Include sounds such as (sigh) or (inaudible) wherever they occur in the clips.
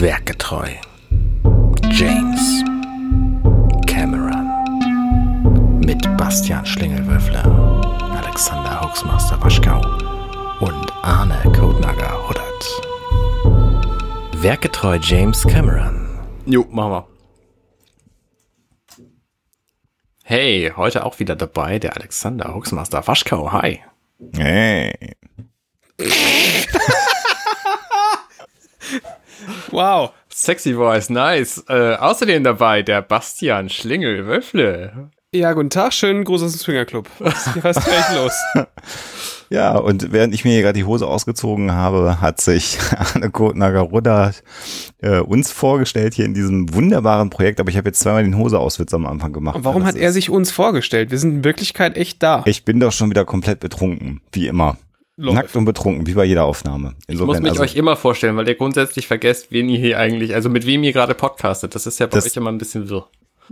Werkgetreu. James Cameron. Mit Bastian Schlingelwürfler, Alexander Hoaxmaster Waschkau und Arne Codenager Huddert. Werkgetreu James Cameron. Jo, machen wir. Hey, heute auch wieder dabei der Alexander Hoaxmaster Waschkau. Hi. Hey. (laughs) wow. Sexy Voice, nice. Äh, außerdem dabei der Bastian Schlingel-Wöffle. Ja, guten Tag, schönen Gruß aus dem Swingerclub. Was ist gleich los? (laughs) Ja, und während ich mir hier gerade die Hose ausgezogen habe, hat sich (laughs) Anne Nagaruda äh, uns vorgestellt hier in diesem wunderbaren Projekt. Aber ich habe jetzt zweimal den Hoseauswitz am Anfang gemacht. Und warum hat er sich uns vorgestellt? Wir sind in Wirklichkeit echt da. Ich bin doch schon wieder komplett betrunken, wie immer. Läuft. Nackt und betrunken, wie bei jeder Aufnahme. Insofern, ich muss mich also, euch immer vorstellen, weil ihr grundsätzlich vergesst, wen ihr hier eigentlich, also mit wem ihr gerade podcastet. Das ist ja bei euch immer ein bisschen wirr.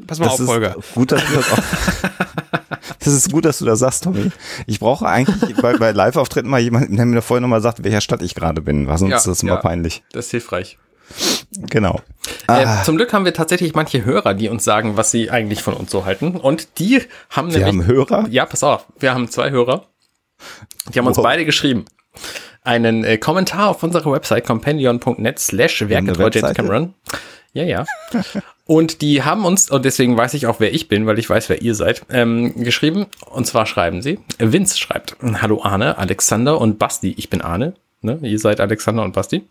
Pass mal auf, Folger. Gut, dass du das, auch, (laughs) das ist gut, dass du das sagst, Tommy. Ich brauche eigentlich bei, bei Live-Auftritten mal jemanden, der mir vorher nochmal sagt, welcher Stadt ich gerade bin, weil sonst ja, ist das immer ja, peinlich. Das ist hilfreich. Genau. Äh, ah. Zum Glück haben wir tatsächlich manche Hörer, die uns sagen, was sie eigentlich von uns so halten. Und die haben wir nämlich. haben Hörer? Ja, pass auf. Wir haben zwei Hörer. Die haben uns oh. beide geschrieben. Einen äh, Kommentar auf unserer Website companion.net slash Werke James Cameron. (laughs) Ja, ja. Und die haben uns, und deswegen weiß ich auch, wer ich bin, weil ich weiß, wer ihr seid, ähm, geschrieben. Und zwar schreiben sie, Vince schreibt, Hallo Arne, Alexander und Basti. Ich bin Arne, ne? Ihr seid Alexander und Basti.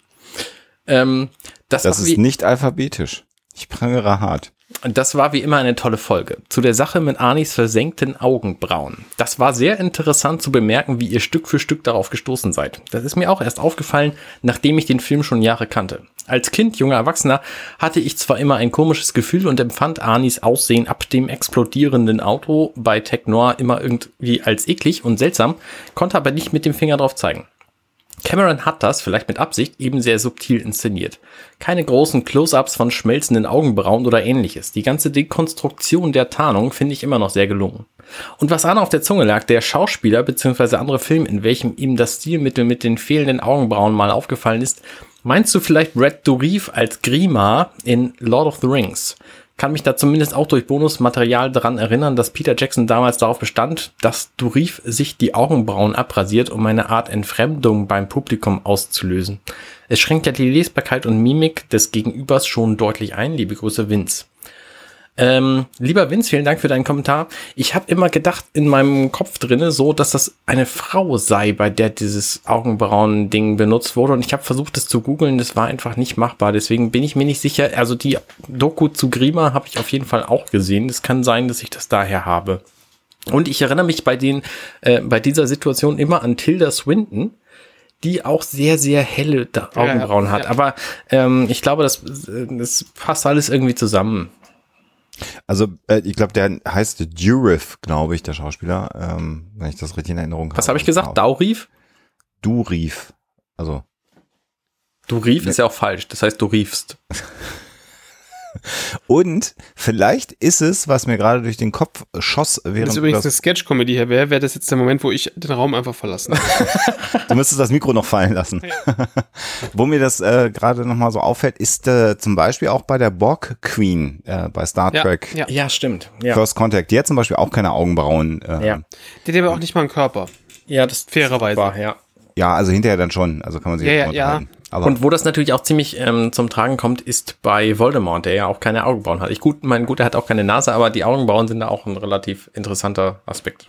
Ähm, das das ist nicht alphabetisch. Ich prangere hart. Das war wie immer eine tolle Folge. Zu der Sache mit Arnis versenkten Augenbrauen. Das war sehr interessant zu bemerken, wie ihr Stück für Stück darauf gestoßen seid. Das ist mir auch erst aufgefallen, nachdem ich den Film schon Jahre kannte. Als Kind, junger Erwachsener, hatte ich zwar immer ein komisches Gefühl und empfand Arnis Aussehen ab dem explodierenden Auto bei Tech Noir immer irgendwie als eklig und seltsam, konnte aber nicht mit dem Finger drauf zeigen. Cameron hat das, vielleicht mit Absicht, eben sehr subtil inszeniert. Keine großen Close-ups von schmelzenden Augenbrauen oder ähnliches. Die ganze Dekonstruktion der Tarnung finde ich immer noch sehr gelungen. Und was Anna auf der Zunge lag, der Schauspieler bzw. andere Film, in welchem ihm das Stilmittel mit den fehlenden Augenbrauen mal aufgefallen ist, meinst du vielleicht Brad Dourif als Grima in Lord of the Rings? Kann mich da zumindest auch durch Bonusmaterial daran erinnern, dass Peter Jackson damals darauf bestand, dass Durif sich die Augenbrauen abrasiert, um eine Art Entfremdung beim Publikum auszulösen. Es schränkt ja die Lesbarkeit und Mimik des Gegenübers schon deutlich ein. Liebe Grüße, Vince. Ähm, lieber Vince, vielen Dank für deinen Kommentar. Ich habe immer gedacht in meinem Kopf drinne so, dass das eine Frau sei, bei der dieses Augenbrauen-Ding benutzt wurde. Und ich habe versucht, das zu googeln. Das war einfach nicht machbar. Deswegen bin ich mir nicht sicher. Also die Doku zu Grima habe ich auf jeden Fall auch gesehen. Es kann sein, dass ich das daher habe. Und ich erinnere mich bei den, äh, bei dieser Situation immer an Tilda Swinton, die auch sehr, sehr helle Augenbrauen ja, ja, hat. Aber ähm, ich glaube, das, das passt alles irgendwie zusammen. Also äh, ich glaube, der heißt Durif, glaube ich, der Schauspieler, ähm, wenn ich das richtig in Erinnerung habe. Was habe ich gesagt? Daurif? Durif. Also. Durif ist ja auch falsch. Das heißt, du riefst. (laughs) Und vielleicht ist es, was mir gerade durch den Kopf schoss, während das ist übrigens eine Sketch-Comedy hier wäre, wäre das jetzt der Moment, wo ich den Raum einfach verlassen. (laughs) du müsstest das Mikro noch fallen lassen. Ja. (laughs) wo mir das äh, gerade nochmal so auffällt, ist äh, zum Beispiel auch bei der Borg Queen äh, bei Star Trek. Ja, ja stimmt. Ja. First Contact. Die hat zum Beispiel auch keine Augenbrauen. Äh, ja. Die hat aber auch nicht mal einen Körper. Ja, das fairerweise. War, ja. Ja, also hinterher dann schon. Also kann man sich ja, ja, ja. Aber und wo das natürlich auch ziemlich ähm, zum Tragen kommt, ist bei Voldemort, der ja auch keine Augenbrauen hat. Ich gut, mein gut, er hat auch keine Nase, aber die Augenbrauen sind da auch ein relativ interessanter Aspekt.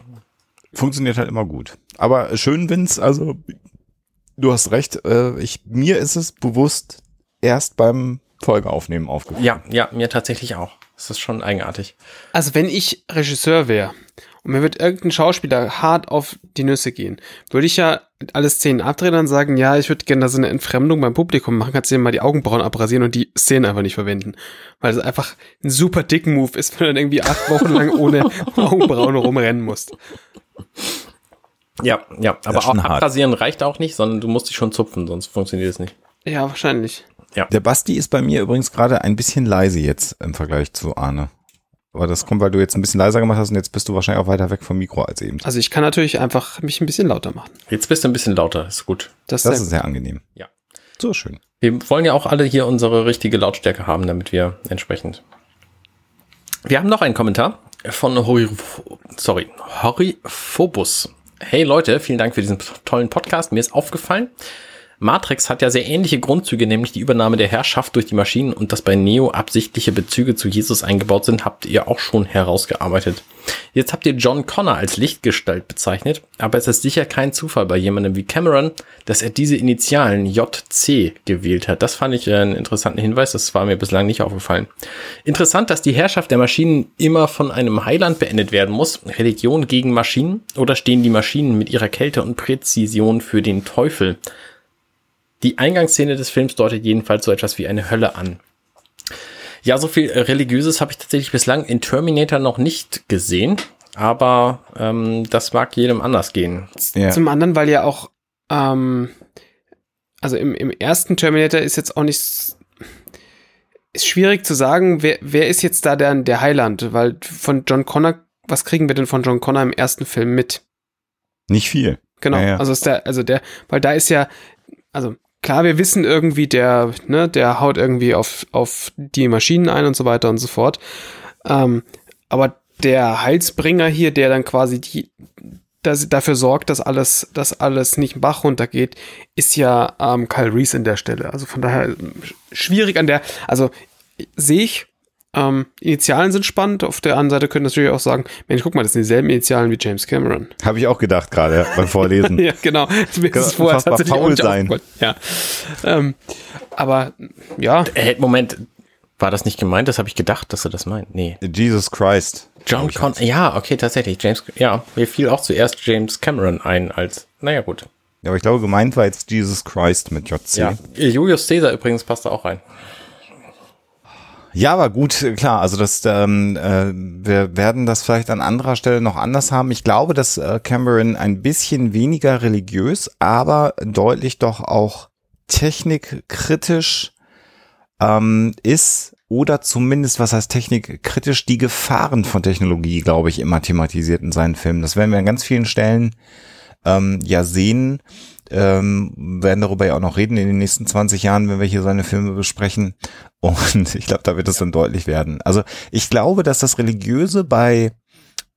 Funktioniert halt immer gut. Aber schön, Vince, also du hast recht, äh, ich, mir ist es bewusst erst beim Folgeaufnehmen aufgefallen. Ja, ja, mir tatsächlich auch. Das ist schon eigenartig. Also wenn ich Regisseur wäre und mir wird irgendein Schauspieler hart auf die Nüsse gehen, würde ich ja alle Szenen abdrehen und sagen, ja, ich würde gerne da so eine Entfremdung beim Publikum machen, kannst du dir mal die Augenbrauen abrasieren und die Szenen einfach nicht verwenden. Weil es einfach ein super dicken Move ist, wenn du dann irgendwie acht Wochen lang ohne (laughs) Augenbrauen rumrennen musst. Ja, ja, aber auch abrasieren reicht auch nicht, sondern du musst dich schon zupfen, sonst funktioniert es nicht. Ja, wahrscheinlich. Ja. Der Basti ist bei mir übrigens gerade ein bisschen leise jetzt im Vergleich zu Arne. Aber das kommt, weil du jetzt ein bisschen leiser gemacht hast und jetzt bist du wahrscheinlich auch weiter weg vom Mikro als eben. Also ich kann natürlich einfach mich ein bisschen lauter machen. Jetzt bist du ein bisschen lauter, ist gut. Das, ist, das sehr, ist sehr angenehm. Ja. So schön. Wir wollen ja auch alle hier unsere richtige Lautstärke haben, damit wir entsprechend. Wir haben noch einen Kommentar von Hori, sorry, Horiphobus. Hey Leute, vielen Dank für diesen tollen Podcast. Mir ist aufgefallen, Matrix hat ja sehr ähnliche Grundzüge, nämlich die Übernahme der Herrschaft durch die Maschinen und dass bei Neo absichtliche Bezüge zu Jesus eingebaut sind, habt ihr auch schon herausgearbeitet. Jetzt habt ihr John Connor als Lichtgestalt bezeichnet, aber es ist sicher kein Zufall bei jemandem wie Cameron, dass er diese Initialen JC gewählt hat. Das fand ich einen interessanten Hinweis, das war mir bislang nicht aufgefallen. Interessant, dass die Herrschaft der Maschinen immer von einem Heiland beendet werden muss. Religion gegen Maschinen oder stehen die Maschinen mit ihrer Kälte und Präzision für den Teufel? Die Eingangsszene des Films deutet jedenfalls so etwas wie eine Hölle an. Ja, so viel Religiöses habe ich tatsächlich bislang in Terminator noch nicht gesehen, aber ähm, das mag jedem anders gehen. Ja. Zum anderen, weil ja auch, ähm, also im, im ersten Terminator ist jetzt auch nicht, ist schwierig zu sagen, wer, wer ist jetzt da der, der Heiland, weil von John Connor, was kriegen wir denn von John Connor im ersten Film mit? Nicht viel. Genau, ja, ja. also ist der, also der, weil da ist ja, also klar, wir wissen irgendwie, der, ne, der haut irgendwie auf, auf die Maschinen ein und so weiter und so fort. Ähm, aber der Heilsbringer hier, der dann quasi die, dass, dafür sorgt, dass alles, dass alles nicht Bach runtergeht, ist ja ähm, Kyle Reese in der Stelle. Also von daher schwierig an der, also sehe ich ähm, Initialen sind spannend. Auf der anderen Seite können natürlich auch sagen, Mensch, guck mal, das sind dieselben Initialen wie James Cameron. Habe ich auch gedacht gerade beim Vorlesen. (laughs) ja, genau. Mir ist vorher tatsächlich faul sein. Ja. Ähm, aber ja. Äh, Moment, war das nicht gemeint? Das habe ich gedacht, dass er das meint. Nee. Jesus Christ. John Con. Ja, okay, tatsächlich. James. Ja, mir fiel auch zuerst James Cameron ein als. Naja, gut. Ja, aber ich glaube, gemeint war jetzt Jesus Christ mit JC. Ja. Julius Caesar übrigens passt da auch rein. Ja, aber gut, klar. Also das, ähm, äh, wir werden das vielleicht an anderer Stelle noch anders haben. Ich glaube, dass äh, Cameron ein bisschen weniger religiös, aber deutlich doch auch technikkritisch ähm, ist oder zumindest, was heißt technikkritisch, die Gefahren von Technologie, glaube ich, immer thematisiert in seinen Filmen. Das werden wir an ganz vielen Stellen ähm, ja sehen ähm, werden darüber ja auch noch reden in den nächsten 20 Jahren, wenn wir hier seine Filme besprechen. Und ich glaube, da wird es dann deutlich werden. Also ich glaube, dass das Religiöse bei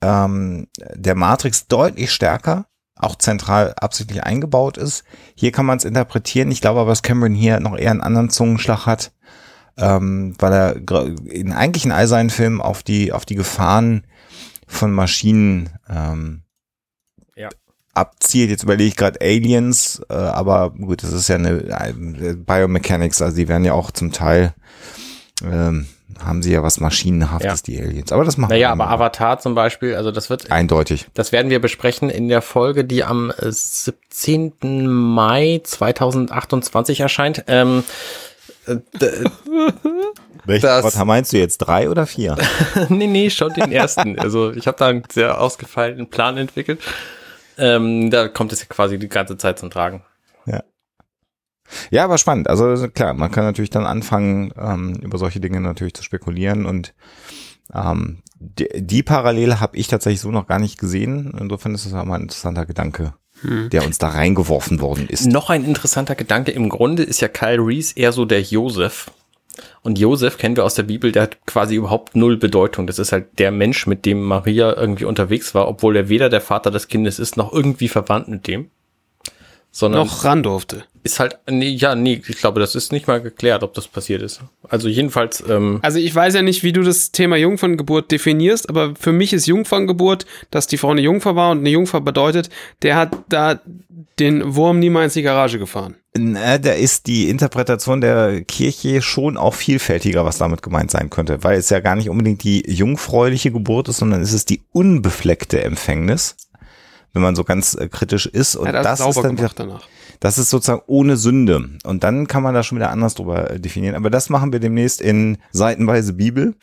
ähm, der Matrix deutlich stärker, auch zentral absichtlich eingebaut ist. Hier kann man es interpretieren. Ich glaube aber, dass Cameron hier noch eher einen anderen Zungenschlag hat, ähm, weil er in eigentlich in all seinen Filmen auf die, auf die Gefahren von Maschinen ähm, abzielt. Jetzt überlege ich gerade Aliens, äh, aber gut, das ist ja eine äh, Biomechanics, also die werden ja auch zum Teil ähm, haben sie ja was Maschinenhaftes, ja. die Aliens. Aber das machen Naja, aber Avatar zum Beispiel, also das wird. Eindeutig. Das werden wir besprechen in der Folge, die am 17. Äh, Mai 2028 erscheint. Ähm, äh, (laughs) Welchen Avatar meinst du jetzt? Drei oder vier? (laughs) nee, nee, schon den ersten. Also ich habe da einen sehr ausgefallenen Plan entwickelt. Ähm, da kommt es ja quasi die ganze Zeit zum Tragen. Ja. Ja, aber spannend. Also klar, man kann natürlich dann anfangen, ähm, über solche Dinge natürlich zu spekulieren und ähm, die, die Parallele habe ich tatsächlich so noch gar nicht gesehen. Insofern ist es auch mal ein interessanter Gedanke, hm. der uns da reingeworfen worden ist. Noch ein interessanter Gedanke. Im Grunde ist ja Kyle Reese eher so der Josef und Josef kennen wir aus der Bibel, der hat quasi überhaupt null Bedeutung. Das ist halt der Mensch, mit dem Maria irgendwie unterwegs war, obwohl er weder der Vater des Kindes ist, noch irgendwie verwandt mit dem. Sondern noch ran durfte. Ist halt, nee, ja, nee, ich glaube, das ist nicht mal geklärt, ob das passiert ist. Also jedenfalls. Ähm, also ich weiß ja nicht, wie du das Thema Jungferngeburt definierst, aber für mich ist Jungferngeburt, dass die Frau eine Jungfer war und eine Jungfer bedeutet, der hat da den Wurm niemals in die Garage gefahren. Na, da ist die Interpretation der Kirche schon auch vielfältiger, was damit gemeint sein könnte, weil es ja gar nicht unbedingt die jungfräuliche Geburt ist, sondern es ist die unbefleckte Empfängnis, wenn man so ganz äh, kritisch ist. Und ja, das, das ist dann wieder, danach. das ist sozusagen ohne Sünde. Und dann kann man da schon wieder anders drüber äh, definieren. Aber das machen wir demnächst in seitenweise Bibel.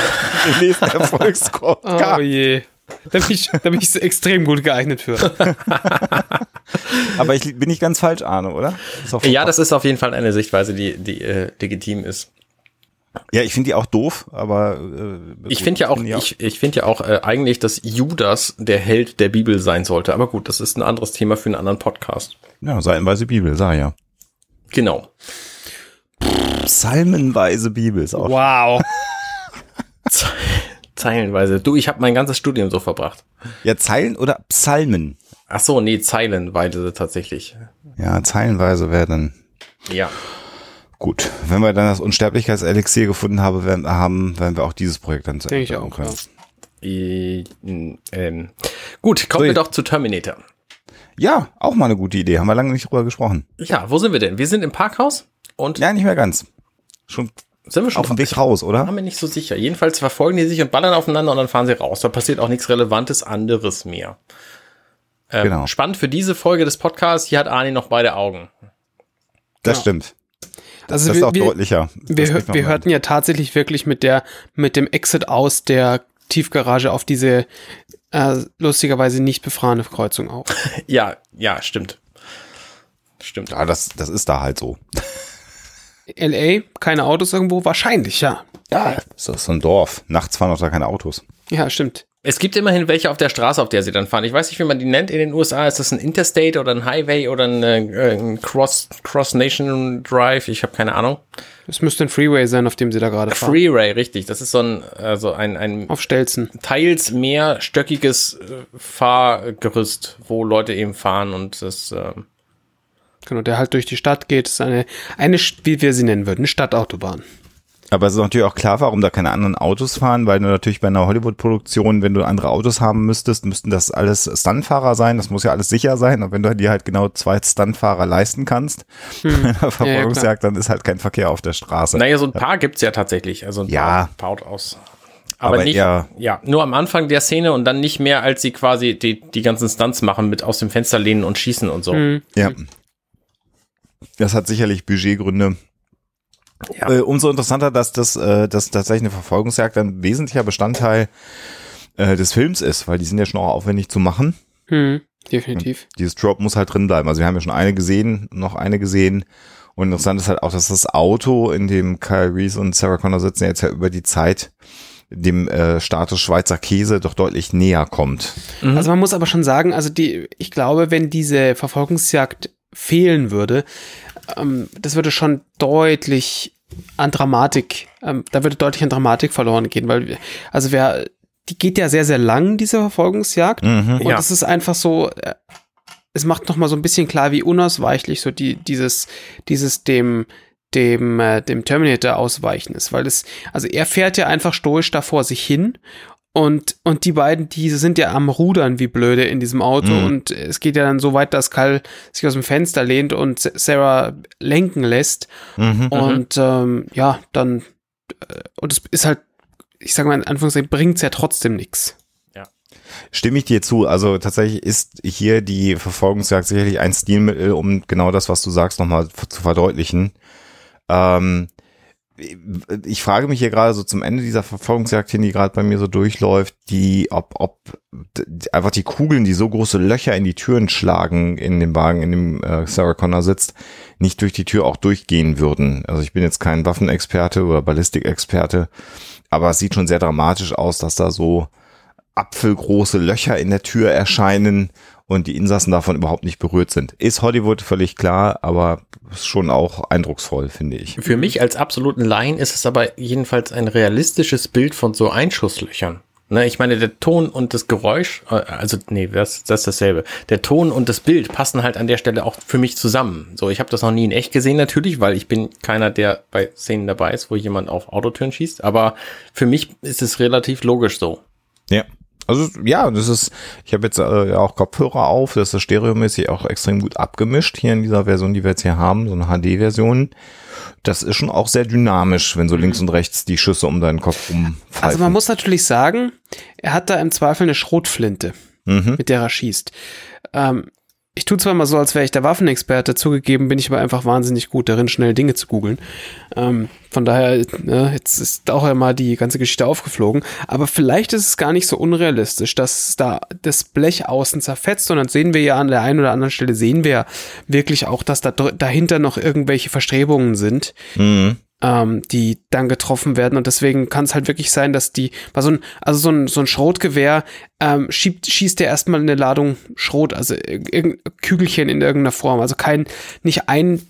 (laughs) demnächst Erfolgskurs. Oh je. Da bin ich, da bin ich extrem gut geeignet für. (laughs) Aber ich bin nicht ganz falsch, Arne, oder? Das ja, das ist auf jeden Fall eine Sichtweise, die, die äh, legitim ist. Ja, ich finde die auch doof, aber äh, ich finde ja auch, ich, ich finde ja auch äh, eigentlich, dass Judas der Held der Bibel sein sollte. Aber gut, das ist ein anderes Thema für einen anderen Podcast. Ja, seitenweise Bibel, sah ja. Genau. psalmenweise Bibel ist auch Wow. (laughs) (laughs) Zeilenweise. Du, ich habe mein ganzes Studium so verbracht. Ja, Zeilen oder Psalmen? Ach so, nee, Zeilenweise tatsächlich. Ja, zeilenweise wäre dann Ja. Gut. Wenn wir dann das Unsterblichkeitselixier gefunden haben, werden, haben, werden wir auch dieses Projekt dann zu ich Ende auch, bringen I, ähm. Gut, kommen So, wir ich- doch zu Terminator. Ja, auch mal eine gute Idee. Haben wir lange nicht drüber gesprochen. Ja, wo sind wir denn? Wir sind im Parkhaus und Ja, nicht mehr ganz. Schon sind wir schon auf dem Weg raus, Ich oder? bin mir nicht so sicher. Jedenfalls verfolgen die sich und ballern aufeinander und dann fahren sie raus. Da passiert auch nichts Relevantes anderes mehr. Ähm, Genau. Spannend für diese Folge des Podcasts. Hier hat Arnie noch beide Augen. Das Ja. stimmt. Also das ist wir, auch wir, deutlicher. Das wir, wir hörten ja tatsächlich wirklich mit der, mit dem Exit aus der Tiefgarage auf diese äh, lustigerweise nicht befahrene Kreuzung auf. (laughs) Ja, ja, stimmt. Stimmt. Ja, das, das ist da halt so. LA, keine Autos irgendwo? Wahrscheinlich, ja. Ja, das ist so ein Dorf. Nachts fahren auch da keine Autos. Ja, stimmt. Es gibt immerhin welche auf der Straße, auf der sie dann fahren. Ich weiß nicht, wie man die nennt in den USA. Ist das ein Interstate oder ein Highway oder ein, äh, ein Cross, Cross Nation Drive? Ich habe keine Ahnung. Es müsste ein Freeway sein, auf dem sie da gerade fahren. Freeway, richtig. Das ist so ein, also ein, ein Auf Stelzen. teils mehrstöckiges äh, Fahrgerüst, wo Leute eben fahren und das, äh, Genau, der halt durch die Stadt geht. Das ist eine, eine, wie wir sie nennen würden, eine Stadtautobahn. Aber es ist natürlich auch klar, warum da keine anderen Autos fahren, weil du natürlich bei einer Hollywood-Produktion, wenn du andere Autos haben müsstest, müssten das alles Stuntfahrer sein. Das muss ja alles sicher sein. Und wenn du dir halt genau zwei Stuntfahrer leisten kannst (laughs) bei einer Verfolgungsjagd, dann ist halt kein Verkehr auf der Straße. naja, so ein paar gibt's ja tatsächlich. Also ein Ja. paar baut aus. Aber, Aber nicht, eher- ja, nur am Anfang der Szene und dann nicht mehr, als sie quasi die, die ganzen Stunts machen mit aus dem Fenster lehnen und schießen und so. Ja. Das hat sicherlich Budgetgründe. Ja. Äh, umso interessanter, dass das äh, dass tatsächlich eine Verfolgungsjagd ein wesentlicher Bestandteil äh, des Films ist, weil die sind ja schon auch aufwendig zu machen. Hm, definitiv. Dieses Drop muss halt drin bleiben. Also wir haben ja schon eine gesehen, noch eine gesehen. Und interessant ist halt auch, dass das Auto, in dem Kyle Reese und Sarah Connor sitzen, jetzt ja über die Zeit dem äh, Status Schweizer Käse doch deutlich näher kommt. Also man muss aber schon sagen, also die, ich glaube, wenn diese Verfolgungsjagd fehlen würde, ähm, das würde schon deutlich an Dramatik, ähm, da würde deutlich an Dramatik verloren gehen, weil, wir- also wer, die geht ja sehr, sehr lang, diese Verfolgungsjagd. Und Ja. es ist einfach so, äh, es macht noch mal so ein bisschen klar, wie unausweichlich so die, dieses, dieses dem, dem, äh, dem Terminator ausweichen ist, weil es, also er fährt ja einfach stoisch da vor sich hin und, und die beiden, die sind ja am Rudern wie blöde in diesem Auto Mhm. und es geht ja dann so weit, dass Kyle sich aus dem Fenster lehnt und Sarah lenken lässt Mhm. und ähm, ja, dann äh, und es ist halt, ich sage mal in Anführungszeichen, bringt's ja trotzdem nichts. Stimme ich dir zu. Also tatsächlich ist hier die Verfolgungsjagd sicherlich ein Stilmittel, um genau das, was du sagst, nochmal zu verdeutlichen. Ähm, ich frage mich hier gerade so zum Ende dieser Verfolgungsjagd hin, die gerade bei mir so durchläuft, die, ob, ob einfach die Kugeln, die so große Löcher in die Türen schlagen in dem Wagen, in dem äh, Sarah Connor sitzt, nicht durch die Tür auch durchgehen würden. Also ich bin jetzt kein Waffenexperte oder Ballistikexperte, aber es sieht schon sehr dramatisch aus, dass da so apfelgroße Löcher in der Tür erscheinen und die Insassen davon überhaupt nicht berührt sind. Ist Hollywood völlig klar, aber ist schon auch eindrucksvoll, finde ich. Für mich als absoluten Laien ist es aber jedenfalls ein realistisches Bild von so Einschusslöchern. Ne, ich meine, der Ton und das Geräusch, äh, also nee, das, das ist dasselbe. Der Ton und das Bild passen halt an der Stelle auch für mich zusammen. So, ich habe das noch nie in echt gesehen natürlich, weil ich bin keiner, der bei Szenen dabei ist, wo jemand auf Autotüren schießt. Aber für mich ist es relativ logisch so. Ja. Also ja, das ist, ich habe jetzt äh, auch Kopfhörer auf, das ist stereomäßig auch extrem gut abgemischt hier in dieser Version, die wir jetzt hier haben, so eine HD-Version. Das ist schon auch sehr dynamisch, wenn so links und rechts die Schüsse um deinen Kopf rumfallen. Also man muss natürlich sagen, er hat da im Zweifel eine Schrotflinte, Mhm. mit der er schießt. Ähm, ich tue zwar mal so, als wäre ich der Waffenexperte, zugegeben bin ich aber einfach wahnsinnig gut darin, schnell Dinge zu googeln. Ähm, von daher, ne, jetzt ist auch einmal die ganze Geschichte aufgeflogen. Aber vielleicht ist es gar nicht so unrealistisch, dass da das Blech außen zerfetzt und dann sehen wir ja an der einen oder anderen Stelle, sehen wir ja wirklich auch, dass da dahinter noch irgendwelche Verstrebungen sind Mhm. Ähm, die dann getroffen werden. Und deswegen kann es halt wirklich sein, dass die, weil so ein, also so ein, so ein Schrotgewehr ähm, schiebt, schießt ja erstmal eine Ladung Schrot, also Kügelchen in irgendeiner Form. Also kein, nicht ein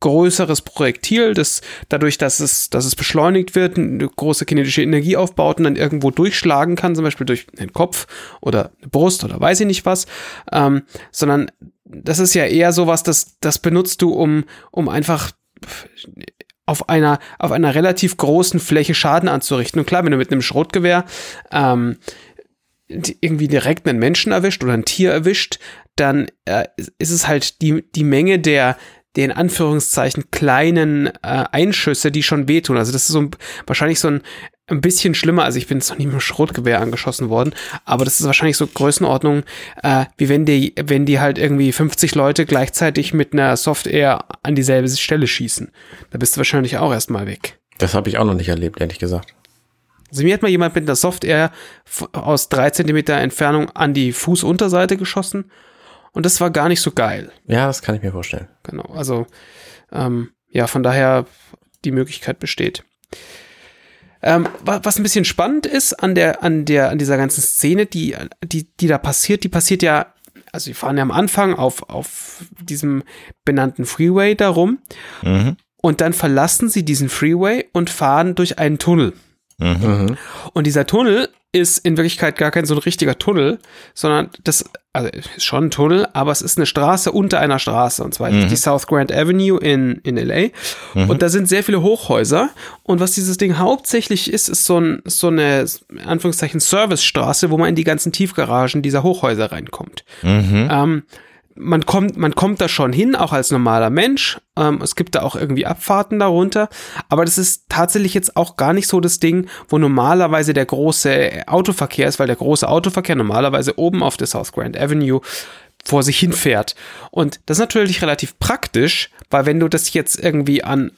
größeres Projektil, das dadurch, dass es, dass es beschleunigt wird, eine große kinetische Energie aufbaut und dann irgendwo durchschlagen kann, zum Beispiel durch den Kopf oder eine Brust oder weiß ich nicht was, ähm, sondern das ist ja eher sowas, das, das benutzt du, um, um einfach auf einer, auf einer relativ großen Fläche Schaden anzurichten. Und klar, wenn du mit einem Schrotgewehr ähm, irgendwie direkt einen Menschen erwischt oder ein Tier erwischt, dann äh, ist es halt die, die Menge der, der in Anführungszeichen kleinen äh, Einschüsse, die schon wehtun. Also das ist so ein, wahrscheinlich so ein, ein bisschen schlimmer. Also ich bin jetzt noch nie mit einem Schrotgewehr angeschossen worden, aber das ist wahrscheinlich so Größenordnung, äh, wie wenn die, wenn die halt irgendwie 50 Leute gleichzeitig mit einer Software an dieselbe Stelle schießen. Da bist du wahrscheinlich auch erstmal weg. Das habe ich auch noch nicht erlebt, ehrlich gesagt. Also mir hat mal jemand mit einer Software aus drei Zentimeter Entfernung an die Fußunterseite geschossen und das war gar nicht so geil. Ja, das kann ich mir vorstellen. Genau, also ähm, ja, von daher die Möglichkeit besteht. Ähm, was ein bisschen spannend ist an der, an der, an dieser ganzen Szene, die, die, die da passiert, die passiert ja, also die fahren ja am Anfang auf, auf diesem benannten Freeway darum mhm. und dann verlassen sie diesen Freeway und fahren durch einen Tunnel. Mhm. Und dieser Tunnel ist in Wirklichkeit gar kein so ein richtiger Tunnel, sondern das, also ist schon ein Tunnel, aber es ist eine Straße unter einer Straße, und zwar mhm. die South Grand Avenue in, in LA. Mhm. Und da sind sehr viele Hochhäuser. Und was dieses Ding hauptsächlich ist, ist so, ein, so eine, in Anführungszeichen, Servicestraße, wo man in die ganzen Tiefgaragen dieser Hochhäuser reinkommt. Mhm. Ähm, man kommt, man kommt da schon hin, auch als normaler Mensch. Ähm, es gibt da auch irgendwie Abfahrten darunter. Aber das ist tatsächlich jetzt auch gar nicht so das Ding, wo normalerweise der große Autoverkehr ist, weil der große Autoverkehr normalerweise oben auf der South Grand Avenue vor sich hinfährt. Und das ist natürlich relativ praktisch, weil wenn du das jetzt irgendwie an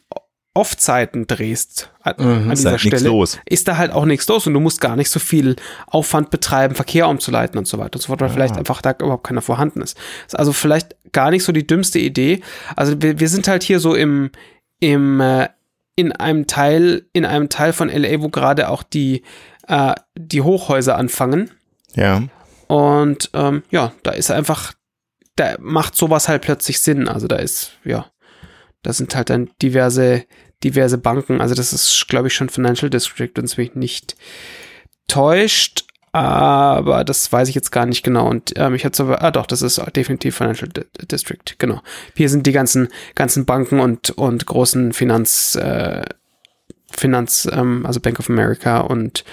Off-Zeiten drehst an, mhm, an dieser halt Stelle, ist da halt auch nichts los und du musst gar nicht so viel Aufwand betreiben, Verkehr umzuleiten und so weiter und so fort, weil ja. vielleicht einfach da überhaupt keiner vorhanden ist. ist. Also vielleicht gar nicht so die dümmste Idee. Also wir, wir sind halt hier so im, im, äh, in einem Teil, in einem Teil von LA, wo gerade auch die, äh, die Hochhäuser anfangen. Ja. Und ähm, ja, da ist einfach, da macht sowas halt plötzlich Sinn. Also da ist, ja, da sind halt dann diverse, diverse Banken. Also das ist, glaube ich, schon Financial District, wenn es mich nicht täuscht. Aber das weiß ich jetzt gar nicht genau. Und ähm, ich hatte so, ah doch, das ist definitiv Financial D District, genau. Hier sind die ganzen, ganzen Banken und, und großen Finanz, äh, Finanz, ähm, also Bank of America und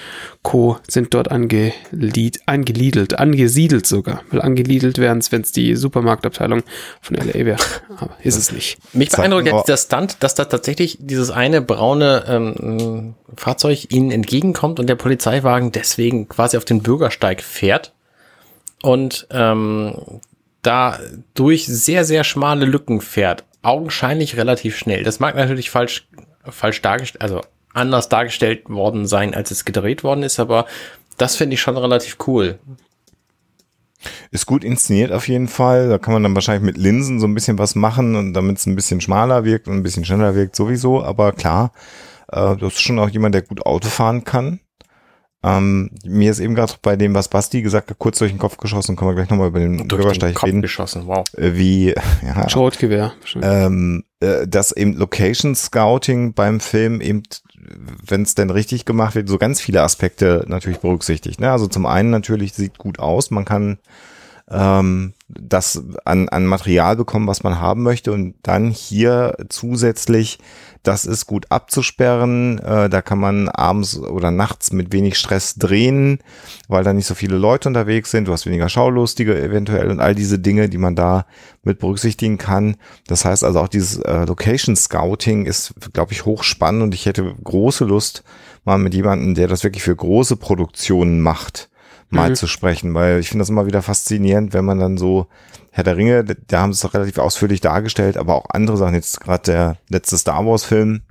Co. sind dort angelied, angeliedelt, angesiedelt sogar. Weil angeliedelt wären es, wenn es die Supermarktabteilung von LA wäre. (laughs) Aber ist es nicht. Mich beeindruckt jetzt der Stunt, dass da tatsächlich dieses eine braune ähm, Fahrzeug ihnen entgegenkommt und der Polizeiwagen deswegen quasi auf den Bürgersteig fährt und ähm, da durch sehr, sehr schmale Lücken fährt. Augenscheinlich relativ schnell. Das mag natürlich falsch falsch dargestellt, also anders dargestellt worden sein, als es gedreht worden ist, aber das finde ich schon relativ cool. Ist gut inszeniert auf jeden Fall. Da kann man dann wahrscheinlich mit Linsen so ein bisschen was machen und damit es ein bisschen schmaler wirkt und ein bisschen schneller wirkt sowieso. Aber klar, äh, du bist schon auch jemand, der gut Auto fahren kann. Ähm, mir ist eben gerade bei dem, was Basti gesagt hat, kurz durch den Kopf geschossen, können wir gleich nochmal über den durch Bürgersteig den Kopf reden. geschossen, wow. Äh, wie, (laughs) ja. Schrotgewehr. Ähm, äh, dass eben Location Scouting beim Film eben, wenn es denn richtig gemacht wird, so ganz viele Aspekte natürlich berücksichtigt. Ne? Also zum einen natürlich sieht gut aus, man kann ähm, das an, an Material bekommen, was man haben möchte und dann hier zusätzlich das ist gut abzusperren. Äh, da kann man abends oder nachts mit wenig Stress drehen, weil da nicht so viele Leute unterwegs sind. Du hast weniger Schaulustige eventuell und all diese Dinge, die man da mit berücksichtigen kann. Das heißt also auch dieses äh, Location Scouting ist, glaube ich, hochspannend und ich hätte große Lust, mal mit jemandem, der das wirklich für große Produktionen macht, mal mhm. zu sprechen, weil ich finde das immer wieder faszinierend, wenn man dann so Herr der Ringe, da haben sie es doch relativ ausführlich dargestellt, aber auch andere Sachen, jetzt gerade der letzte Star Wars Film,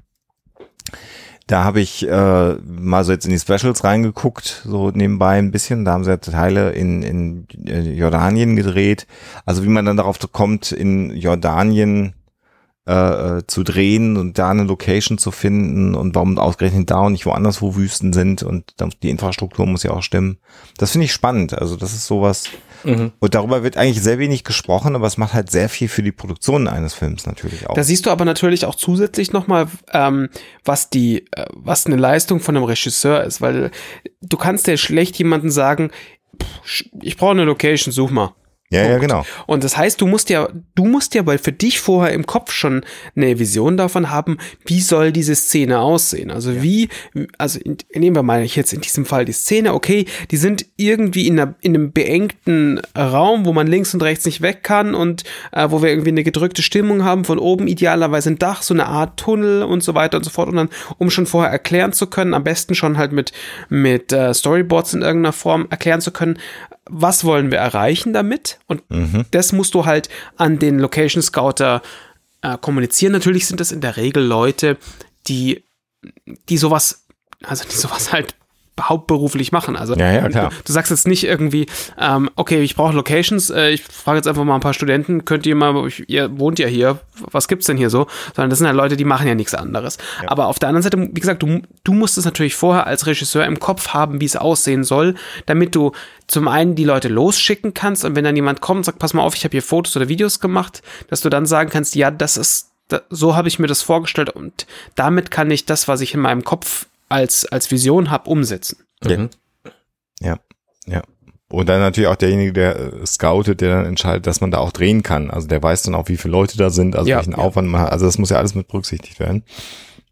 da habe ich äh, mal so jetzt in die Specials reingeguckt, so nebenbei ein bisschen. Da haben sie ja Teile in, in Jordanien gedreht. Also wie man dann darauf kommt, in Jordanien äh, zu drehen und da eine Location zu finden und warum ausgerechnet da und nicht woanders, wo Wüsten sind und die Infrastruktur muss ja auch stimmen. Das finde ich spannend. Also das ist sowas. Mhm. Und darüber wird eigentlich sehr wenig gesprochen, aber es macht halt sehr viel für die Produktion eines Films natürlich auch. Da siehst du aber natürlich auch zusätzlich nochmal, ähm, was die, äh, was eine Leistung von einem Regisseur ist, weil du kannst ja schlecht jemanden sagen, ich brauche eine Location, such mal. Ja, Punkt. ja, genau. Und das heißt, du musst ja, du musst ja weil für dich vorher im Kopf schon eine Vision davon haben, wie soll diese Szene aussehen. Also ja. wie, also in, nehmen wir mal jetzt in diesem Fall die Szene, okay, die sind irgendwie in, einer, in einem beengten Raum, wo man links und rechts nicht weg kann und äh, wo wir irgendwie eine gedrückte Stimmung haben, von oben idealerweise ein Dach, so eine Art Tunnel und so weiter und so fort. Und dann, um schon vorher erklären zu können, am besten schon halt mit, mit äh, Storyboards in irgendeiner Form erklären zu können, was wollen wir erreichen damit? Und mhm. das musst du halt an den Location Scouter äh, kommunizieren. Natürlich sind das in der Regel Leute, die, die sowas, also die sowas halt hauptberuflich machen. Also ja, ja, klar. Du, sagst jetzt nicht irgendwie, ähm, okay, ich brauche Locations, äh, ich frage jetzt einfach mal ein paar Studenten, könnt ihr mal, ihr wohnt ja hier, was gibt's denn hier so? Sondern das sind halt Leute, die machen ja nichts anderes. Ja. Aber auf der anderen Seite, wie gesagt, du, du musst es natürlich vorher als Regisseur im Kopf haben, wie es aussehen soll, damit du zum einen die Leute losschicken kannst und wenn dann jemand kommt und sagt, pass mal auf, ich habe hier Fotos oder Videos gemacht, dass du dann sagen kannst, ja, das ist, so habe ich mir das vorgestellt und damit kann ich das, was ich in meinem Kopf als, als Vision habe, umsetzen. Mhm. Ja, ja. Und dann natürlich auch derjenige, der äh, scoutet, der dann entscheidet, dass man da auch drehen kann. Also der weiß dann auch, wie viele Leute da sind, also ja, welchen ja. Aufwand man hat. Also das muss ja alles mit berücksichtigt werden.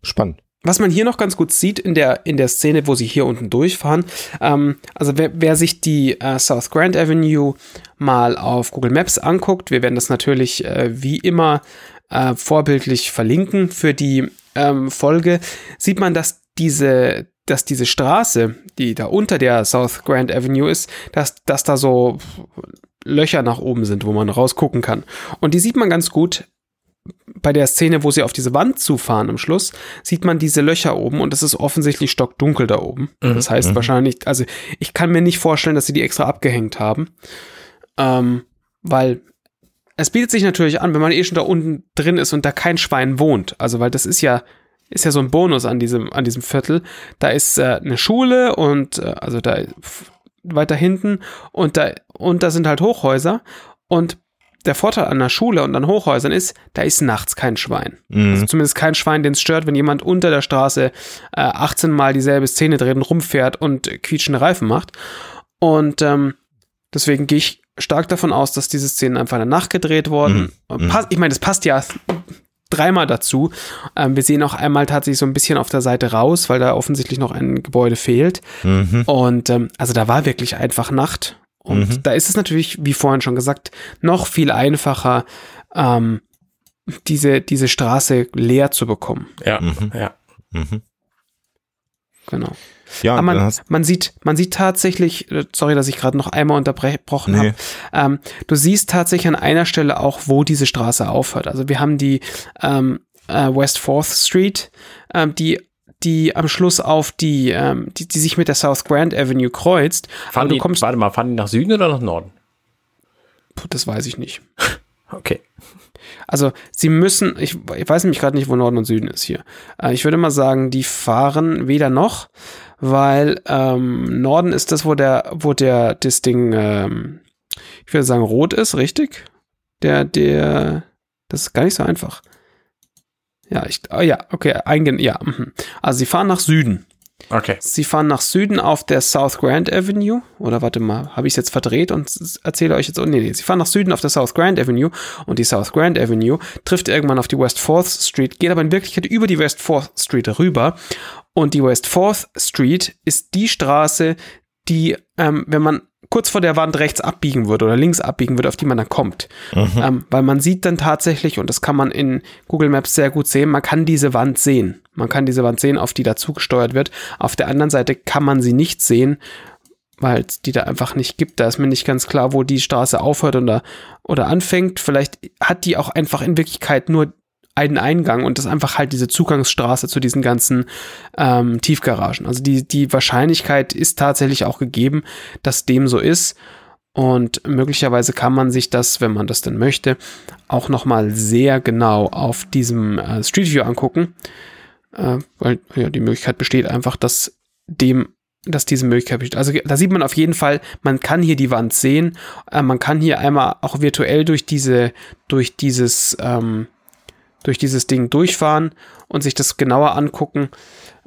Spannend. Was man hier noch ganz gut sieht in der, in der Szene, wo sie hier unten durchfahren, ähm, also wer, wer sich die äh, South Grand Avenue mal auf Google Maps anguckt, wir werden das natürlich äh, wie immer äh, vorbildlich verlinken für die ähm, Folge, sieht man, dass diese, dass diese Straße, die da unter der South Grand Avenue ist, dass, dass da so Löcher nach oben sind, wo man rausgucken kann. Und die sieht man ganz gut bei der Szene, wo sie auf diese Wand zufahren am Schluss, sieht man diese Löcher oben und es ist offensichtlich stockdunkel da oben. Mhm. Das heißt mhm. wahrscheinlich, also ich kann mir nicht vorstellen, dass sie die extra abgehängt haben. Ähm, weil es bietet sich natürlich an, wenn man eh schon da unten drin ist und da kein Schwein wohnt. Also, weil das ist ja ist ja so ein Bonus an diesem, an diesem Viertel. Da ist äh, eine Schule und äh, also da weiter hinten und da, und da sind halt Hochhäuser und der Vorteil an der Schule und an Hochhäusern ist, da ist nachts kein Schwein. Mhm. Also zumindest kein Schwein, den es stört, wenn jemand unter der Straße äh, 18 Mal dieselbe Szene dreht und rumfährt und quietschende Reifen macht. Und ähm, deswegen gehe ich stark davon aus, dass diese Szenen einfach in der Nacht gedreht wurden. Mhm. Ich meine, das passt ja dreimal dazu. Ähm, wir sehen auch einmal tatsächlich so ein bisschen auf der Seite raus, weil da offensichtlich noch ein Gebäude fehlt. Mhm. Und ähm, also da war wirklich einfach Nacht. Und mhm. da ist es natürlich, wie vorhin schon gesagt, noch viel einfacher, ähm, diese, diese Straße leer zu bekommen. Ja, mhm. ja. Genau. Ja, Aber man, man sieht, man sieht tatsächlich, äh, sorry, dass ich gerade noch einmal unterbrochen nee. habe. Ähm, du siehst tatsächlich an einer Stelle auch, wo diese Straße aufhört. Also wir haben die ähm, äh, West Fourth Street, ähm, die die am Schluss auf die, ähm, die, die sich mit der South Grand Avenue kreuzt. Fahren die, kommst, warte mal, fahren die nach Süden oder nach Norden? Puh, das weiß ich nicht. (laughs) okay. Also sie müssen, ich, ich weiß nämlich gerade nicht, wo Norden und Süden ist hier. Äh, ich würde mal sagen, die fahren weder noch, weil ähm, Norden ist das, wo der, wo der das Ding, ähm, ich würde sagen, rot ist, richtig? Der, der, das ist gar nicht so einfach. Ja, ich, oh ja, okay, eingehen, ja. Mhm. Also sie fahren nach Süden. Okay. Sie fahren nach Süden auf der South Grand Avenue. Oder warte mal, habe ich es jetzt verdreht und erzähle euch jetzt. Oh, nee, nee, sie fahren nach Süden auf der South Grand Avenue und die South Grand Avenue trifft irgendwann auf die West 4th Street, geht aber in Wirklichkeit über die West 4th Street rüber. Und die West 4th Street ist die Straße, die, ähm, wenn man kurz vor der Wand rechts abbiegen würde oder links abbiegen würde, auf die man dann kommt. Mhm. Ähm, weil man sieht dann tatsächlich, und das kann man in Google Maps sehr gut sehen, man kann diese Wand sehen. Man kann diese Wand sehen, auf die dazu gesteuert wird. Auf der anderen Seite kann man sie nicht sehen, weil es die da einfach nicht gibt. Da ist mir nicht ganz klar, wo die Straße aufhört oder, oder anfängt. Vielleicht hat die auch einfach in Wirklichkeit nur einen Eingang und das einfach halt diese Zugangsstraße zu diesen ganzen ähm, Tiefgaragen. Also die, die Wahrscheinlichkeit ist tatsächlich auch gegeben, dass dem so ist. Und möglicherweise kann man sich das, wenn man das denn möchte, auch nochmal sehr genau auf diesem äh, Street View angucken. Äh, weil ja, die Möglichkeit besteht einfach, dass dem dass diese Möglichkeit besteht. Also da sieht man auf jeden Fall, man kann hier die Wand sehen. Äh, man kann hier einmal auch virtuell durch diese, durch dieses, ähm, durch dieses Ding durchfahren und sich das genauer angucken.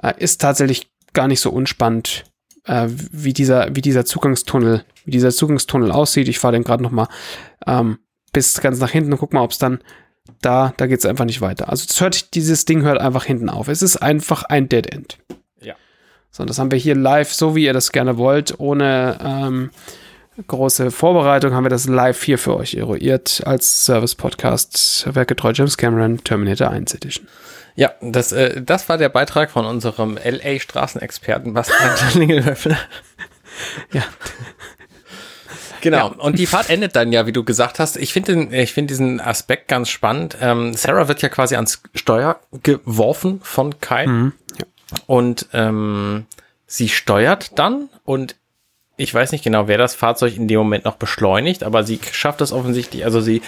Äh, ist tatsächlich gar nicht so unspannend, äh, wie dieser, wie dieser Zugangstunnel, wie dieser Zugangstunnel aussieht. Ich fahre den gerade noch mal ähm, bis ganz nach hinten und guck mal, ob es dann da, da geht es einfach nicht weiter. Also hört, dieses Ding hört einfach hinten auf. Es ist einfach ein Dead End. Ja. So, das haben wir hier live, so wie ihr das gerne wollt, ohne ähm, große Vorbereitung, haben wir das live hier für euch eruiert als Service-Podcast. Werketreu James Cameron, Terminator 1 Edition. Ja, das, äh, das war der Beitrag von unserem LA-Straßenexperten Bastian (laughs) Schlingelhöffel. Ja. Genau. Ja. Und die Fahrt endet dann ja, wie du gesagt hast. Ich finde ich finde diesen Aspekt ganz spannend. Ähm, Sarah wird ja quasi ans Steuer geworfen von Kai. Mhm. Ja. Und ähm, sie steuert dann und ich weiß nicht genau, wer das Fahrzeug in dem Moment noch beschleunigt, aber sie schafft es offensichtlich, also sie,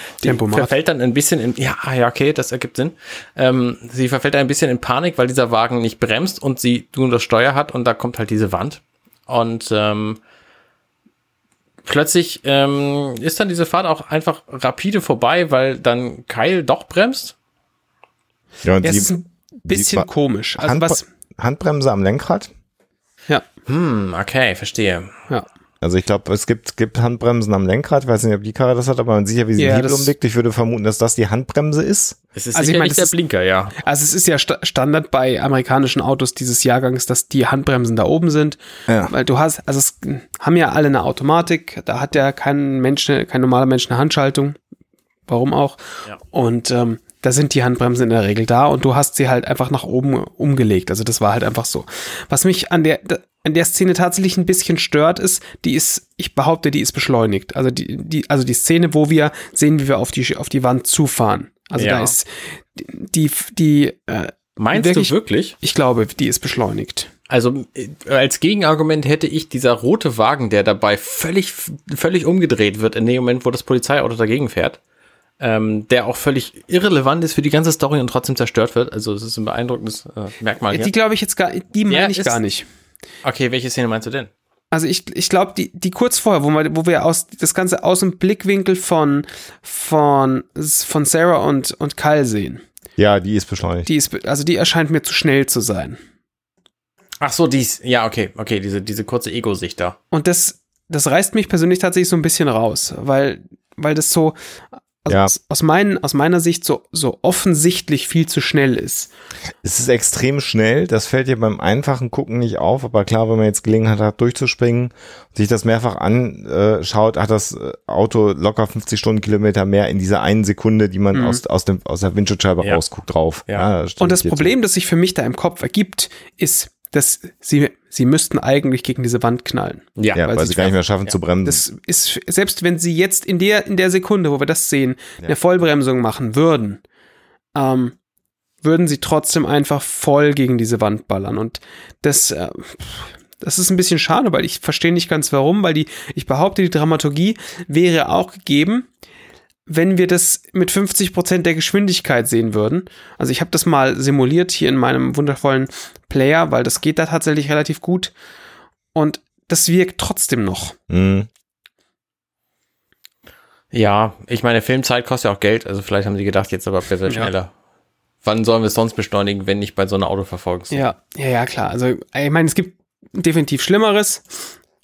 verfällt dann ein bisschen in, ja, ah, ja, okay, das ergibt Sinn. Ähm, sie verfällt ein bisschen in Panik, weil dieser Wagen nicht bremst und sie nur das Steuer hat und da kommt halt diese Wand. Und ähm, plötzlich ähm, ist dann diese Fahrt auch einfach rapide vorbei, weil dann Kyle doch bremst. Ja, und Ja, es die ist ein bisschen komisch. Also Hand, was, Handbremse am Lenkrad. Hm, okay, verstehe. ja. Also ich glaube, es gibt, gibt Handbremsen am Lenkrad. Ich weiß nicht, ob die Karre das hat, aber man sieht ja, wie sie Ja, den Hebel umlegt. Ich würde vermuten, dass das die Handbremse ist. Es ist Also ich das der ist- Blinker, ja. Also es ist ja Sta Standard bei amerikanischen Autos dieses Jahrgangs, dass die Handbremsen da oben sind. Ja. Weil du hast, also es haben ja alle eine Automatik, da hat ja kein Mensch, kein normaler Mensch eine Handschaltung. Warum auch? Ja. Und ähm, da sind die Handbremsen in der Regel da und du hast sie halt einfach nach oben umgelegt. Also das war halt einfach so. Was mich an der, an der Szene tatsächlich ein bisschen stört, ist, die ist, ich behaupte, die ist beschleunigt. Also die, die, also die Szene, wo wir sehen, wie wir auf die, auf die Wand zufahren. Also Ja. da ist die, die, äh, Meinst Wirklich? du wirklich? ich glaube, die ist beschleunigt. Also äh, als Gegenargument hätte ich dieser rote Wagen, der dabei völlig, völlig umgedreht wird in dem Moment, wo das Polizeiauto dagegen fährt, ähm, der auch völlig irrelevant ist für die ganze Story und trotzdem zerstört wird. Also es ist ein beeindruckendes äh, Merkmal hier. Die glaube ich jetzt gar, die meine ich ist- gar nicht. Okay, welche Szene meinst du denn? Also ich, ich glaube, die, die kurz vorher, wo wir, wo wir aus, das Ganze aus dem Blickwinkel von, von, von Sarah und, und Kyle sehen. Ja, die ist beschleunigt. Die ist, also die erscheint mir zu schnell zu sein. Ach so, dies. Ja, okay, okay, diese, diese kurze Ego-Sicht da. Und das, das reißt mich persönlich tatsächlich so ein bisschen raus, weil, weil das so, also Ja. aus, aus, meinen, aus meiner Sicht so, so offensichtlich viel zu schnell ist. Es ist extrem schnell. Das fällt dir beim einfachen Gucken nicht auf. Aber klar, wenn man jetzt Gelegenheit hat, durchzuspringen und sich das mehrfach anschaut, hat das äh, Auto locker 50 Stundenkilometer mehr in dieser einen Sekunde, die man Mhm. aus, aus, dem, aus der Windschutzscheibe Ja. rausguckt, drauf. Ja. stimmt Und das dir zu. Problem, das sich für mich da im Kopf ergibt, ist, dass sie, sie müssten eigentlich gegen diese Wand knallen. Ja, Ja, weil, weil sie sie gar nicht mehr schaffen zu bremsen. Das ist, selbst wenn sie jetzt in der, in der Sekunde, wo wir das sehen, eine Vollbremsung machen würden, ähm, würden sie trotzdem einfach voll gegen diese Wand ballern. Und das, äh, das ist ein bisschen schade, weil ich verstehe nicht ganz warum, weil die, ich behaupte, die Dramaturgie wäre auch gegeben, wenn wir das mit 50% der Geschwindigkeit sehen würden. Also ich habe das mal simuliert hier in meinem wundervollen Player, weil das geht da tatsächlich relativ gut. Und das wirkt trotzdem noch. Mhm. Ja, ich meine, Filmzeit kostet ja auch Geld, also vielleicht haben sie gedacht, jetzt aber besser Ja. schneller. Wann sollen wir es sonst beschleunigen, wenn nicht bei so einer Autoverfolgung? Ja, ja, ja, klar. Also ich meine, es gibt definitiv Schlimmeres.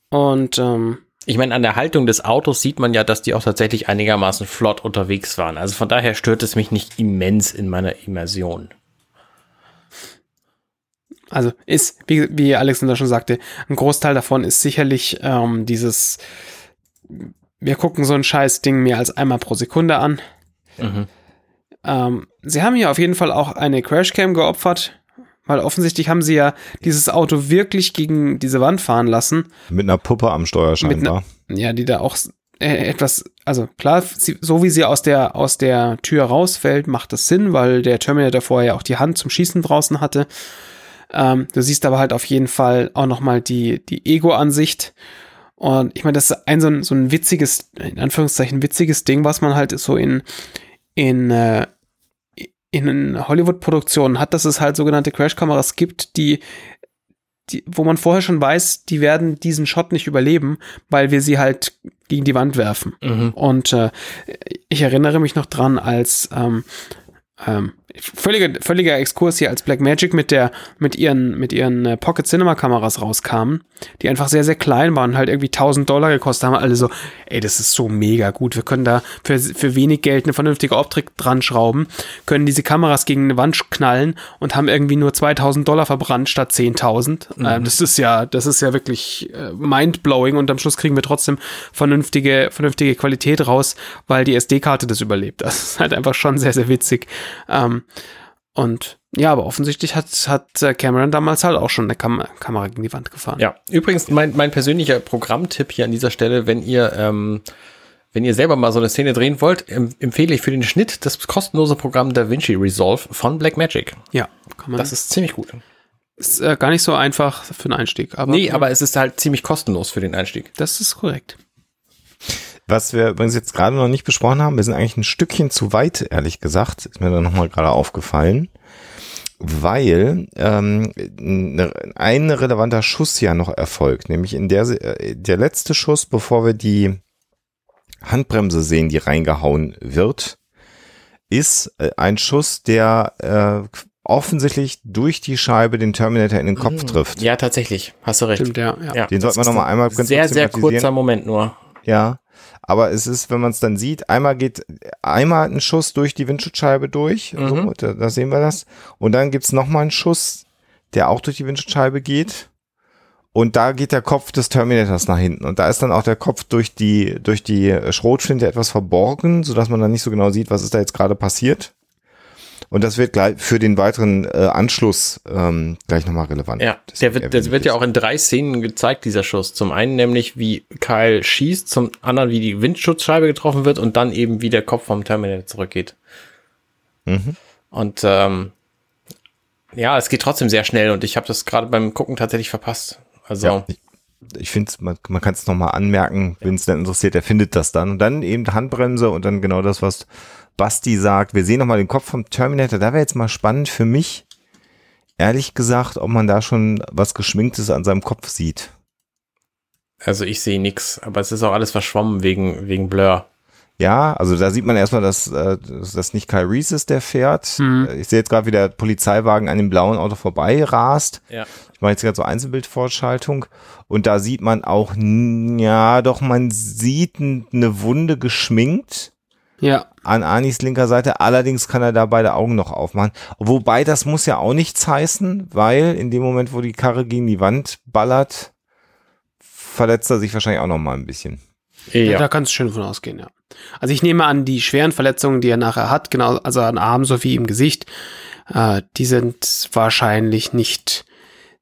Und ähm, Ich meine, an der Haltung des Autos sieht man ja, dass die auch tatsächlich einigermaßen flott unterwegs waren. Also von daher stört es mich nicht immens in meiner Immersion. also ist, wie, wie Alexander schon sagte, ein Großteil davon ist sicherlich ähm, dieses, wir gucken so ein scheiß Ding mehr als einmal pro Sekunde an. Mhm. Ähm, sie haben hier auf jeden Fall auch eine Crashcam geopfert, weil offensichtlich haben sie ja dieses Auto wirklich gegen diese Wand fahren lassen. Mit einer Puppe am Steuer scheinbar. Ja, die da auch äh, etwas, also klar, sie, so wie sie aus der, aus der Tür rausfällt, macht das Sinn, weil der Terminator vorher auch die Hand zum Schießen draußen hatte. Ähm, du siehst aber halt auf jeden Fall auch nochmal die, die Ego-Ansicht. Und ich meine, das ist ein so ein, so ein witziges, in Anführungszeichen witziges Ding, was man halt so in, in, äh, in Hollywood-Produktionen hat, dass es halt sogenannte Crash-Kameras gibt, die, die, wo man vorher schon weiß, die werden diesen Shot nicht überleben, weil wir sie halt gegen die Wand werfen. Mhm. Und äh, ich erinnere mich noch dran, als ähm, ähm, völliger, völliger Exkurs hier als Blackmagic mit der, mit ihren, mit ihren äh, Pocket Cinema Kameras rauskamen, die einfach sehr, sehr klein waren, halt irgendwie 1000 Dollar gekostet haben, alle so, ey, das ist so mega gut, wir können da für, für wenig Geld eine vernünftige Optik dran schrauben, können diese Kameras gegen eine Wand knallen und haben irgendwie nur 2000 Dollar verbrannt statt 10.000. Mhm. Ähm, das ist ja, das ist ja wirklich äh, mindblowing und am Schluss kriegen wir trotzdem vernünftige, vernünftige Qualität raus, weil die SD-Karte das überlebt. Das ist halt einfach schon sehr, sehr witzig. Ähm, und ja, aber offensichtlich hat, hat Cameron damals halt auch schon eine Kam Kamera gegen die Wand gefahren. Ja, übrigens mein, mein persönlicher Programmtipp hier an dieser Stelle, wenn ihr, ähm, wenn ihr selber mal so eine Szene drehen wollt, em empfehle ich für den Schnitt das kostenlose Programm DaVinci Resolve von Blackmagic. Ja, kann man. Das ist ziemlich gut. ist äh, gar nicht so einfach für den Einstieg. Aber Nee, aber es ist halt ziemlich kostenlos für den Einstieg. das ist korrekt. Was wir übrigens jetzt gerade noch nicht besprochen haben, wir sind eigentlich ein Stückchen zu weit, ehrlich gesagt, ist mir dann nochmal gerade aufgefallen, weil ähm, ein relevanter Schuss ja noch erfolgt, nämlich in der, äh, der letzte Schuss, bevor wir die Handbremse sehen, die reingehauen wird, ist äh, ein Schuss, der äh, offensichtlich durch die Scheibe den Terminator in den Kopf trifft. Ja, tatsächlich. Hast du recht. Stimmt, ja. ja. Den das sollten wir ist noch mal ein einmal kurz Sehr, sehr kurzer Moment nur. Ja, aber es ist, wenn man es dann sieht, einmal geht einmal ein Schuss durch die Windschutzscheibe durch, so, Mhm. da, da sehen wir das. Und dann gibt's noch mal einen Schuss, der auch durch die Windschutzscheibe geht. Und da geht der Kopf des Terminators nach hinten. Und da ist dann auch der Kopf durch die, durch die Schrotflinte etwas verborgen, sodass man dann nicht so genau sieht, was ist da jetzt gerade passiert. Und das wird gleich für den weiteren äh, Anschluss ähm, gleich nochmal relevant. Ja, Das der wird, der wird ja auch in drei Szenen gezeigt, dieser Schuss. Zum einen nämlich, wie Kyle schießt, zum anderen, wie die Windschutzscheibe getroffen wird und dann eben, wie der Kopf vom Terminator zurückgeht. Mhm. Und ähm, ja, es geht trotzdem sehr schnell und ich habe das gerade beim Gucken tatsächlich verpasst. Also, Ja, ich, ich finde, man, man kann es nochmal anmerken, wenn es dann interessiert, der findet das dann. Und dann eben Handbremse und dann genau das, was Basti sagt. Wir sehen nochmal den Kopf vom Terminator. Da wäre jetzt mal spannend für mich, ehrlich gesagt, ob man da schon was Geschminktes an seinem Kopf sieht. also ich sehe nix, aber es ist auch alles verschwommen wegen, wegen Blur. Ja, also da sieht man erstmal, dass äh, dass das nicht Kyle Reese ist, der fährt. Mhm. Ich sehe jetzt gerade, wie der Polizeiwagen an dem blauen Auto vorbei rast. Ja. Ich mache jetzt gerade so Einzelbildvorschaltung und da sieht man auch, ja, doch, man sieht eine Wunde geschminkt Ja. an Anis linker Seite. Allerdings kann er da beide Augen noch aufmachen. Wobei das muss ja auch nichts heißen, weil in dem Moment, wo die Karre gegen die Wand ballert, verletzt er sich wahrscheinlich auch noch mal ein bisschen. Ja. Ja. Da kannst du schön von ausgehen, ja. Also ich nehme an, die schweren Verletzungen, die er nachher hat, genau, also an Arm sowie im Gesicht, äh, die sind wahrscheinlich nicht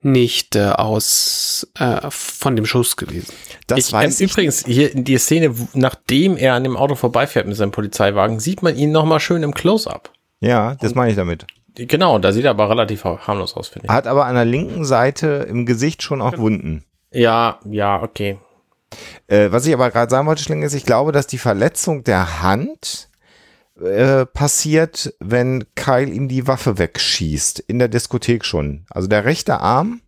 nicht äh, aus äh, von dem Schuss gewesen. Das ich, weiß ähm, ich. Übrigens, hier in die Szene, nachdem er an dem Auto vorbeifährt mit seinem Polizeiwagen, sieht man ihn nochmal schön im Close-Up. Ja, das meine ich damit. Genau, da sieht er aber relativ harmlos aus, finde ich. Hat aber an der linken Seite im Gesicht schon auch Wunden. Ja, ja, okay. Äh, was ich aber gerade sagen wollte, Schling, ist, ich glaube, dass die Verletzung der Hand äh, passiert, wenn Kyle ihm die Waffe wegschießt. In der Diskothek schon. Also der rechte Arm,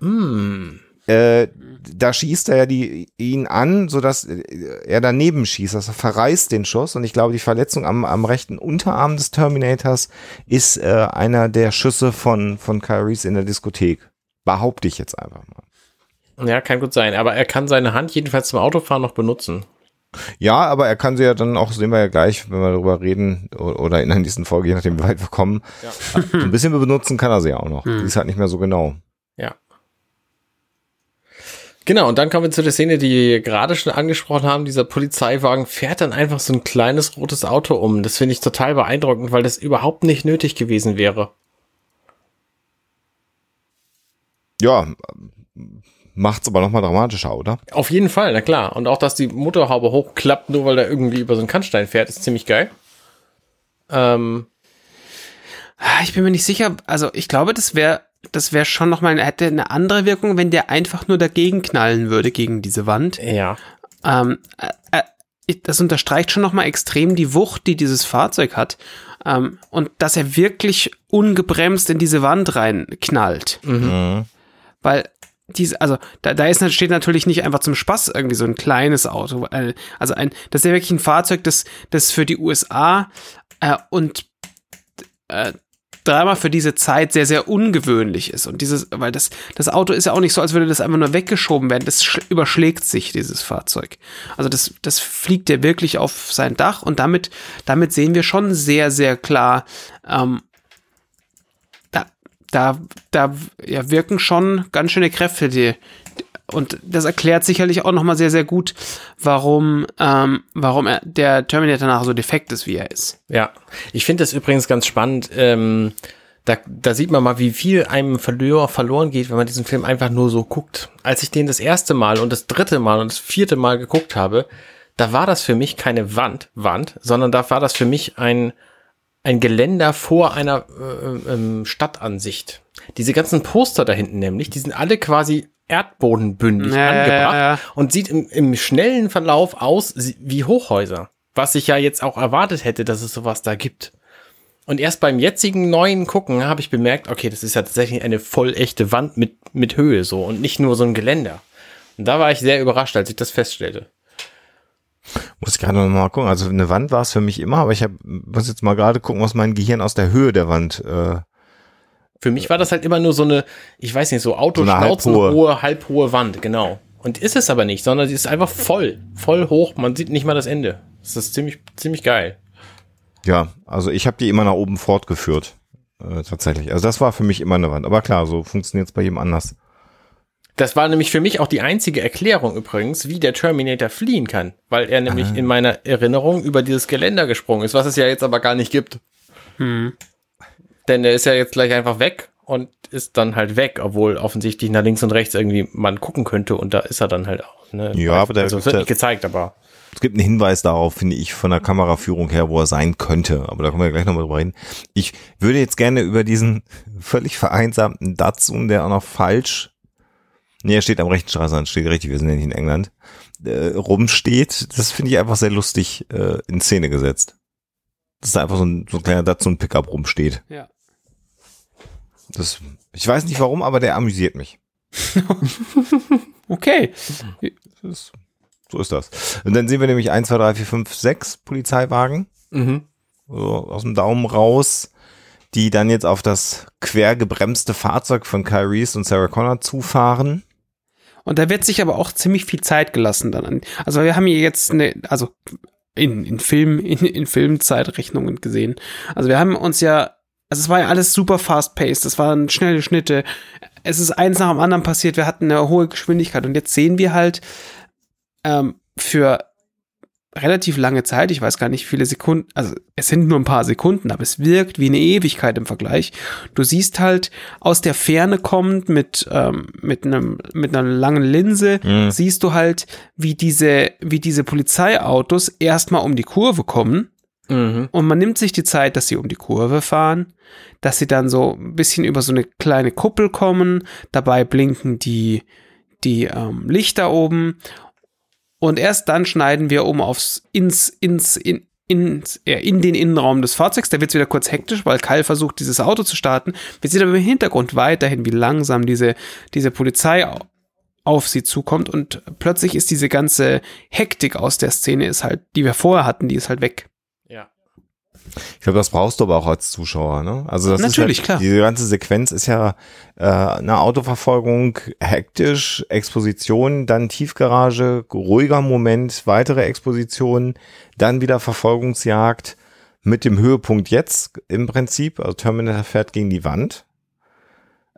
Hm. äh, da schießt er ja die, ihn an, sodass äh, er daneben schießt. Also verreißt den Schuss. Und ich glaube, die Verletzung am, am rechten Unterarm des Terminators ist äh, einer der Schüsse von, von Kyle Reese in der Diskothek. Behaupte ich jetzt einfach mal. Ja, kann gut sein. Aber er kann seine Hand jedenfalls zum Autofahren noch benutzen. Ja, aber er kann sie ja dann auch, sehen wir ja gleich, wenn wir darüber reden oder in der nächsten Folge, je nachdem, wie weit wir kommen. So ein bisschen benutzen kann er sie ja auch noch. Die ist halt nicht mehr so genau. Ja. Genau, und dann kommen wir zu der Szene, die wir gerade schon angesprochen haben. Dieser Polizeiwagen fährt dann einfach so ein kleines rotes Auto um. Das finde ich total beeindruckend, weil das überhaupt nicht nötig gewesen wäre. Ja, macht's aber nochmal dramatischer, oder? Auf jeden Fall, na klar. Und auch, dass die Motorhaube hochklappt, nur weil er irgendwie über so einen Kannstein fährt, ist ziemlich geil. Ähm, Ah, Ich bin mir nicht sicher, also ich glaube, das wäre das wäre schon nochmal, hätte eine andere Wirkung, wenn der einfach nur dagegen knallen würde, gegen diese Wand. Ja. Ähm, äh, äh, das unterstreicht schon nochmal extrem die Wucht, die dieses Fahrzeug hat. Ähm, und dass er wirklich ungebremst in diese Wand rein knallt. Mhm. Weil diese, also da, da ist steht natürlich nicht einfach zum Spaß irgendwie so ein kleines Auto. Also ein, das ist ja wirklich ein Fahrzeug, das, das für die USA äh, und äh, dreimal für diese Zeit sehr, sehr ungewöhnlich ist. Und dieses, weil das, das Auto ist ja auch nicht so, als würde das einfach nur weggeschoben werden. Das sch- überschlägt sich, dieses Fahrzeug. Also das, das fliegt ja wirklich auf sein Dach und damit, damit sehen wir schon sehr, sehr klar, ähm, da, da, ja, wirken schon ganz schöne Kräfte, die, und das erklärt sicherlich auch nochmal sehr, sehr gut, warum, ähm, warum er, der Terminator nachher so defekt ist, wie er ist. Ja, ich finde das übrigens ganz spannend. Ähm, da, da sieht man mal, wie viel einem verlor, verloren geht, wenn man diesen Film einfach nur so guckt. Als ich den das erste Mal und das dritte Mal und das vierte Mal geguckt habe, da war das für mich keine Wand, Wand, sondern da war das für mich ein, ein Geländer vor einer äh, ähm, Stadtansicht. Diese ganzen Poster da hinten nämlich, die sind alle quasi erdbodenbündig ja, angebracht und sieht im, im schnellen Verlauf aus wie Hochhäuser. Was ich ja jetzt auch erwartet hätte, dass es sowas da gibt. Und erst beim jetzigen neuen Gucken habe ich bemerkt, okay, das ist ja tatsächlich eine voll echte Wand mit, mit Höhe so und nicht nur so ein Geländer. Und da war ich sehr überrascht, als ich das feststellte. Muss ich gerade noch mal gucken. Also eine Wand war es für mich immer, aber ich hab, muss jetzt mal gerade gucken, was mein Gehirn aus der Höhe der Wand. Äh, Für mich war das halt immer nur so eine, ich weiß nicht, so So eine Autoschnauzenhohe, halbhohe Wand, genau. Und ist es aber nicht, sondern sie ist einfach voll, voll hoch. Man sieht nicht mal das Ende. Das ist ziemlich, ziemlich geil. ja, also ich habe die immer nach oben fortgeführt. Äh, tatsächlich. Also das war für mich immer eine Wand. Aber klar, so funktioniert es bei jedem anders. Das war nämlich für mich auch die einzige Erklärung übrigens, wie der Terminator fliehen kann, weil er nämlich in meiner Erinnerung über dieses Geländer gesprungen ist, was es ja jetzt aber gar nicht gibt. Denn er ist ja jetzt gleich einfach weg und ist dann halt weg, obwohl offensichtlich nach links und rechts irgendwie man gucken könnte und da ist er dann halt auch. Ne? Ja, aber der- also, es wird nicht gezeigt, aber Es gibt einen Hinweis darauf, finde ich, von der Kameraführung her, wo er sein könnte. Aber da können wir gleich nochmal drüber reden. Ich würde jetzt gerne über diesen völlig vereinsamten Datsun, der auch noch falsch, nee, er steht am rechten Straßenrand, steht richtig, wir sind ja nicht in England, äh, rumsteht. Das finde ich einfach sehr lustig äh, in Szene gesetzt. Dass da einfach so ein, so ein kleiner Datsun-Pickup rumsteht. Ja. Das, ich weiß nicht warum, aber der amüsiert mich. (laughs) Okay. Das, so ist das. Und dann sehen wir nämlich 1, 2, 3, 4, 5, 6 Polizeiwagen. mhm. so aus dem Daumen raus, die dann jetzt auf das quer gebremste Fahrzeug von Kyle Reese und Sarah Connor zufahren. Und da wird sich aber auch ziemlich viel Zeit gelassen dann. an- Also wir haben hier jetzt eine, also in, in Film, in, in Filmzeitrechnungen gesehen. Also wir haben uns ja, also es war ja alles super fast-paced, es waren schnelle Schnitte. Es ist eins nach dem anderen passiert, wir hatten eine hohe Geschwindigkeit und jetzt sehen wir halt ähm, für relativ lange Zeit, ich weiß gar nicht viele Sekunden, also es sind nur ein paar Sekunden, aber es wirkt wie eine Ewigkeit im Vergleich. Du siehst halt aus der Ferne kommend mit ähm, mit einem mit einer langen Linse Mhm. siehst du halt, wie diese wie diese Polizeiautos erstmal um die Kurve kommen Mhm. und man nimmt sich die Zeit, dass sie um die Kurve fahren, dass sie dann so ein bisschen über so eine kleine Kuppel kommen, dabei blinken die die ähm, Lichter oben und erst dann schneiden wir um aufs ins ins in ins, ja, in den Innenraum des Fahrzeugs. Da wird es wieder kurz hektisch, weil Kyle versucht, dieses Auto zu starten. Wir sehen aber im Hintergrund weiterhin, wie langsam diese, diese Polizei au- auf sie zukommt und plötzlich ist diese ganze Hektik aus der Szene ist halt, die wir vorher hatten, die ist halt weg. Ja. Ich glaube, das brauchst du aber auch als Zuschauer. Ne? Also das Natürlich, ist klar. halt, Diese ganze Sequenz ist ja äh, eine Autoverfolgung, hektisch, Exposition, dann Tiefgarage, ruhiger Moment, weitere Exposition, dann wieder Verfolgungsjagd mit dem Höhepunkt jetzt im Prinzip. Also Terminator fährt gegen die Wand.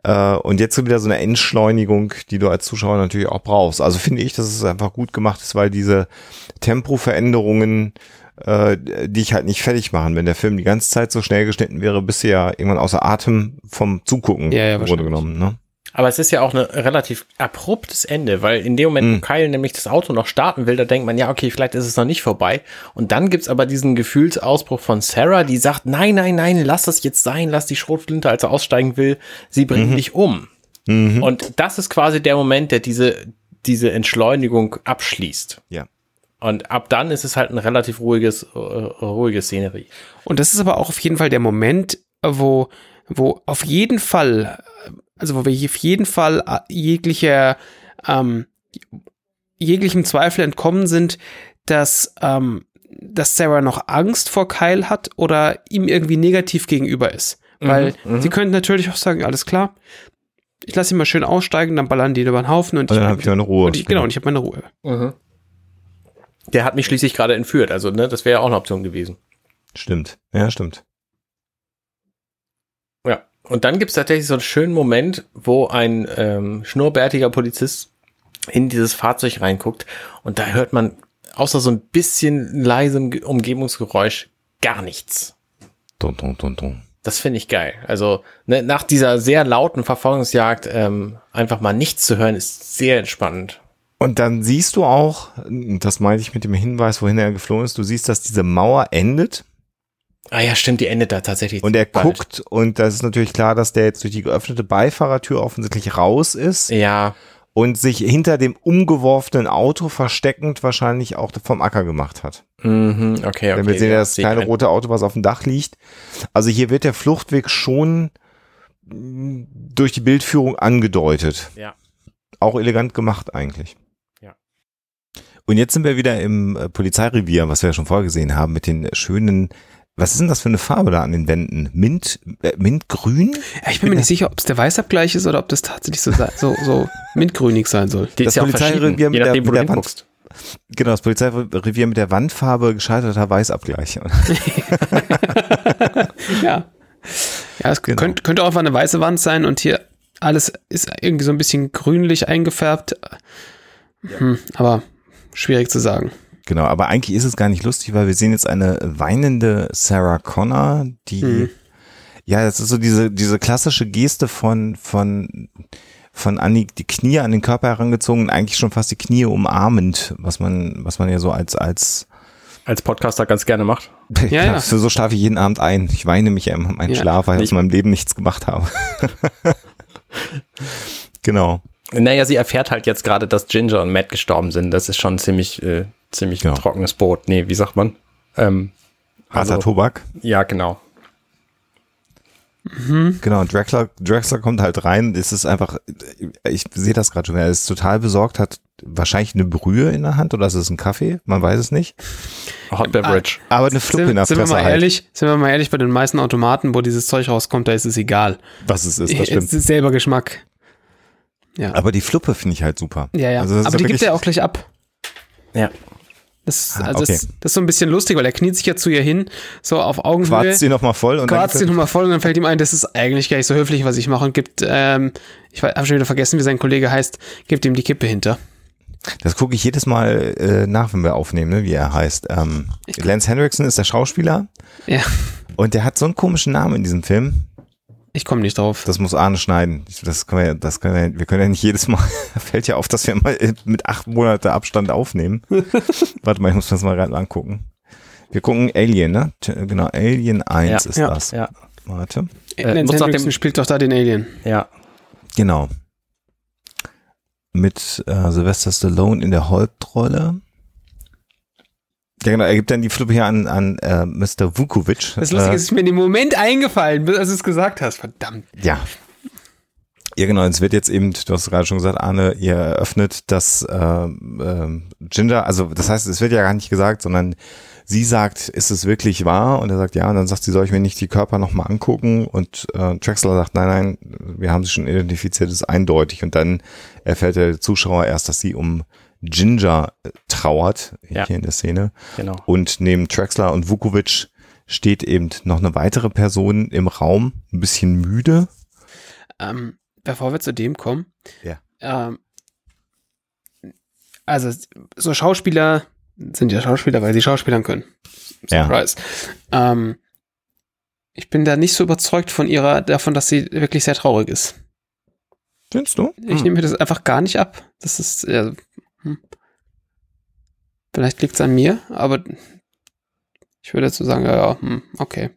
Äh, und jetzt wieder so eine Entschleunigung, die du als Zuschauer natürlich auch brauchst. Also finde ich, dass es einfach gut gemacht ist, weil diese Tempoveränderungen, äh, die ich halt nicht fertig machen. Wenn der Film die ganze Zeit so schnell geschnitten wäre, bist du ja irgendwann außer Atem vom Zugucken Ja, ja, im Grunde genommen. Ne? Aber es ist ja auch ein relativ abruptes Ende, weil in dem Moment, wo Kyle nämlich das Auto noch starten will, da denkt man, ja, okay, vielleicht ist es noch nicht vorbei. Und dann gibt's aber diesen Gefühlsausbruch von Sarah, die sagt, nein, nein, nein, lass das jetzt sein, lass die Schrotflinte, als er aussteigen will, sie bringt dich um. Und das ist quasi der Moment, der diese, diese Entschleunigung abschließt. Ja. Und ab dann ist es halt ein relativ ruhiges, äh, ruhige Szenerie. Und das ist aber auch auf jeden Fall der Moment, wo, wo auf jeden Fall, also wo wir auf jeden Fall äh, jeglicher, ähm, jeglichem Zweifel entkommen sind, dass, ähm, dass Sarah noch Angst vor Kyle hat oder ihm irgendwie negativ gegenüber ist. Weil sie könnten natürlich auch sagen, alles klar, ich lasse ihn mal schön aussteigen, dann ballern die über den Haufen und, Und dann hab ich meine Ruhe. Und ich, genau, und ich habe meine Ruhe. Der hat mich schließlich gerade entführt, also ne, das wäre ja auch eine Option gewesen. Stimmt. Ja, stimmt. Ja. Und dann gibt's tatsächlich so einen schönen Moment, wo ein ähm, schnurrbärtiger Polizist in dieses Fahrzeug reinguckt und da hört man außer so ein bisschen leisem Ge- Umgebungsgeräusch gar nichts. Dun, dun, dun, dun. Das finde ich geil. Also ne, nach dieser sehr lauten Verfolgungsjagd ähm, einfach mal nichts zu hören, ist sehr entspannend. Und dann siehst du auch, das meinte ich mit dem Hinweis, wohin er geflohen ist, du siehst, dass diese Mauer endet Ah ja, stimmt, die endet da tatsächlich. und er bald. guckt und das ist natürlich klar, dass der jetzt durch die geöffnete Beifahrertür offensichtlich raus ist Ja, und sich hinter dem umgeworfenen Auto versteckend wahrscheinlich auch vom Acker gemacht hat. mhm, okay, okay. Denn wir sehen ja das kleine ein. rote Auto, was auf dem Dach liegt. Also hier wird der Fluchtweg schon mh, durch die Bildführung angedeutet. Ja. Auch elegant gemacht eigentlich. Ja. Und jetzt sind wir wieder im äh, Polizeirevier, was wir ja schon vorher gesehen haben, mit den schönen, was ist denn das für eine Farbe da an den Wänden? Mint, äh, Mintgrün? Ja, ich bin mir nicht sicher, ob es der Weißabgleich ist oder ob das tatsächlich so, sei- so, so (laughs) mintgrünig sein soll. Die Das ist ja Polizeirevier mit der- mit der Wand-. Genau, das Polizeirevier mit der Wandfarbe gescheiterter Weißabgleich. (laughs) (laughs) Ja. Ja, es Genau. könnte, könnte auch einfach eine weiße Wand sein und hier alles ist irgendwie so ein bisschen grünlich eingefärbt. Hm, aber schwierig zu sagen. Genau, aber eigentlich ist es gar nicht lustig, weil wir sehen jetzt eine weinende Sarah Connor, die, Mhm. ja, das ist so diese, diese klassische Geste von, von, von an die, Knie an den Körper herangezogen, eigentlich schon fast die Knie umarmend, was man, was man ja so als, als, Als Podcaster ganz gerne macht. (laughs) Ja, ja. Für so schlafe ich jeden Abend ein. Ich weine mich ja immer in meinen Ja. Schlaf, weil ich Ich- aus meinem Leben nichts gemacht habe. (laughs) genau. Naja, sie erfährt halt jetzt gerade, dass Ginger und Matt gestorben sind. Das ist schon ein ziemlich, äh, ziemlich Genau. trockenes Boot. Nee, wie sagt man? Ähm, Harter Also- Tobak. ja, genau. Genau, und Drexler, Drexler kommt halt rein. Es ist einfach, ich sehe das gerade schon, er ist total besorgt, hat wahrscheinlich eine Brühe in der Hand oder ist es ein Kaffee? Man weiß es nicht. Hot Beverage. Aber eine Fluppe in Sind, der sind wir Fresse mal halt. ehrlich, sind wir mal ehrlich, bei den meisten Automaten, wo dieses Zeug rauskommt, da ist es egal. Was es ist, das Es stimmt. ist selber Geschmack. Ja. Aber die Fluppe finde ich halt super. ja, ja. Also aber die gibt er auch gleich ab. Ja. Das, Ah, also okay. das, das ist so ein bisschen lustig, weil er kniet sich ja zu ihr hin, so auf Augenhöhe. Quarzt sie nochmal voll und Quarzt ihn dann nochmal voll und dann fällt ihm ein, das ist eigentlich gar nicht so höflich, was ich mache und gibt, ähm, ich habe schon wieder vergessen, wie sein Kollege heißt, gibt ihm die Kippe hinter. Das gucke ich jedes Mal äh, nach, wenn wir aufnehmen, ne, wie er heißt. Ähm, Lance Henriksen ist der Schauspieler Ja, und der hat so einen komischen Namen in diesem Film. Ich komme nicht drauf. Das muss Arne schneiden. Das können wir, das können wir, wir können ja nicht jedes Mal, (laughs) fällt ja auf, dass wir mal mit acht Monate Abstand aufnehmen. (laughs) Warte mal, ich muss mir das mal gerade angucken. Wir gucken Alien, ne? Genau, Alien 1 Ja, ist ja, das. Ja, Warte. Äh, Henriksen dem- spielt doch da den Alien. ja. Genau. Mit äh, Sylvester Stallone in der Hauptrolle. Ja, genau, er gibt dann die Fluppe hier an, an äh, Mr. Vukovic. Das Lustige äh, ist, ist mir in dem Moment eingefallen, als du es gesagt hast. Verdammt. Ja. Ja, genau. Es wird jetzt eben, du hast gerade schon gesagt, Arne, ihr eröffnet, dass äh, äh, Ginger, also das heißt, es wird ja gar nicht gesagt, sondern sie sagt, ist es wirklich wahr? Und er sagt, ja. Und dann sagt sie, soll ich mir nicht die Körper nochmal angucken? Und äh, Drexler sagt, nein, nein, wir haben sie schon identifiziert, ist eindeutig. Und dann erfährt der Zuschauer erst, dass sie um Ginger äh, trauert, Ja. hier in der Szene. Genau. Und neben Drexler und Vukovic steht eben noch eine weitere Person im Raum, ein bisschen müde. Ähm, bevor wir zu dem kommen. Ja. Ähm, also, so Schauspieler sind ja Schauspieler, weil sie Schauspielern können. Ja. Surprise. Ähm, ich bin da nicht so überzeugt von ihrer, davon, dass sie wirklich sehr traurig ist. Findest du? Ich nehme mir das einfach gar nicht ab. Das ist, ja, hm. Vielleicht liegt es an mir, aber ich würde dazu sagen, ja, hm, okay.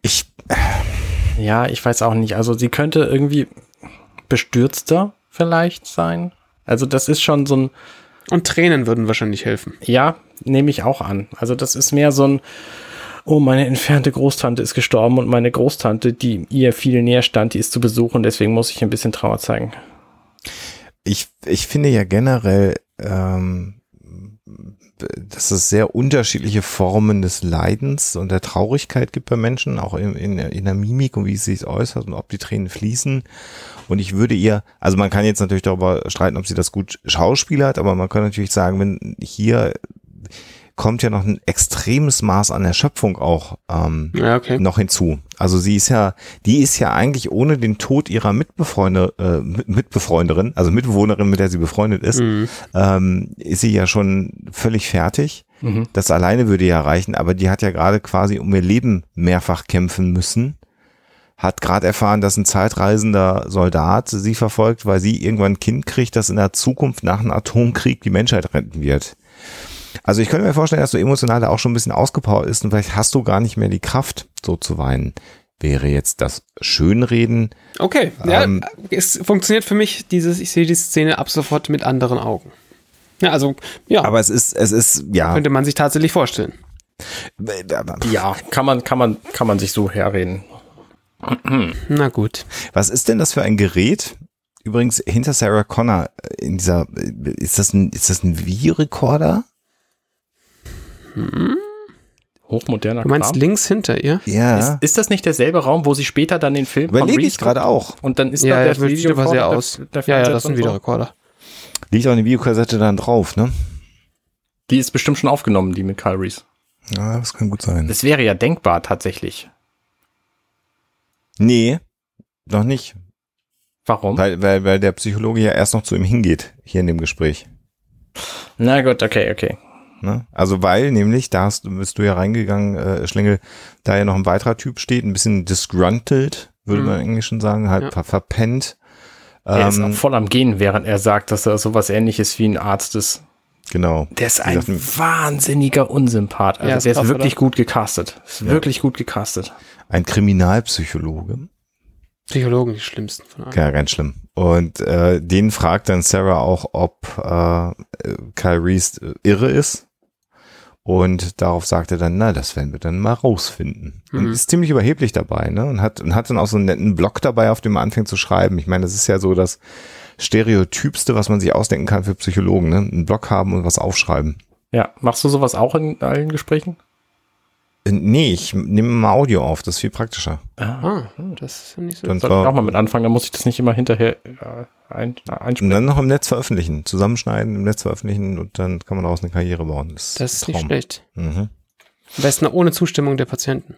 Ich, Ja, ich weiß auch nicht. Also sie könnte irgendwie bestürzter vielleicht sein. Also das ist schon so ein, Und Tränen würden wahrscheinlich helfen. ja, nehme ich auch an. Also das ist mehr so ein, oh, meine entfernte Großtante ist gestorben und meine Großtante, die ihr viel näher stand, die ist zu besuchen, deswegen muss ich ein bisschen Trauer zeigen. ich, ich finde ja generell, ähm, dass es sehr unterschiedliche Formen des Leidens und der Traurigkeit gibt bei Menschen, auch in, in, in der Mimik und wie es sich äußert und ob die Tränen fließen. Und ich würde ihr, also man kann jetzt natürlich darüber streiten, ob sie das gut schauspielert, aber man kann natürlich sagen, wenn hier kommt ja noch ein extremes Maß an Erschöpfung auch ähm, Ja, okay. noch hinzu. Also sie ist ja, die ist ja eigentlich ohne den Tod ihrer Mitbefreunde, äh, Mit- Mitbefreunderin, also Mitbewohnerin, mit der sie befreundet ist, Mhm. ähm, ist sie ja schon völlig fertig. Das alleine würde ja reichen, aber die hat ja gerade quasi um ihr Leben mehrfach kämpfen müssen. Hat gerade erfahren, dass ein zeitreisender Soldat sie verfolgt, weil sie irgendwann ein Kind kriegt, das in der Zukunft nach einem Atomkrieg die Menschheit retten wird. Also ich könnte mir vorstellen, dass du emotional da auch schon ein bisschen ausgepowert ist und vielleicht hast du gar nicht mehr die Kraft, so zu weinen. Wäre jetzt das Schönreden. Okay, ja, Ähm, es funktioniert für mich, dieses, ich sehe die Szene ab sofort mit anderen Augen. Ja, also, ja, Aber es ist, es ist, ja. könnte man sich tatsächlich vorstellen. Ja, kann man, kann man, kann man sich so herreden. Na gut. Was ist denn das für ein Gerät? Übrigens, hinter Sarah Connor in dieser, ist das ein, ist das ein Videorekorder? Hochmoderner Du meinst Kram. links hinter ihr? Ja. Ist, ist das nicht derselbe Raum, wo sie später dann den Film Überlege ich gerade auch. Und dann ist Ja, da das das sieht Video aber vorne, sehr der- aus. der Ja, ja, das ist ein und so. Videorekorder. Liegt auch eine Videokassette dann drauf, ne? Die ist bestimmt schon aufgenommen, die mit Kyle Reese. Ja, das kann gut sein. Das wäre ja denkbar tatsächlich. Nee, noch nicht. Warum? Weil, weil, weil der Psychologe ja erst noch zu ihm hingeht, hier in dem Gespräch. Na gut, okay, okay. Ne? Also weil nämlich, da hast, bist du ja reingegangen, äh, Schlingel, da ja noch ein weiterer Typ steht, ein bisschen disgruntled, würde man im Englischen sagen, halt Ja. ver verpennt. Er ist auch Ähm, voll am Gehen, während er sagt, dass er sowas ähnliches wie ein Arzt ist. genau. Der ist ein gesagt, wahnsinniger Unsympath. Also Ja, ist der ist krass, wirklich oder? gut gecastet. Ist wirklich gut gecastet. Ein Kriminalpsychologe. Psychologen, die schlimmsten von allen. Ja, ganz schlimm. Und äh, den fragt dann Sarah auch, ob äh, Kyle Reese irre ist. Und darauf sagt er dann, na, das werden wir dann mal rausfinden. Und Mhm. ist ziemlich überheblich dabei, ne? Und hat, und hat dann auch so einen netten Blog dabei, auf dem er anfängt zu schreiben. Ich meine, das ist ja so das Stereotypste, was man sich ausdenken kann für Psychologen, ne? Einen Blog haben und was aufschreiben. Ja, machst du sowas auch in allen Gesprächen? Äh, nee, ich nehme mal Audio auf, das ist viel praktischer. Ah, das ist ja nicht so. Dann Soll ich auch mal mit anfangen, dann muss ich das nicht immer hinterher äh, ein, Und einsprechen. dann noch im Netz veröffentlichen, zusammenschneiden, im Netz veröffentlichen und dann kann man daraus eine Karriere bauen. Das, Das ist ein nicht Traum. schlecht. Mhm. Am besten ohne Zustimmung der Patienten.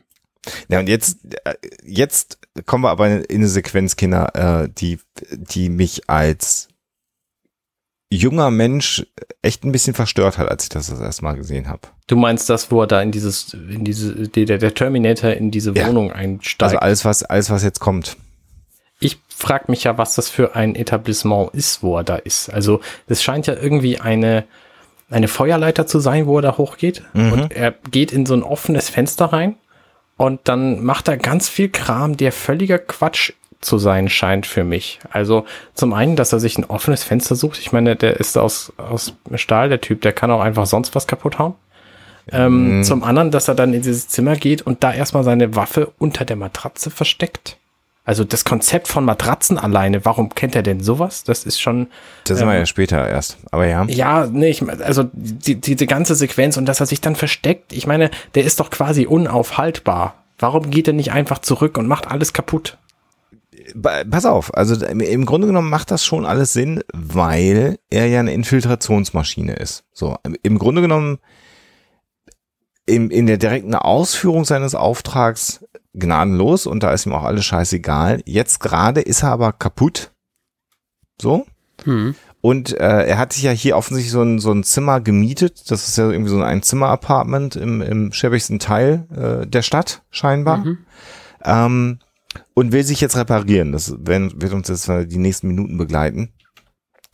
Ja, und jetzt, äh, jetzt kommen wir aber in in eine Sequenz, Kinder, äh, die, die mich als junger Mensch echt ein bisschen verstört hat, als ich das das erste Mal gesehen habe. Du meinst das, wo er da in dieses, in diese, der, der Terminator in diese Ja. Wohnung einsteigt? Also alles, was, alles, was jetzt kommt. ich frage mich ja, was das für ein Etablissement ist, wo er da ist. Also das scheint ja irgendwie eine, eine Feuerleiter zu sein, wo er da hochgeht. Mhm. Und er geht in so ein offenes Fenster rein und dann macht er ganz viel Kram, der völliger Quatsch zu sein scheint für mich. Also zum einen, dass er sich ein offenes Fenster sucht. Ich meine, der ist aus, aus Stahl, der Typ, der kann auch einfach sonst was kaputt hauen. Ähm, Zum anderen, dass er dann in dieses Zimmer geht und da erstmal seine Waffe unter der Matratze versteckt. Also das Konzept von Matratzen alleine, warum kennt er denn sowas? Das ist schon, Das sind wir ja später erst. Aber ja. ja, nee, ich, also die, diese ganze Sequenz und dass er sich dann versteckt, ich meine, der ist doch quasi unaufhaltbar. Warum geht er nicht einfach zurück und macht alles kaputt? Pass auf, also im- Grunde genommen macht das schon alles Sinn, weil er ja eine Infiltrationsmaschine ist. So, im- Grunde genommen in, in der direkten Ausführung seines Auftrags gnadenlos und da ist ihm auch alles scheißegal. Jetzt gerade ist er aber kaputt. So. Hm. Und äh, er hat sich ja hier offensichtlich so ein, so ein Zimmer gemietet. Das ist ja irgendwie so ein Zimmer-Apartment im, im schäbigsten Teil äh, der Stadt, scheinbar. Mhm. Ähm, und will sich jetzt reparieren. Das werden, wird uns jetzt die nächsten Minuten begleiten.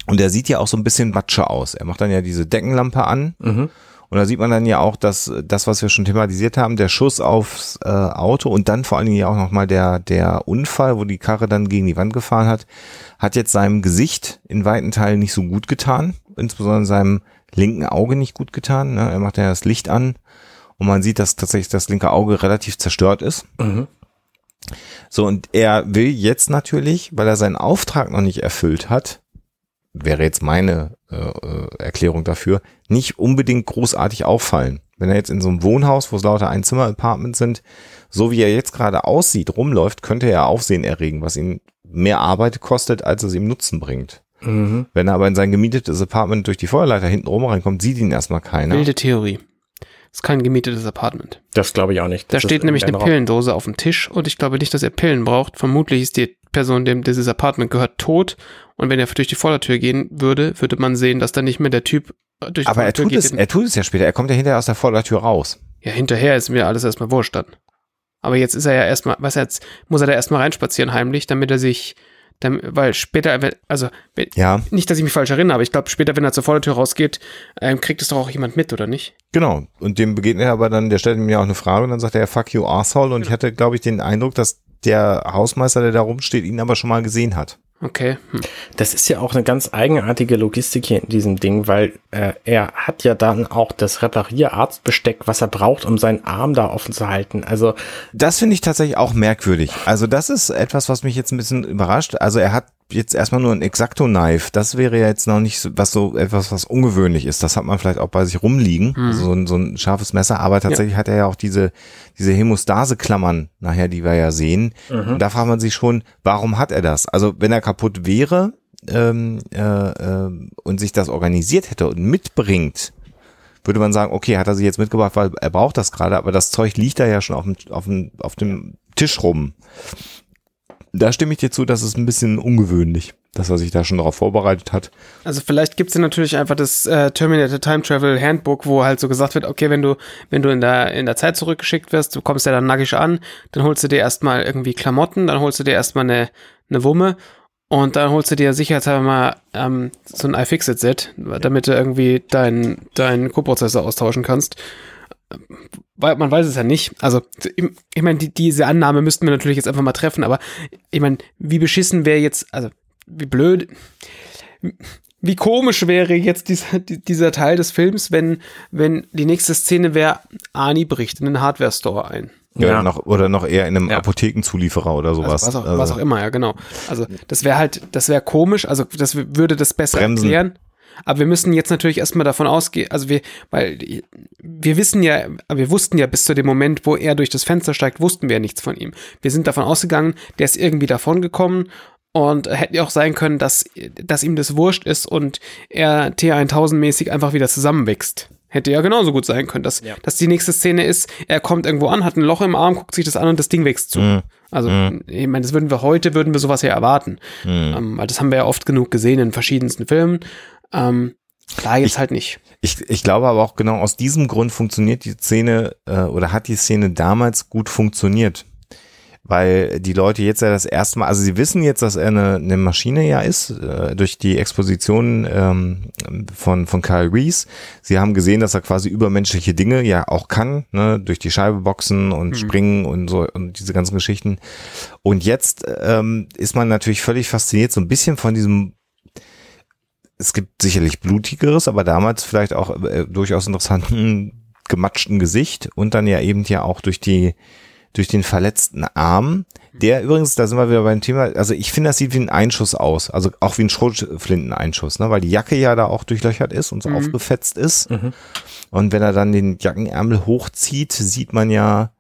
Und er sieht ja auch so ein bisschen Matsche aus. Er macht dann ja diese Deckenlampe an. Mhm. Und da sieht man dann ja auch, dass das, was wir schon thematisiert haben, der Schuss aufs äh, Auto und dann vor allen Dingen ja auch nochmal der, der Unfall, wo die Karre dann gegen die Wand gefahren hat, hat jetzt seinem Gesicht in weiten Teilen nicht so gut getan. Insbesondere seinem linken Auge nicht gut getan. Ne? Er macht ja das Licht an und man sieht, dass tatsächlich das linke Auge relativ zerstört ist. Mhm. So, und er will jetzt natürlich, weil er seinen Auftrag noch nicht erfüllt hat, wäre jetzt meine äh, äh, Erklärung dafür, nicht unbedingt großartig auffallen. Wenn er jetzt in so einem Wohnhaus, wo es lauter Einzimmer-Apartments sind, so wie er jetzt gerade aussieht, rumläuft, könnte er Aufsehen erregen, was ihn mehr Arbeit kostet, als es ihm Nutzen bringt. Mhm. Wenn er aber in sein gemietetes Apartment durch die Feuerleiter hinten rum reinkommt, sieht ihn erstmal keiner. Wilde Theorie. Ist kein gemietetes Apartment. Das glaube ich auch nicht. Da Das steht ist nämlich eine Raum. Pillendose auf dem Tisch und ich glaube nicht, dass er Pillen braucht. Vermutlich ist die Person, dem dieses Apartment gehört, tot. Und wenn er durch die Vordertür gehen würde, würde man sehen, dass da nicht mehr der Typ durch die aber er Vordertür tut, geht. es, er tut es ja später. Er kommt ja hinterher aus der Vordertür raus. ja, hinterher ist mir alles erstmal wurscht dann. Aber jetzt ist er ja erstmal, was jetzt, muss er da erstmal reinspazieren heimlich, damit er sich, damit, weil später, also, Ja, nicht, dass ich mich falsch erinnere, aber ich glaube, später, wenn er zur Vordertür rausgeht, ähm, kriegt es doch auch jemand mit, oder nicht? genau. Und dem begegnet er aber dann, der stellt mir auch eine Frage und dann sagt er, fuck you, asshole. Und ich hatte, glaube ich, den Eindruck, dass der Hausmeister, der da rumsteht, ihn aber schon mal gesehen hat. Okay. Hm. Das ist ja auch eine ganz eigenartige Logistik hier in diesem Ding, weil äh, er hat ja dann auch das Reparierararztbesteck, was er braucht, um seinen Arm da offen zu halten. Also Das finde ich tatsächlich auch merkwürdig. Also das ist etwas, was mich jetzt ein bisschen überrascht. Also er hat jetzt erstmal nur ein Exacto-Knife. Das wäre ja jetzt noch nicht so, was so etwas, was ungewöhnlich ist. Das hat man vielleicht auch bei sich rumliegen, also so, ein, so ein scharfes Messer. Aber tatsächlich hat er ja auch diese, diese Hämostase-Klammern nachher, die wir ja sehen. Und da fragt man sich schon, warum hat er das? Also wenn er kaputt wäre ähm, äh, äh, und sich das organisiert hätte und mitbringt, würde man sagen, okay, hat er sich jetzt mitgebracht, weil er braucht das gerade, aber das Zeug liegt da ja schon auf dem, auf dem, auf dem Tisch rum. Da stimme ich dir zu, das ist ein bisschen ungewöhnlich, dass er sich da schon darauf vorbereitet hat. Also vielleicht gibt's ja natürlich einfach das äh, Terminator Time Travel Handbook, wo halt so gesagt wird, okay, wenn du, wenn du in der, in der Zeit zurückgeschickt wirst, du kommst ja dann nackig an, dann holst du dir erstmal irgendwie Klamotten, dann holst du dir erstmal eine, eine Wumme und dann holst du dir sicherheitshalber mal ähm, so ein iFixit-Set, damit du irgendwie deinen deinen Co-Prozessor austauschen kannst. Weil man weiß es ja nicht. Also, ich, ich meine, die, diese Annahme müssten wir natürlich jetzt einfach mal treffen, aber ich meine, wie beschissen wäre jetzt, also wie blöd, wie komisch wäre jetzt dieser, die- dieser Teil des Films, wenn, wenn die nächste Szene wäre, Ani bricht in den Hardware-Store ein. Ja. Ja. Noch, oder noch eher in einem Ja. Apothekenzulieferer oder sowas. Also was, auch, Also, was auch immer, ja, genau. Also das wäre halt, das wäre komisch, also das würde das besser Bremsen. erklären. Aber wir müssen jetzt natürlich erstmal davon ausgehen, also wir, weil wir wissen ja, wir wussten ja bis zu dem Moment, wo er durch das Fenster steigt, wussten wir ja nichts von ihm. Wir sind davon ausgegangen, der ist irgendwie davon gekommen und hätte ja auch sein können, dass, dass ihm das wurscht ist und er T1000-mäßig einfach wieder zusammenwächst. Hätte ja genauso gut sein können, dass, dass die nächste Szene ist, er kommt irgendwo an, hat ein Loch im Arm, guckt sich das an und das Ding wächst zu. Mhm. Also, ich meine, das würden wir heute, würden wir sowas ja erwarten. Mhm. Ähm, weil das haben wir ja oft genug gesehen in verschiedensten Filmen. Ähm, klar, jetzt Ich- halt nicht. Ich, ich glaube aber auch genau aus diesem Grund funktioniert die Szene äh, oder hat die Szene damals gut funktioniert. Weil die Leute jetzt ja das erste Mal, also sie wissen jetzt, dass er eine, eine Maschine ja ist, äh, durch die Exposition ähm, von, von Kyle Reese. Sie haben gesehen, dass er quasi übermenschliche Dinge ja auch kann, ne, durch die Scheibe boxen und springen und so und diese ganzen Geschichten. Und jetzt ähm, ist man natürlich völlig fasziniert, so ein bisschen von diesem es gibt sicherlich blutigeres, aber damals vielleicht auch äh, durchaus interessanten gematschten Gesicht und dann ja eben ja auch durch die durch den verletzten Arm, der übrigens, da sind wir wieder beim Thema, also ich finde, das sieht wie ein Einschuss aus, also auch wie ein Schrotflinteneinschuss, ne, weil die Jacke ja da auch durchlöchert ist und so aufgefetzt ist. Und wenn er dann den Jackenärmel hochzieht, sieht man ja,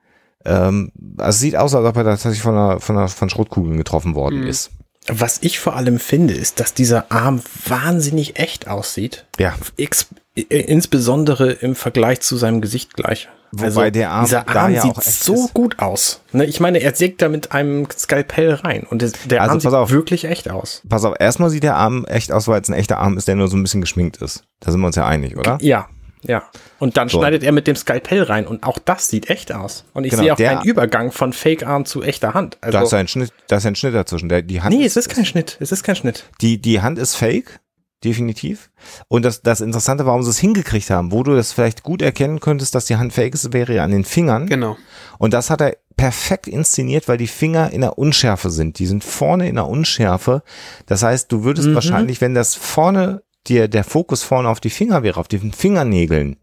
ähm, also es sieht aus, als ob er tatsächlich von, einer, von, einer, von Schrotkugeln getroffen worden ist. Was ich vor allem finde, ist, dass dieser Arm wahnsinnig echt aussieht. Ja. Ex äh, insbesondere im Vergleich zu seinem Gesicht gleich. Also Wobei der Arm dieser da Arm ja sieht so ist. gut aus. Ne, ich meine, er sägt da mit einem Skalpell rein und das, der Also Arm sieht auf. wirklich echt aus. Pass auf, erstmal sieht der Arm echt aus, weil es ein echter Arm ist, der nur so ein bisschen geschminkt ist. Da sind wir uns ja einig, oder? Ja, Ja. Und dann So. schneidet er mit dem Skalpell rein und auch das sieht echt aus. Und ich Genau, sehe auch der- keinen Übergang von Fake-Arm zu echter Hand. Also, da ist ein Schnitt, da ist ein Schnitt dazwischen. Der, die Hand nee, es ist kein Schnitt. Es ist kein Schnitt. Die, die Hand ist fake, definitiv. Und das, das Interessante, warum sie es hingekriegt haben, wo du das vielleicht gut erkennen könntest, dass die Hand fake ist, wäre ja an den Fingern. Genau. Und das hat er perfekt inszeniert, weil die Finger in der Unschärfe sind. Die sind vorne in der Unschärfe. Das heißt, du würdest wahrscheinlich, wenn das vorne, dir der Fokus vorne auf die Finger wäre, auf den Fingernägeln,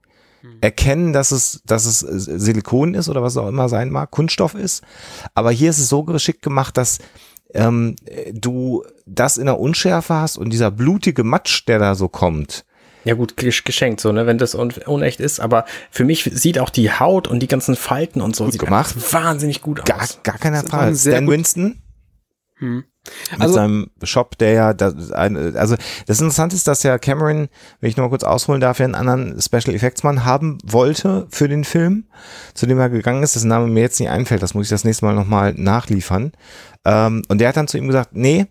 erkennen, dass es, dass es äh, Silikon ist oder was auch immer sein mag, Kunststoff ist. Aber hier ist es so geschickt gemacht, dass ähm, äh, du das in der Unschärfe hast und dieser blutige Matsch, der da so kommt, Ja gut, gesch- geschenkt so, ne, wenn das un unecht ist. Aber für mich sieht auch die Haut und die ganzen Falten und so Gut sieht gemacht. wahnsinnig gut gar, aus. gar keine Das war Frage. Stan gut- Winston, Hm. Mit Also- seinem Shop, der ja, das, also das Interessante ist, dass ja Cameron, wenn ich noch mal kurz ausholen darf, ja einen anderen Special Effects Mann haben wollte für den Film, zu dem er gegangen ist, dessen Name mir jetzt nicht einfällt, das muss ich das nächste Mal nochmal nachliefern. Ähm, und der hat dann zu ihm gesagt, nee,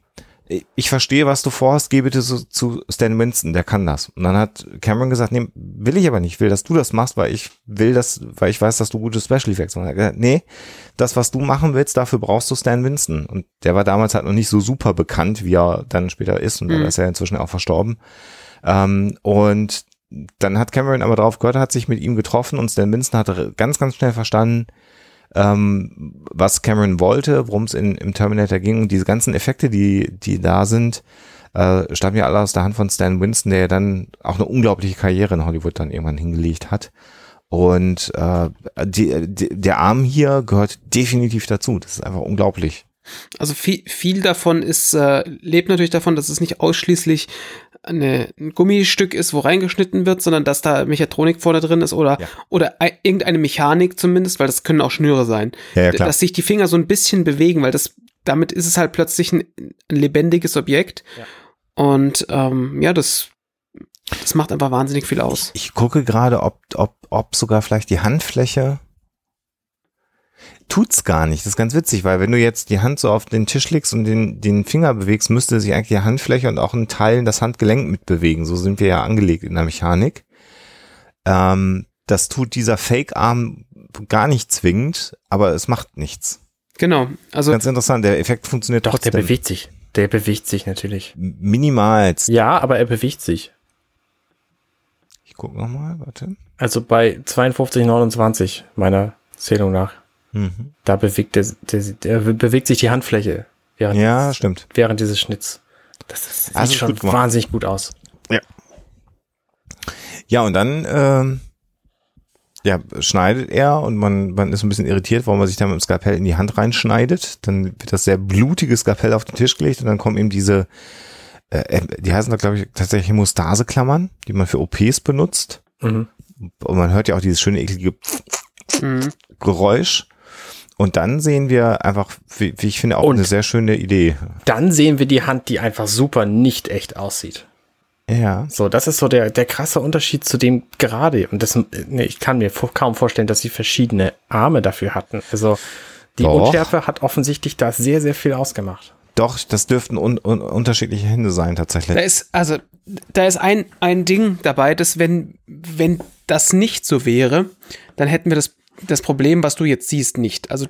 ich verstehe, was du vorhast, geh bitte so, zu Stan Winston, der kann das. Und dann hat Cameron gesagt, nee, will ich aber nicht, ich will, dass du das machst, weil ich will das, weil ich weiß, dass du gute Special Effects machst. Er hat gesagt, nee, das, was du machen willst, dafür brauchst du Stan Winston. Und der war damals halt noch nicht so super bekannt, wie er dann später ist. Und Mhm. dann ist er inzwischen auch verstorben. Ähm, und dann hat Cameron aber drauf gehört, hat sich mit ihm getroffen und Stan Winston hat ganz, ganz schnell verstanden, ähm, was Cameron wollte, worum es im Terminator ging. Und diese ganzen Effekte, die, die da sind, äh, stammen ja alle aus der Hand von Stan Winston, der ja dann auch eine unglaubliche Karriere in Hollywood dann irgendwann hingelegt hat. Und äh, die, die, der Arm hier gehört definitiv dazu. Das ist einfach unglaublich. Also viel, viel davon ist, äh, lebt natürlich davon, dass es nicht ausschließlich eine, ein Gummistück ist, wo reingeschnitten wird, sondern dass da Mechatronik vorne drin ist oder, Ja. oder ei- irgendeine Mechanik zumindest, weil das können auch Schnüre sein. Ja, ja, klar. Dass sich die Finger so ein bisschen bewegen, weil das, damit ist es halt plötzlich ein, ein lebendiges Objekt. Und ähm, ja, das, das macht einfach wahnsinnig viel aus. Ich gucke gerade, ob, ob, ob sogar vielleicht die Handfläche tut's gar nicht. Das ist ganz witzig, weil wenn du jetzt die Hand so auf den Tisch legst und den, den Finger bewegst, müsste sich eigentlich die Handfläche und auch ein Teil das Handgelenk mitbewegen. So sind wir ja angelegt in der Mechanik. Ähm, das tut dieser Fake-Arm gar nicht zwingend, aber es macht nichts. Genau. Also Ganz interessant, der Effekt funktioniert Doch, der trotzdem. bewegt sich. Der bewegt sich natürlich. Minimal. Ja, aber er bewegt sich. Ich guck noch mal, warte. Also bei 52,29 meiner Zählung nach. Mhm. Da bewegt der, der, der bewegt sich die Handfläche während, Ja, dieses, stimmt. während dieses Schnitts. Das, ist, sieht Also schon gut wahnsinnig gut aus. Ja, und dann ähm, ja, schneidet er und man, man ist ein bisschen irritiert, warum man sich da mit dem Skalpell in die Hand reinschneidet. Dann wird das sehr blutige Skalpell auf den Tisch gelegt und dann kommen eben diese, äh, die heißen da, glaube ich, tatsächlich Hämostaseklammern, die man für OPs benutzt. Mhm. Und man hört ja auch dieses schöne, eklige mh. Geräusch. Und dann sehen wir einfach, wie, wie ich finde, auch Und- eine sehr schöne Idee. Dann sehen wir die Hand, die einfach super nicht echt aussieht. Ja. So, das ist so der, der krasse Unterschied zu dem gerade. Und das, nee, ich kann mir vor, kaum vorstellen, dass sie verschiedene Arme dafür hatten. Also, die Doch. Unschärfe hat offensichtlich da sehr, sehr viel ausgemacht. Doch, das dürften un, un, unterschiedliche Hände sein, tatsächlich. Da ist, also, da ist ein, ein Ding dabei, dass wenn, wenn das nicht so wäre, dann hätten wir das, das Problem, was du jetzt siehst, nicht. Also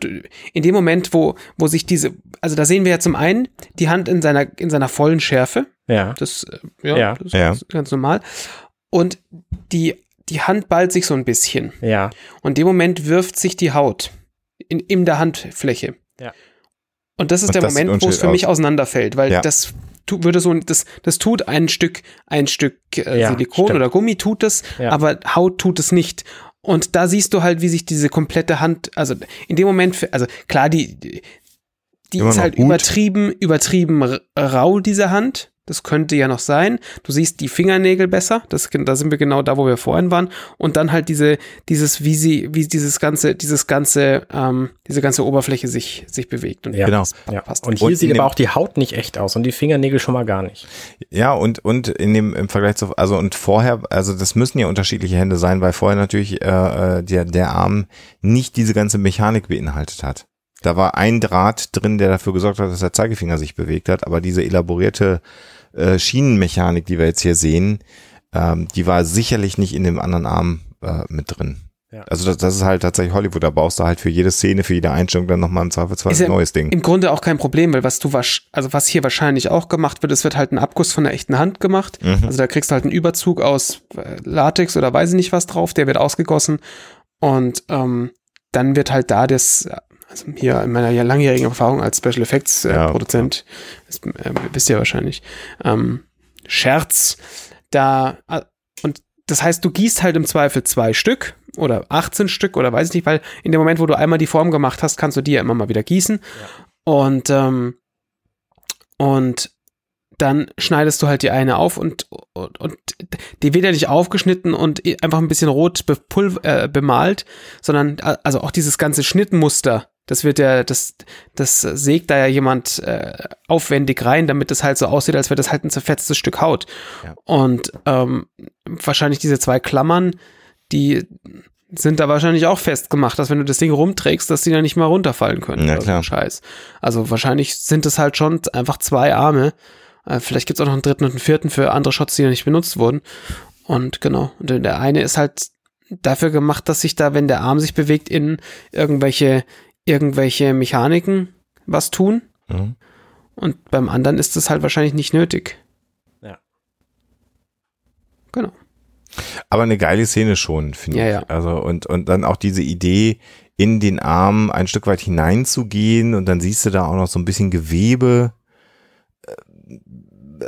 in dem Moment, wo, wo sich diese, also da sehen wir ja zum einen die Hand in seiner, in seiner vollen Schärfe. Ja. Das, äh, ja, Ja. das Ja. ist ganz normal. Und die, die Hand ballt sich so ein bisschen. Ja. Und in dem Moment wirft sich die Haut in, in der Handfläche. Ja. Und das ist Und der das Moment, wo es für mich aus. auseinanderfällt, weil Ja. das tu, würde so, das, das tut ein Stück, ein Stück äh, Ja, Silikon stimmt. oder Gummi tut es, Ja. aber Haut tut es nicht. Und da siehst du halt, wie sich diese komplette Hand, also in dem Moment, also klar, die, die Immer ist halt gut. übertrieben, übertrieben rau, diese Hand. Das könnte ja noch sein. Du siehst die Fingernägel besser. Das, da sind wir genau da, wo wir vorhin waren. Und dann halt diese, dieses, wie sie, wie dieses ganze, dieses ganze, ähm, diese ganze Oberfläche sich, sich bewegt. Und Ja. Genau. ja. passt. Und hier Und sieht aber auch die Haut nicht echt aus und die Fingernägel schon mal gar nicht. Ja, und, und in dem, im Vergleich zu, also und vorher, also das müssen ja unterschiedliche Hände sein, weil vorher natürlich äh, äh, der, der Arm nicht diese ganze Mechanik beinhaltet hat. Da war ein Draht drin, der dafür gesorgt hat, dass der Zeigefinger sich bewegt hat, aber diese elaborierte äh, Schienenmechanik, die wir jetzt hier sehen, ähm, die war sicherlich nicht in dem anderen Arm äh, mit drin. Ja. Also das, das ist halt tatsächlich Hollywood, da baust du halt für jede Szene, für jede Einstellung dann nochmal im Zweifelsfall ein neues Ding. Im Grunde auch kein Problem, weil was du wasch, also was hier wahrscheinlich auch gemacht wird, es wird halt ein Abguss von der echten Hand gemacht. Mhm. Also da kriegst du halt einen Überzug aus äh, Latex oder weiß ich nicht was drauf, der wird ausgegossen und ähm, dann wird halt da das, also hier in meiner ja langjährigen Erfahrung als Special Effects äh, Ja, Produzent, das, äh, wisst ihr wahrscheinlich, ähm, Scherz, da äh, und das heißt, du gießt halt im Zweifel zwei Stück oder 18 Stück oder weiß ich nicht, weil in dem Moment, wo du einmal die Form gemacht hast, kannst du die ja immer mal wieder gießen. Und, ähm, und dann schneidest du halt die eine auf und, und, und die wird ja nicht aufgeschnitten und einfach ein bisschen rot bepulver, äh, bemalt, sondern also auch dieses ganze Schnittmuster, das wird ja, das, das sägt da ja jemand äh, aufwendig rein, damit es halt so aussieht, als wäre das halt ein zerfetztes Stück Haut. Ja. Und ähm, wahrscheinlich diese zwei Klammern, die sind da wahrscheinlich auch festgemacht, dass wenn du das Ding rumträgst, dass die dann nicht mal runterfallen können. Ja, oder so klar. Scheiß. Also wahrscheinlich sind es halt schon einfach zwei Arme. Äh, vielleicht gibt es auch noch einen dritten und einen vierten für andere Shots, die noch nicht benutzt wurden. Und genau. Und der eine ist halt dafür gemacht, dass sich da, wenn der Arm sich bewegt, in irgendwelche, irgendwelche Mechaniken was tun. Mhm. Und beim anderen ist es halt wahrscheinlich nicht nötig. Ja. Genau. Aber eine geile Szene schon, finde Ja, ich. ja. Also und, und dann auch diese Idee, in den Arm ein Stück weit hineinzugehen und dann siehst du da auch noch so ein bisschen Gewebe,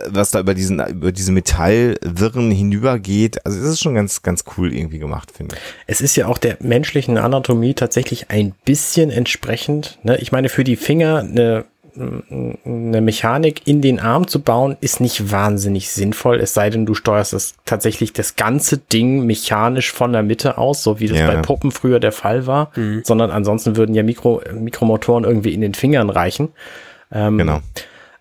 was da über diesen, über diese Metallwirren hinübergeht. Also es ist schon ganz, ganz cool irgendwie gemacht, finde ich. Es ist ja auch der menschlichen Anatomie tatsächlich ein bisschen entsprechend. Ne? Ich meine, für die Finger eine, eine Mechanik in den Arm zu bauen, ist nicht wahnsinnig sinnvoll, es sei denn, du steuerst das tatsächlich das ganze Ding mechanisch von der Mitte aus, so wie das Ja. bei Puppen früher der Fall war, sondern ansonsten würden ja Mikro, Mikromotoren irgendwie in den Fingern reichen. Ähm, Genau.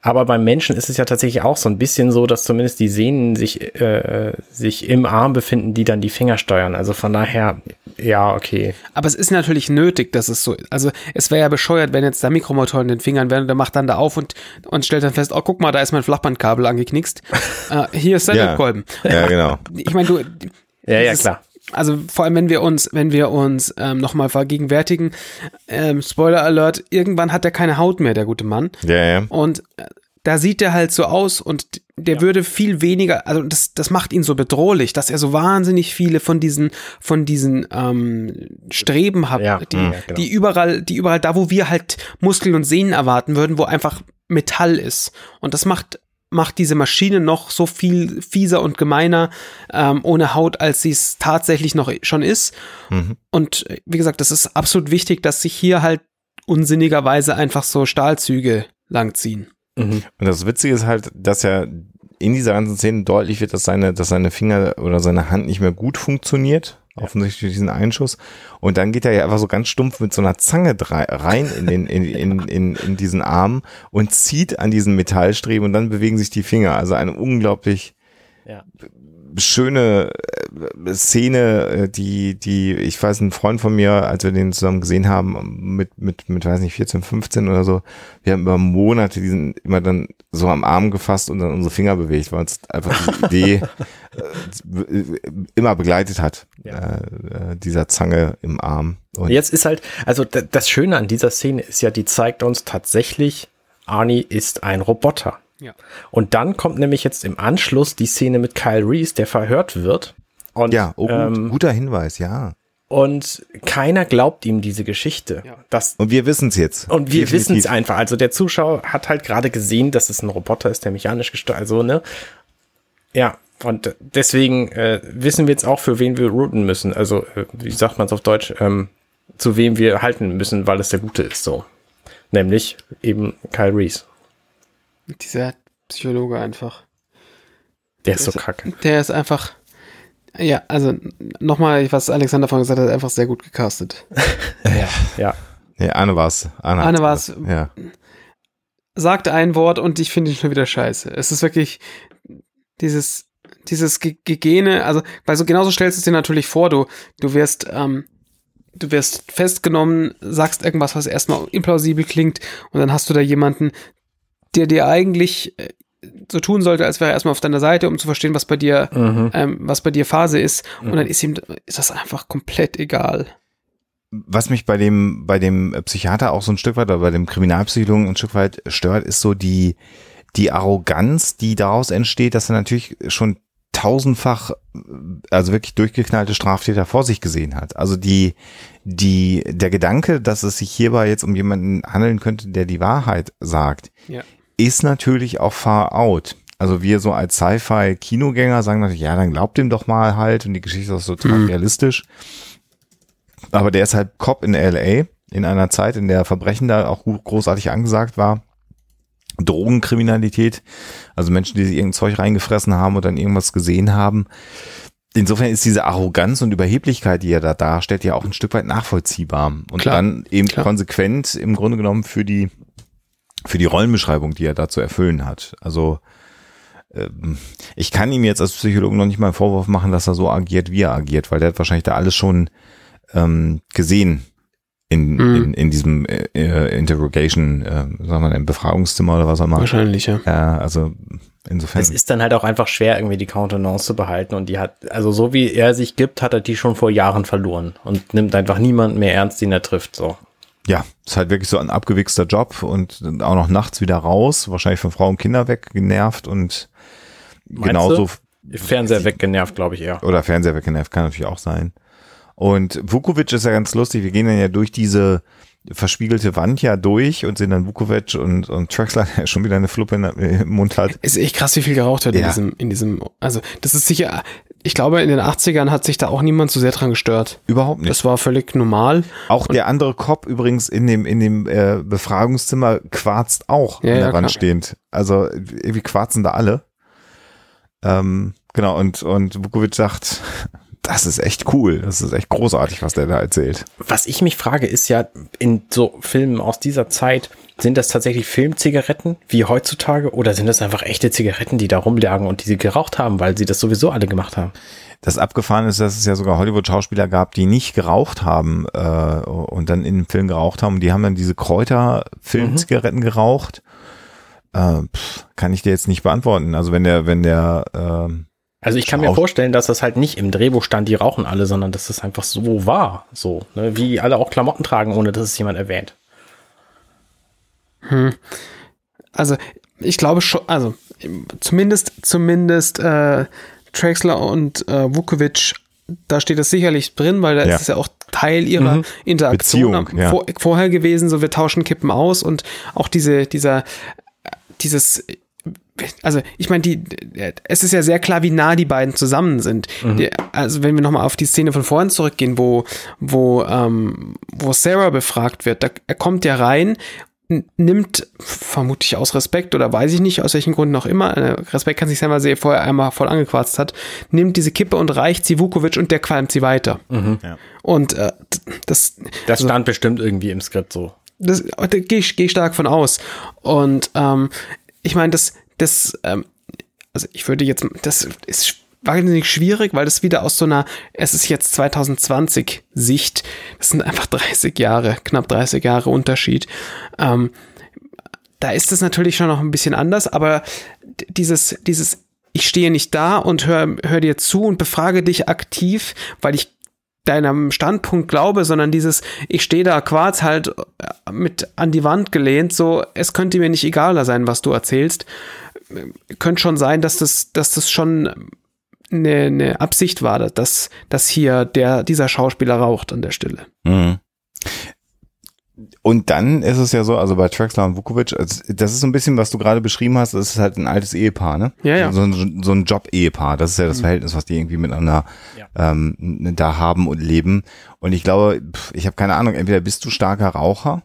Aber beim Menschen ist es ja tatsächlich auch so ein bisschen so, dass zumindest die Sehnen sich, äh, sich im Arm befinden, die dann die Finger steuern. Also von daher, ja, okay. Aber es ist natürlich nötig, dass es so Also es wäre ja bescheuert, wenn jetzt da Mikromotor in den Fingern wäre und der macht dann da auf und, und stellt dann fest, oh, guck mal, da ist mein Flachbandkabel angeknickst. (laughs) äh, hier ist der Ja. Lötkolben. Ja, genau. Ich meine, du. Ja, ja, klar. Also vor allem, wenn wir uns, wenn wir uns ähm, nochmal vergegenwärtigen, ähm, Spoiler Alert, irgendwann hat er keine Haut mehr, der gute Mann. Ja, ja. Und äh, da sieht er halt so aus und der würde viel weniger, also das, das macht ihn so bedrohlich, dass er so wahnsinnig viele von diesen, von diesen ähm, Streben hat, Ja, die, ja, genau. die überall, die überall da, wo wir halt Muskeln und Sehnen erwarten würden, wo einfach Metall ist. Und das macht macht diese Maschine noch so viel fieser und gemeiner ähm, ohne Haut, als sie es tatsächlich noch schon ist. Mhm. Und äh, wie gesagt, das ist absolut wichtig, dass sich hier halt unsinnigerweise einfach so Stahlzüge langziehen. Mhm. Und das Witzige ist halt, dass ja in dieser ganzen Szene deutlich wird, dass seine, dass seine Finger oder seine Hand nicht mehr gut funktioniert. Offensichtlich durch diesen Einschuss. Und dann geht er ja einfach so ganz stumpf mit so einer Zange rein in den, in, in, in, in diesen Arm und zieht an diesen Metallstreben und dann bewegen sich die Finger. Also eine unglaublich Ja. Schöne äh, Szene, äh, die, die, ich weiß, ein Freund von mir, als wir den zusammen gesehen haben, mit, mit, mit, weiß nicht, 14, 15 oder so, wir haben über Monate diesen immer dann so am Arm gefasst und dann unsere Finger bewegt, weil uns einfach die (laughs) Idee äh, immer begleitet hat, Ja. äh, dieser Zange im Arm. Und Jetzt ist halt, also das Schöne an dieser Szene ist ja, die zeigt uns tatsächlich, Arnie ist ein Roboter. Ja. Und dann kommt nämlich jetzt im Anschluss die Szene mit Kyle Reese, der verhört wird. Und, ja, oh, gut, ähm, guter Hinweis, ja. und keiner glaubt ihm diese Geschichte. Ja. Das, Und wir wissen es jetzt. und wir wissen es einfach. Also der Zuschauer hat halt gerade gesehen, dass es ein Roboter ist, der mechanisch gesteuert, also, ne? Ja, und deswegen äh, wissen wir jetzt auch, für wen wir routen müssen. Also, äh, wie sagt man es auf Deutsch, ähm, zu wem wir halten müssen, weil es der Gute ist, so. Nämlich eben Kyle Reese. Dieser Psychologe einfach. Der ist so kacke. Der ist einfach. Ja, also nochmal, was Alexander vorhin gesagt hat, einfach sehr gut gecastet. (laughs) Ja. Nee, Arne war's. Arne hat's war's. Ja. Sagt ein Wort und ich finde ihn schon wieder scheiße. Es ist wirklich dieses, dieses Ge- Gegene, also, weil so genauso stellst du es dir natürlich vor, du, du wirst, ähm, du wirst festgenommen, sagst irgendwas, was erstmal implausibel klingt und dann hast du da jemanden, der dir eigentlich äh, so tun sollte, als wäre er erstmal auf deiner Seite, um zu verstehen, was bei dir, Mhm. ähm, was bei dir Phase ist. Und dann ist ihm ist das einfach komplett egal. was mich bei dem, bei dem Psychiater auch so ein Stück weit, oder bei dem Kriminalpsychologen ein Stück weit stört, ist so die, die Arroganz, die daraus entsteht, dass er natürlich schon tausendfach, also wirklich durchgeknallte Straftäter vor sich gesehen hat. Also die, die, der Gedanke, dass es sich hierbei jetzt um jemanden handeln könnte, der die Wahrheit sagt, Ja. Ist natürlich auch far out. Also wir so als Sci-Fi-Kinogänger sagen natürlich, ja, dann glaubt ihm doch mal halt und die Geschichte ist total realistisch. Aber der ist halt Cop in LA in einer Zeit, in der Verbrechen da auch großartig angesagt war. Drogenkriminalität, also Menschen, die sich irgendein Zeug reingefressen haben oder dann irgendwas gesehen haben. Insofern ist diese Arroganz und Überheblichkeit, die er da darstellt, ja auch ein Stück weit nachvollziehbar. Und Klar, dann eben klar. konsequent im Grunde genommen für die, für die Rollenbeschreibung, die er da zu erfüllen hat. Also ähm, ich kann ihm jetzt als Psychologe noch nicht mal einen Vorwurf machen, dass er so agiert, wie er agiert, weil der hat wahrscheinlich da alles schon ähm, gesehen in, Mhm. in, in diesem äh, äh, Interrogation, äh, sagen wir mal, im Befragungszimmer oder was auch immer. Wahrscheinlich, ja. Ja, also insofern. Es ist dann halt auch einfach schwer, irgendwie die Countenance zu behalten. Und die hat, also so wie er sich gibt, hat er die schon vor Jahren verloren und nimmt einfach niemanden mehr ernst, den er trifft. So. Ja, ist halt wirklich so ein abgewichster Job und auch noch nachts wieder raus, wahrscheinlich von Frau und Kinder weg, genervt und Meinst genauso Fernseher weggenervt, glaube ich eher. oder Fernseher weggenervt, kann natürlich auch sein. Und Vukovic ist ja ganz lustig, wir gehen dann ja durch diese verspiegelte Wand ja durch und sehen dann Vukovic und, und Traxler, der schon wieder eine Fluppe in im Mund hat. Ist echt krass, wie viel geraucht wird in Ja. diesem, in diesem, also das ist sicher, ich glaube, in den 80ern hat sich da auch niemand so sehr dran gestört. Überhaupt nicht. Das war völlig normal. Auch der andere Cop übrigens in dem, in dem äh, Befragungszimmer quarzt auch Ja, an der ja, Wand klar. stehend. Also irgendwie quarzen da alle. Ähm, genau, und, und Vukovic sagt, das ist echt cool, das ist echt großartig, was der da erzählt. Was ich mich frage, ist ja, in so Filmen aus dieser Zeit, sind das tatsächlich Filmzigaretten wie heutzutage oder sind das einfach echte Zigaretten, die da rumlagen und die sie geraucht haben, weil sie das sowieso alle gemacht haben? Das abgefahren ist, dass es ja sogar Hollywood-Schauspieler gab, die nicht geraucht haben äh, und dann in dem Film geraucht haben. Die haben dann diese Kräuter-Filmzigaretten geraucht. Äh, pff, kann ich dir jetzt nicht beantworten. Also wenn der, wenn der ähm, Also ich kann mir vorstellen, dass das halt nicht im Drehbuch stand, die rauchen alle, sondern dass das einfach so war. So, ne? wie alle auch Klamotten tragen, ohne dass es jemand erwähnt. Also ich glaube schon, also zumindest, zumindest äh, Traxler und äh, Vukovic, da steht das sicherlich drin, weil da Ja. ist es ja auch Teil ihrer Interaktion Beziehung, am- ja. vor, vorher gewesen, so wir tauschen Kippen aus und auch diese, dieser, äh, dieses also ich meine, die, es ist ja sehr klar, wie nah die beiden zusammen sind. Die, also wenn wir nochmal auf die Szene von vorhin zurückgehen, wo, wo, ähm, wo Sarah befragt wird, da, er kommt ja rein, nimmt vermutlich aus Respekt oder weiß ich nicht, aus welchen Gründen auch immer, äh, Respekt kann sich sein, weil sie vorher einmal voll angequarzt hat, nimmt diese Kippe und reicht sie Vukovic und der qualmt sie weiter. Ja. Und äh, das, Das also- stand bestimmt irgendwie im Skript so. das da gehe ich, geh ich stark von aus. Und ähm, ich meine, das, das, ähm, also ich würde jetzt, das ist wahnsinnig schwierig, weil das wieder aus so einer, es ist jetzt 2020 Sicht, das sind einfach 30 Jahre, knapp 30 Jahre Unterschied. Ähm, da ist es natürlich schon noch ein bisschen anders, aber dieses, dieses, ich stehe nicht da und hör, hör dir zu und befrage dich aktiv, weil ich deinem Standpunkt glaube, sondern dieses, ich stehe da Quarz halt äh, mit an die Wand gelehnt, so, es könnte mir nicht egaler sein, was du erzählst. Könnte schon sein, dass das, dass das schon eine, eine Absicht war, dass, dass hier der, dieser Schauspieler raucht an der Stelle. Mhm. Und dann ist es ja so, also bei Traxler und Vukovic, also das ist so ein bisschen, was du gerade beschrieben hast, das ist halt ein altes Ehepaar, ne? Ja, ja. So, ein- so ein Job-Ehepaar, das ist ja das Verhältnis, was die irgendwie miteinander ähm, da haben und leben. Und ich glaube, ich habe keine Ahnung, entweder bist du starker Raucher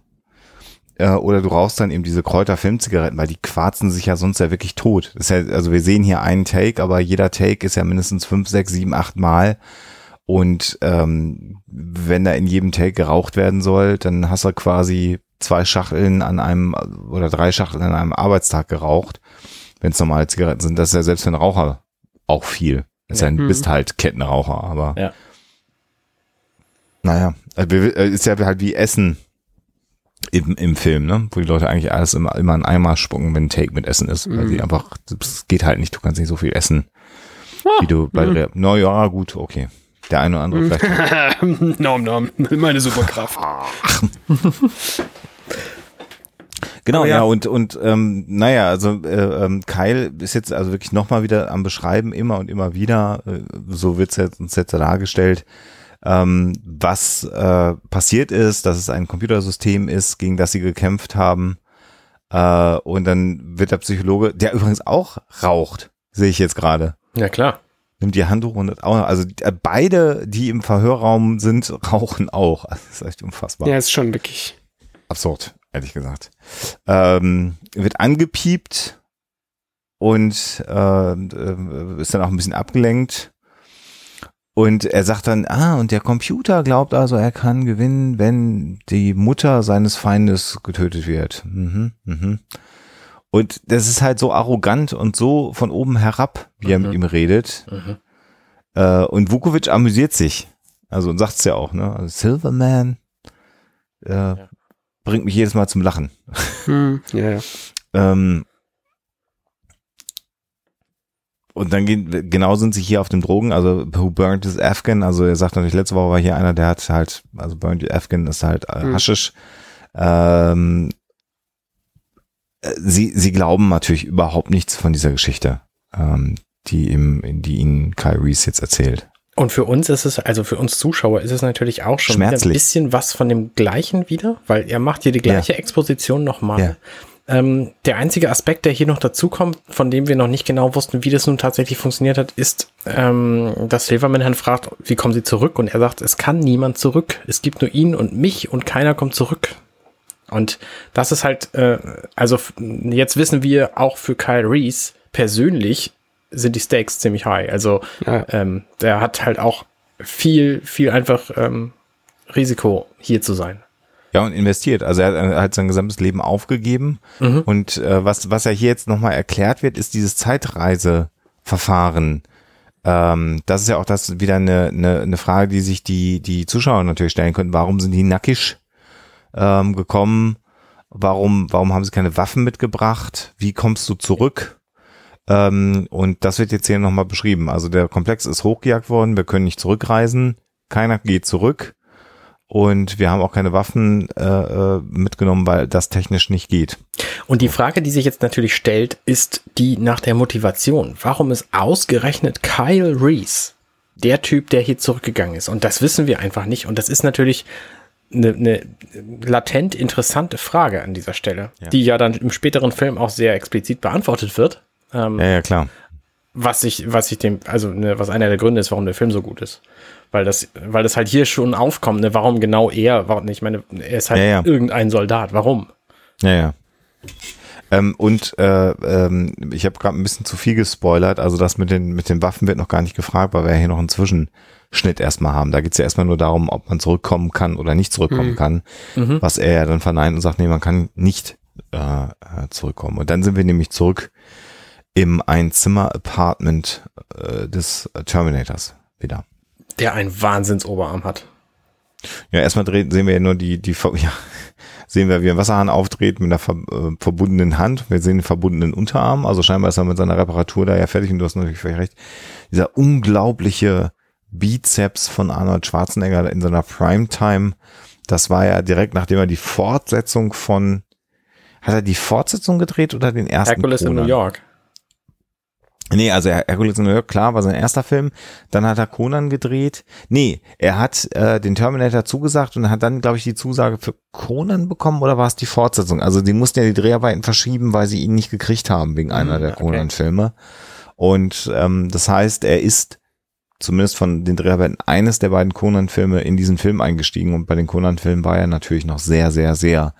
äh, oder du rauchst dann eben diese Kräuter-Filmzigaretten, weil die quarzen sich ja sonst ja wirklich tot. Das ist ja, also wir sehen hier einen Take, aber jeder Take ist ja mindestens fünf, sechs, sieben, acht Mal. Und ähm, wenn da in jedem Take geraucht werden soll, dann hast du quasi zwei Schachteln an einem oder drei Schachteln an einem Arbeitstag geraucht. Wenn es normale Zigaretten sind, das ist ja selbst für einen Raucher auch viel. Es sei denn, du bist halt Kettenraucher, aber Ja. naja, äh, äh, ist ja halt wie Essen Im, Im Film, ne? Wo die Leute eigentlich alles immer, immer in Eimer spucken, wenn ein Take mit Essen ist. Weil Mhm. sie einfach, es geht halt nicht, du kannst nicht so viel essen, Ah, wie du bei mhm. der, na ja, gut, okay. Der eine oder andere vielleicht. (laughs) nom nom, (laughs) meine Superkraft. (laughs) Genau, Aber ja, ja. und, und ähm, naja, also äh, ähm, Kyle ist jetzt also wirklich nochmal wieder am Beschreiben, immer und immer wieder, äh, so wird es jetzt, uns jetzt dargestellt, ähm, was äh, passiert ist, dass es ein Computersystem ist, gegen das sie gekämpft haben. Äh, und dann wird der Psychologe, der übrigens auch raucht, sehe ich jetzt gerade, Ja, klar. nimmt die Handtuch und auch, also äh, beide, die im Verhörraum sind, (laughs) rauchen auch. Also, das ist echt unfassbar Ja, ist schon wirklich. absurd, ehrlich gesagt. Ähm, wird angepiept und äh, äh, ist dann auch ein bisschen abgelenkt. Und er sagt dann, ah, und der Computer glaubt also, er kann gewinnen, wenn die Mutter seines Feindes getötet wird. Mhm, mhm. Und das ist halt so arrogant und so von oben herab, wie er mit Mhm. ihm redet. Mhm. Äh, und Vukovic amüsiert sich. Also und sagt's ja auch, ne? Also Silverman äh, bringt mich jedes Mal zum Lachen. Hm, ja, ja. Ähm, und dann gehen, genau sind sie hier auf dem Drogen, also Who Burned is Afghan, also er sagt natürlich, letzte Woche war hier einer, der hat halt, also Burned Afghan ist halt äh, Hm. Haschisch. Ähm, äh, sie, sie glauben natürlich überhaupt nichts von dieser Geschichte, ähm, die ihm, die ihnen Kyle Reese jetzt erzählt. Und für uns ist es, also für uns Zuschauer ist es natürlich auch schon ein bisschen was von dem Gleichen wieder, weil er macht hier die gleiche Exposition nochmal. Ja. Ähm, der einzige Aspekt, der hier noch dazukommt, von dem wir noch nicht genau wussten, wie das nun tatsächlich funktioniert hat, ist, ähm, dass Silverman Herrn fragt, wie kommen Sie zurück? Und er sagt, es kann niemand zurück. Es gibt nur ihn und mich und keiner kommt zurück. Und das ist halt, äh, also jetzt wissen wir auch für Kyle Reese persönlich sind die Stakes ziemlich high. Also Ja. ähm, der hat halt auch viel, viel einfach ähm, Risiko hier zu sein. Ja, und investiert. Also er hat, er hat sein gesamtes Leben aufgegeben. Und äh, was, was ja hier jetzt nochmal erklärt wird, ist dieses Zeitreiseverfahren. Ähm, das ist ja auch das wieder eine, eine, eine Frage, die sich die, die Zuschauer natürlich stellen können. Warum sind die nackig ähm, gekommen? Warum, warum haben sie keine Waffen mitgebracht? Wie kommst du zurück? Ähm, und das wird jetzt hier nochmal beschrieben. Also der Komplex ist hochgejagt worden, wir können nicht zurückreisen, keiner geht zurück. Und wir haben auch keine Waffen äh, äh, mitgenommen, weil das technisch nicht geht. Und die Frage, die sich jetzt natürlich stellt, ist die nach der Motivation. Warum ist ausgerechnet Kyle Reese der Typ, der hier zurückgegangen ist? Und das wissen wir einfach nicht. Und das ist natürlich eine, eine latent interessante Frage an dieser Stelle, Ja. die ja dann im späteren Film auch sehr explizit beantwortet wird. Ähm, Ja, ja, klar. was ich, was ich dem, also ne, was einer der Gründe ist, warum der Film so gut ist. Weil das, weil das halt hier schon aufkommt, ne, warum genau er, warum, ich meine, er ist halt Ja, ja. irgendein Soldat, warum? Ja, ja. Ähm, und äh, ähm, ich habe gerade ein bisschen zu viel gespoilert. Also das mit den mit den Waffen wird noch gar nicht gefragt, weil wir ja hier noch einen Zwischenschnitt erstmal haben. Da geht's ja erstmal nur darum, ob man zurückkommen kann oder nicht zurückkommen Mhm. kann. Mhm. Was er ja dann verneint und sagt, nee, man kann nicht äh, äh, zurückkommen. Und dann sind wir nämlich zurück im Einzimmer-Apartment äh, des Terminators wieder. Der einen Wahnsinnsoberarm hat. Ja, erstmal dreht, sehen wir ja nur die, die, (laughs) ja, sehen wir, wie ein Wasserhahn aufdreht mit einer ver, äh, verbundenen Hand. Wir sehen den verbundenen Unterarm. Also scheinbar ist er mit seiner Reparatur da ja fertig und du hast natürlich völlig recht. Dieser unglaubliche Bizeps von Arnold Schwarzenegger in seiner Primetime. Das war ja direkt nachdem er die Fortsetzung von, hat er die Fortsetzung gedreht oder den ersten? Hercules in Conan? New York. Nee, also Her- Hercules in New York, klar, war sein erster Film. Dann hat er Conan gedreht. Nee, er hat äh, den Terminator zugesagt und hat dann, glaube ich, die Zusage für Conan bekommen oder war es die Fortsetzung? Also die mussten ja die Dreharbeiten verschieben, weil sie ihn nicht gekriegt haben wegen einer Hm, der okay. Conan-Filme. Und ähm, das heißt, er ist zumindest von den Dreharbeiten eines der beiden Conan-Filme in diesen Film eingestiegen und bei den Conan-Filmen war er natürlich noch sehr, sehr, sehr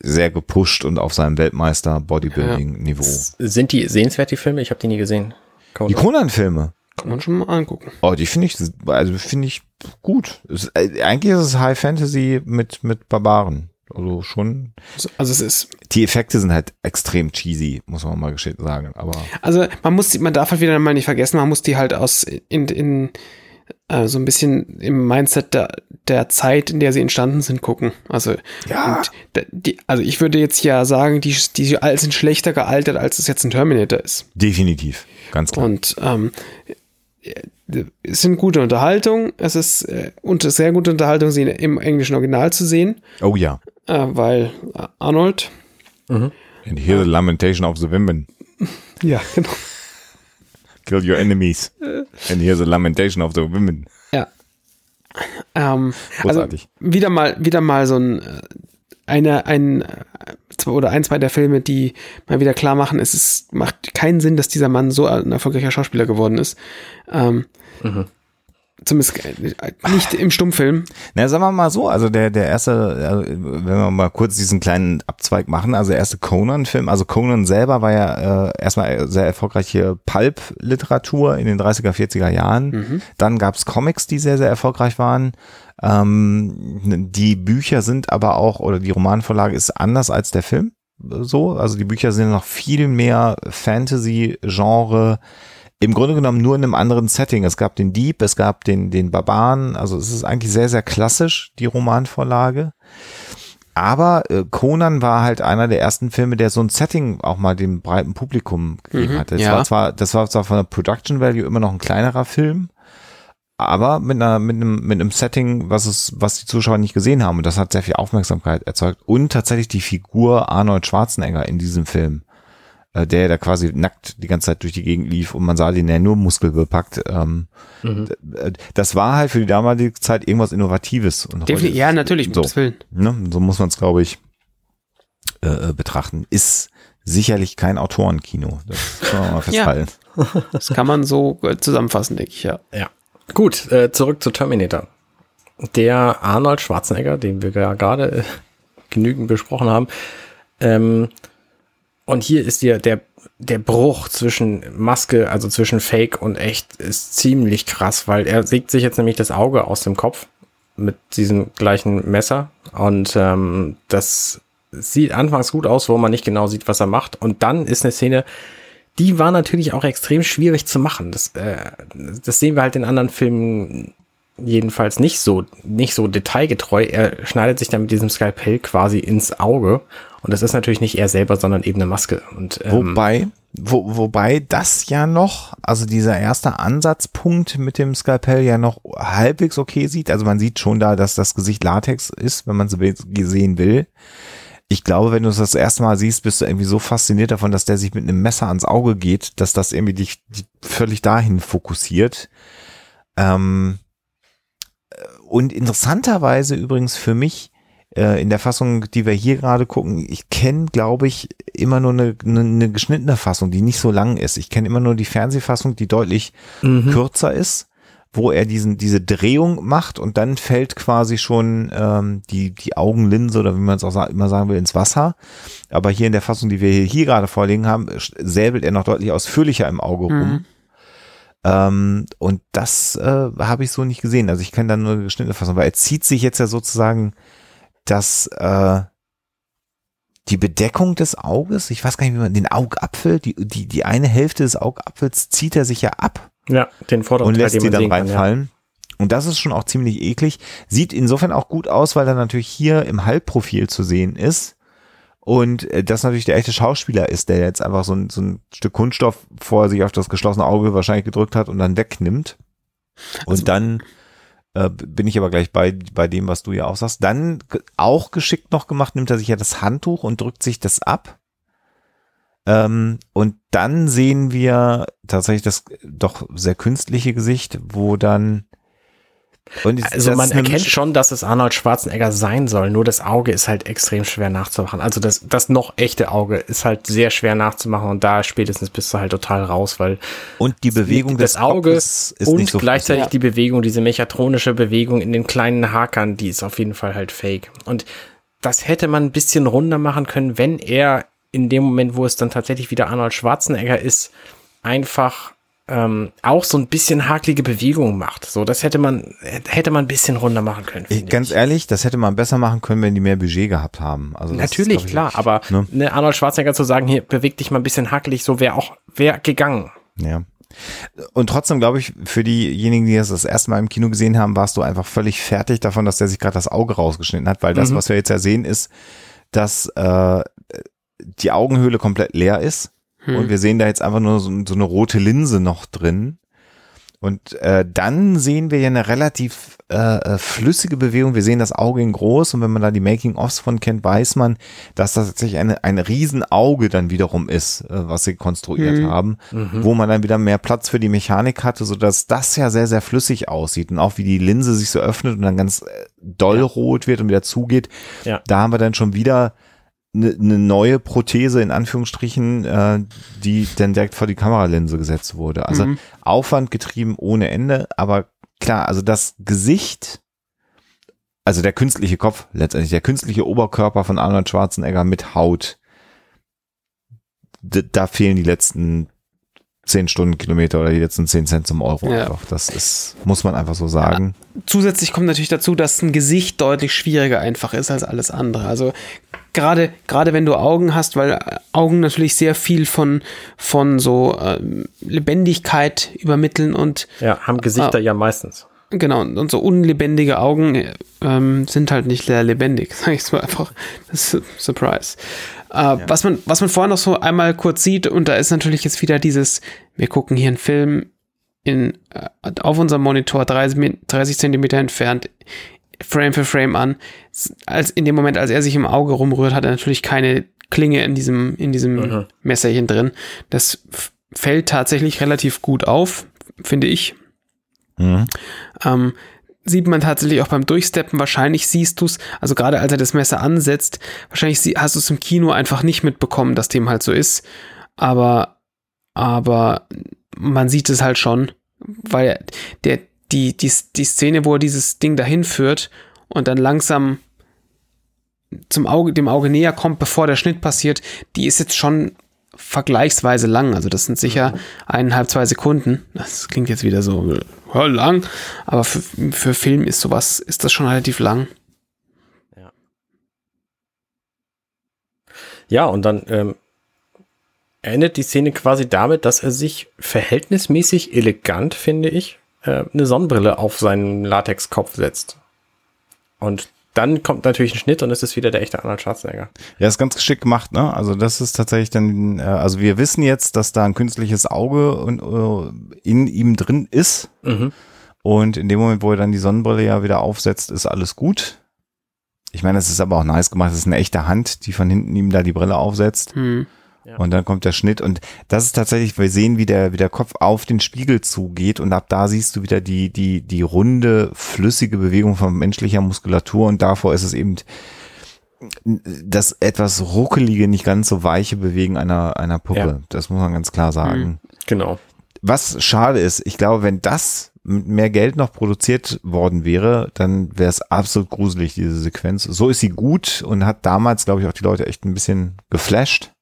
sehr gepusht und auf seinem Weltmeister-Bodybuilding-Niveau. Sind die sehenswert, die Filme? Ich habe die nie gesehen. Die Conan-Filme, Kann man schon mal angucken. Oh, die finde ich, also finde ich gut. Es, äh, eigentlich ist es High Fantasy mit, mit Barbaren. Also schon. Also, es ist, Die Effekte sind halt extrem cheesy, muss man mal sagen. Aber also man muss, die- man darf halt wieder mal nicht vergessen, man muss die halt aus in, in äh, so ein bisschen im Mindset der, der Zeit, in der sie entstanden sind, gucken. Also, Ja. die, also ich würde jetzt ja sagen, die, die sind schlechter gealtert, als es jetzt ein Terminator ist. Definitiv. Ganz klar. Und ähm, äh, es sind gute Unterhaltung. Es ist äh, und sehr gute Unterhaltung, sie im englischen Original zu sehen, oh ja. äh, weil äh, Arnold. And hear the lamentation of the women. (laughs) Ja, genau. Kill your enemies. And hear the lamentation of the women. Ja. Ähm, also Großartig. wieder mal, wieder mal so ein äh, eine, ein äh, zwei oder ein, zwei der Filme, die mal wieder klar machen, es ist, macht keinen Sinn, dass dieser Mann so ein erfolgreicher Schauspieler geworden ist. Ähm, Zumindest äh, nicht im Stummfilm. Na, sagen wir mal so, also der, der erste, äh, wenn wir mal kurz diesen kleinen Abzweig machen, also der erste Conan-Film, also Conan selber war ja äh, erstmal sehr erfolgreiche Pulp-Literatur in den 30er, 40er Jahren. Dann gab's Comics, die sehr, sehr erfolgreich waren. Ähm, die Bücher sind aber auch, oder die Romanvorlage ist anders als der Film. So, also die Bücher sind noch viel mehr Fantasy-Genre, im Grunde genommen nur in einem anderen Setting. Es gab den Dieb, es gab den, den Barbaren. Also es ist eigentlich sehr, sehr klassisch, die Romanvorlage. Aber äh, Conan war halt einer der ersten Filme, der so ein Setting auch mal dem breiten Publikum gegeben Mhm, hatte. Das ja. war zwar, das war zwar von der Production Value immer noch ein kleinerer Film, aber mit einer, mit einem, mit einem Setting, was es, was die Zuschauer nicht gesehen haben. Und das hat sehr viel Aufmerksamkeit erzeugt. Und tatsächlich die Figur Arnold Schwarzenegger in diesem Film äh, der da quasi nackt die ganze Zeit durch die Gegend lief und man sah den ja nur muskelbepackt. Ähm, Mhm. d- Das war halt für die damalige Zeit irgendwas Innovatives. Und heute Definitiv, ja, natürlich, so, ne, so muss man es, glaube ich, äh, äh, betrachten. Ist sicherlich kein Autorenkino. Das kann man mal (laughs) festhalten. Das kann man so äh, zusammenfassen, denke ich, ja. Ja. Gut, äh, zurück zu Terminator. Der Arnold Schwarzenegger, den wir ja gerade äh, genügend besprochen haben. Ähm, und hier ist dir der, der Bruch zwischen Maske, also zwischen Fake und echt, ist ziemlich krass, weil er sägt sich jetzt nämlich das Auge aus dem Kopf mit diesem gleichen Messer. Und ähm, das sieht anfangs gut aus, wo man nicht genau sieht, was er macht. Und dann ist eine Szene, die war natürlich auch extrem schwierig zu machen. Das, äh, das sehen wir halt in anderen Filmen jedenfalls nicht so, nicht so detailgetreu. Er schneidet sich dann mit diesem Skalpell quasi ins Auge. Und das ist natürlich nicht er selber, sondern eben eine Maske. Und ähm, Wobei, wo, wobei das ja noch, also dieser erste Ansatzpunkt mit dem Skalpell ja noch halbwegs okay sieht. Also man sieht schon da, dass das Gesicht Latex ist, wenn man es sehen will. Ich glaube, wenn du es das erste Mal siehst, bist du irgendwie so fasziniert davon, dass der sich mit einem Messer ans Auge geht, dass das irgendwie dich, völlig dahin fokussiert. Ähm, und interessanterweise übrigens für mich äh, in der Fassung, die wir hier gerade gucken, ich kenne, glaube ich, immer nur eine, eine, eine geschnittene Fassung, die nicht so lang ist. Ich kenne immer nur die Fernsehfassung, die deutlich kürzer ist, wo er diesen diese Drehung macht und dann fällt quasi schon ähm, die die Augenlinse oder wie man es auch sa immer sagen will ins Wasser. Aber hier in der Fassung, die wir hier, hier gerade vorliegen haben, säbelt er noch deutlich ausführlicher im Auge rum. Ähm, und das äh, habe ich so nicht gesehen. Also ich kenne da nur eine geschnittene Fassung, weil er zieht sich jetzt ja sozusagen dass äh, die Bedeckung des Auges, ich weiß gar nicht, wie man den Augapfel, die, die, die eine Hälfte des Augapfels zieht er sich ja ab ja, den vorderen und lässt die man dann sehen kann, ja. reinfallen. Und das ist schon auch ziemlich eklig. Sieht insofern auch gut aus, weil er natürlich hier im Halbprofil zu sehen ist. Und äh, das natürlich der echte Schauspieler ist, der jetzt einfach so ein, so ein Stück Kunststoff vor sich auf das geschlossene Auge wahrscheinlich gedrückt hat und dann wegnimmt. Und Also- dann äh, bin ich aber gleich bei, bei dem, was du ja auch sagst. Dann auch geschickt noch gemacht, nimmt er sich ja das Handtuch und drückt sich das ab. Ähm, und dann sehen wir tatsächlich das doch sehr künstliche Gesicht, wo dann und Also man erkennt schon, dass es Arnold Schwarzenegger sein soll, nur das Auge ist halt extrem schwer nachzumachen. Also das, das noch echte Auge ist halt sehr schwer nachzumachen und da spätestens bist du halt total raus, weil und die Bewegung des Auge Kopfes ist und so gleichzeitig Ja. die Bewegung, diese mechatronische Bewegung in den kleinen Hakern, die ist auf jeden Fall halt fake. Und das hätte man ein bisschen runder machen können, wenn er in dem Moment, wo es dann tatsächlich wieder Arnold Schwarzenegger ist, einfach ähm, auch so ein bisschen hakelige Bewegungen macht. So, das hätte man, hätte man ein bisschen runder machen können. Ich, finde ganz ich. ehrlich, das hätte man besser machen können, wenn die mehr Budget gehabt haben. Also ist, Natürlich, glaub ich, klar, aber ne? ne, Arnold Schwarzenegger zu sagen, hier beweg dich mal ein bisschen hakelig, so wäre auch, wäre gegangen. Ja. Und trotzdem glaube ich, für diejenigen, die das das erste Mal im Kino gesehen haben, warst du einfach völlig fertig davon, dass der sich gerade das Auge rausgeschnitten hat, weil das, Mhm. was wir jetzt ja sehen, ist, dass äh, die Augenhöhle komplett leer ist Hm. und wir sehen da jetzt einfach nur so, so eine rote Linse noch drin. Und äh, dann sehen wir ja eine relativ äh, äh, flüssige Bewegung. Wir sehen das Auge in groß und wenn man da die Making-ofs von kennt, weiß man, dass das tatsächlich eine, ein Riesenauge dann wiederum ist, äh, was sie konstruiert Mhm. haben, wo man dann wieder mehr Platz für die Mechanik hatte, sodass das ja sehr, sehr flüssig aussieht und auch wie die Linse sich so öffnet und dann ganz äh, doll rot wird und wieder zugeht. Ja. Da haben wir dann schon wieder eine ne neue Prothese in Anführungsstrichen, äh, die dann direkt vor die Kameralinse gesetzt wurde. Also Mhm. Aufwand getrieben ohne Ende, aber klar, also das Gesicht, also der künstliche Kopf, letztendlich der künstliche Oberkörper von Arnold Schwarzenegger mit Haut, da fehlen die letzten zehn Stundenkilometer oder die letzten zehn Cent zum Euro Ja. einfach. Das ist, muss man einfach so sagen. Zusätzlich kommt natürlich dazu, dass ein Gesicht deutlich schwieriger einfach ist als alles andere. Also gerade gerade wenn du Augen hast, weil äh, Augen natürlich sehr viel von von so ähm, Lebendigkeit übermitteln und Ja, haben Gesichter Ah. ja meistens. Genau und, so unlebendige Augen äh, ähm, sind halt nicht sehr lebendig, (laughs) sag ich mal einfach. Das ist Surprise. Äh, Was man was man vorher noch so einmal kurz sieht und da ist natürlich jetzt wieder dieses, wir gucken hier einen Film in, äh, auf unserem Monitor 30, Mi- 30 Zentimeter entfernt, Frame für Frame an. Als in dem Moment, als er sich im Auge rumrührt, hat er natürlich keine Klinge in diesem, in diesem Mhm. Messerchen drin. Das fällt tatsächlich relativ gut auf, finde ich. Mhm. Ähm, sieht man tatsächlich auch beim Durchsteppen. Wahrscheinlich siehst du es, also gerade als er das Messer ansetzt, wahrscheinlich hast du es im Kino einfach nicht mitbekommen, dass dem halt so ist. Aber, aber man sieht es halt schon, weil der, die, die, die Szene, wo er dieses Ding dahin führt und dann langsam zum Auge, dem Auge näher kommt, bevor der Schnitt passiert, die ist jetzt schon vergleichsweise lang. Also das sind sicher eineinhalb, zwei Sekunden. Das klingt jetzt wieder so ja, lang, aber für, für Film ist sowas, ist das schon relativ lang. Ja, und dann ähm, endet die Szene quasi damit, dass er sich verhältnismäßig elegant, finde ich, äh, eine Sonnenbrille auf seinen Latexkopf setzt. Und dann kommt natürlich ein Schnitt und es ist wieder der echte Arnold Schwarzenegger. Ja, ist ganz geschickt gemacht, ne? Also das ist tatsächlich dann, äh, also wir wissen jetzt, dass da ein künstliches Auge äh, in ihm drin ist. Mhm. Und in dem Moment, wo er dann die Sonnenbrille ja wieder aufsetzt, ist alles gut. Ich meine, es ist aber auch nice gemacht. Es ist eine echte Hand, die von hinten ihm da die Brille aufsetzt. Hm. Ja. Und dann kommt der Schnitt. Und das ist tatsächlich, wir sehen, wie der, wie der Kopf auf den Spiegel zugeht. Und ab da siehst du wieder die, die, die runde, flüssige Bewegung von menschlicher Muskulatur. Und davor ist es eben das etwas ruckelige, nicht ganz so weiche Bewegen einer, einer Puppe. Ja. Das muss man ganz klar sagen. Genau. Was schade ist, ich glaube, wenn das mit mehr Geld noch produziert worden wäre, dann wäre es absolut gruselig, diese Sequenz. So ist sie gut und hat damals, glaube ich, auch die Leute echt ein bisschen geflasht.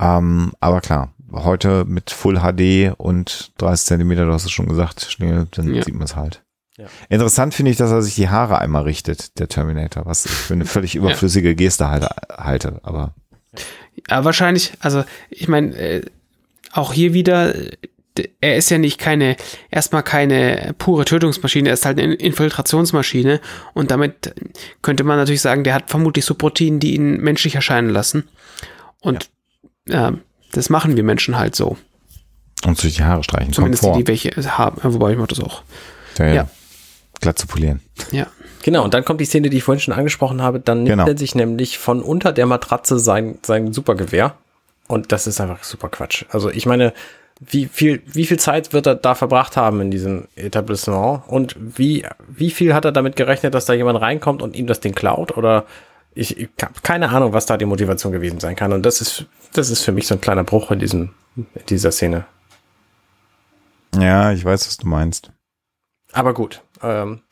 Ähm, aber klar, heute mit Full HD und 30 Zentimeter, du hast es schon gesagt, Schlingel, dann Ja. sieht man es halt. Ja. Interessant finde ich, dass er sich die Haare einmal richtet, der Terminator, was ich für eine völlig (laughs) überflüssige Geste halt, halte, aber Ja, wahrscheinlich, also ich meine, äh, auch hier wieder, er ist ja nicht keine, erstmal keine pure Tötungsmaschine, er ist halt eine Infiltrationsmaschine und damit könnte man natürlich sagen, der hat vermutlich so Proteine, die ihn menschlich erscheinen lassen. Und ja. das machen wir Menschen halt so. und sich die Haare streichen. Zumindest Komfort. die, die welche haben, Ja, wobei ich mache das auch. ja, ja. ja. Glatt zu polieren. Ja. Genau, und dann kommt die Szene, die ich vorhin schon angesprochen habe. Dann nimmt Genau. er sich nämlich von unter der Matratze sein, sein Supergewehr. Und das ist einfach super Quatsch. Also ich meine, wie viel, wie viel Zeit wird er da verbracht haben in diesem Etablissement? Und wie, wie viel hat er damit gerechnet, dass da jemand reinkommt und ihm das Ding klaut? Oder ich, ich habe keine Ahnung, was da die Motivation gewesen sein kann. Und das ist, das ist für mich so ein kleiner Bruch in diesem, in dieser Szene. Ja, ich weiß, was du meinst. Aber gut. Ähm,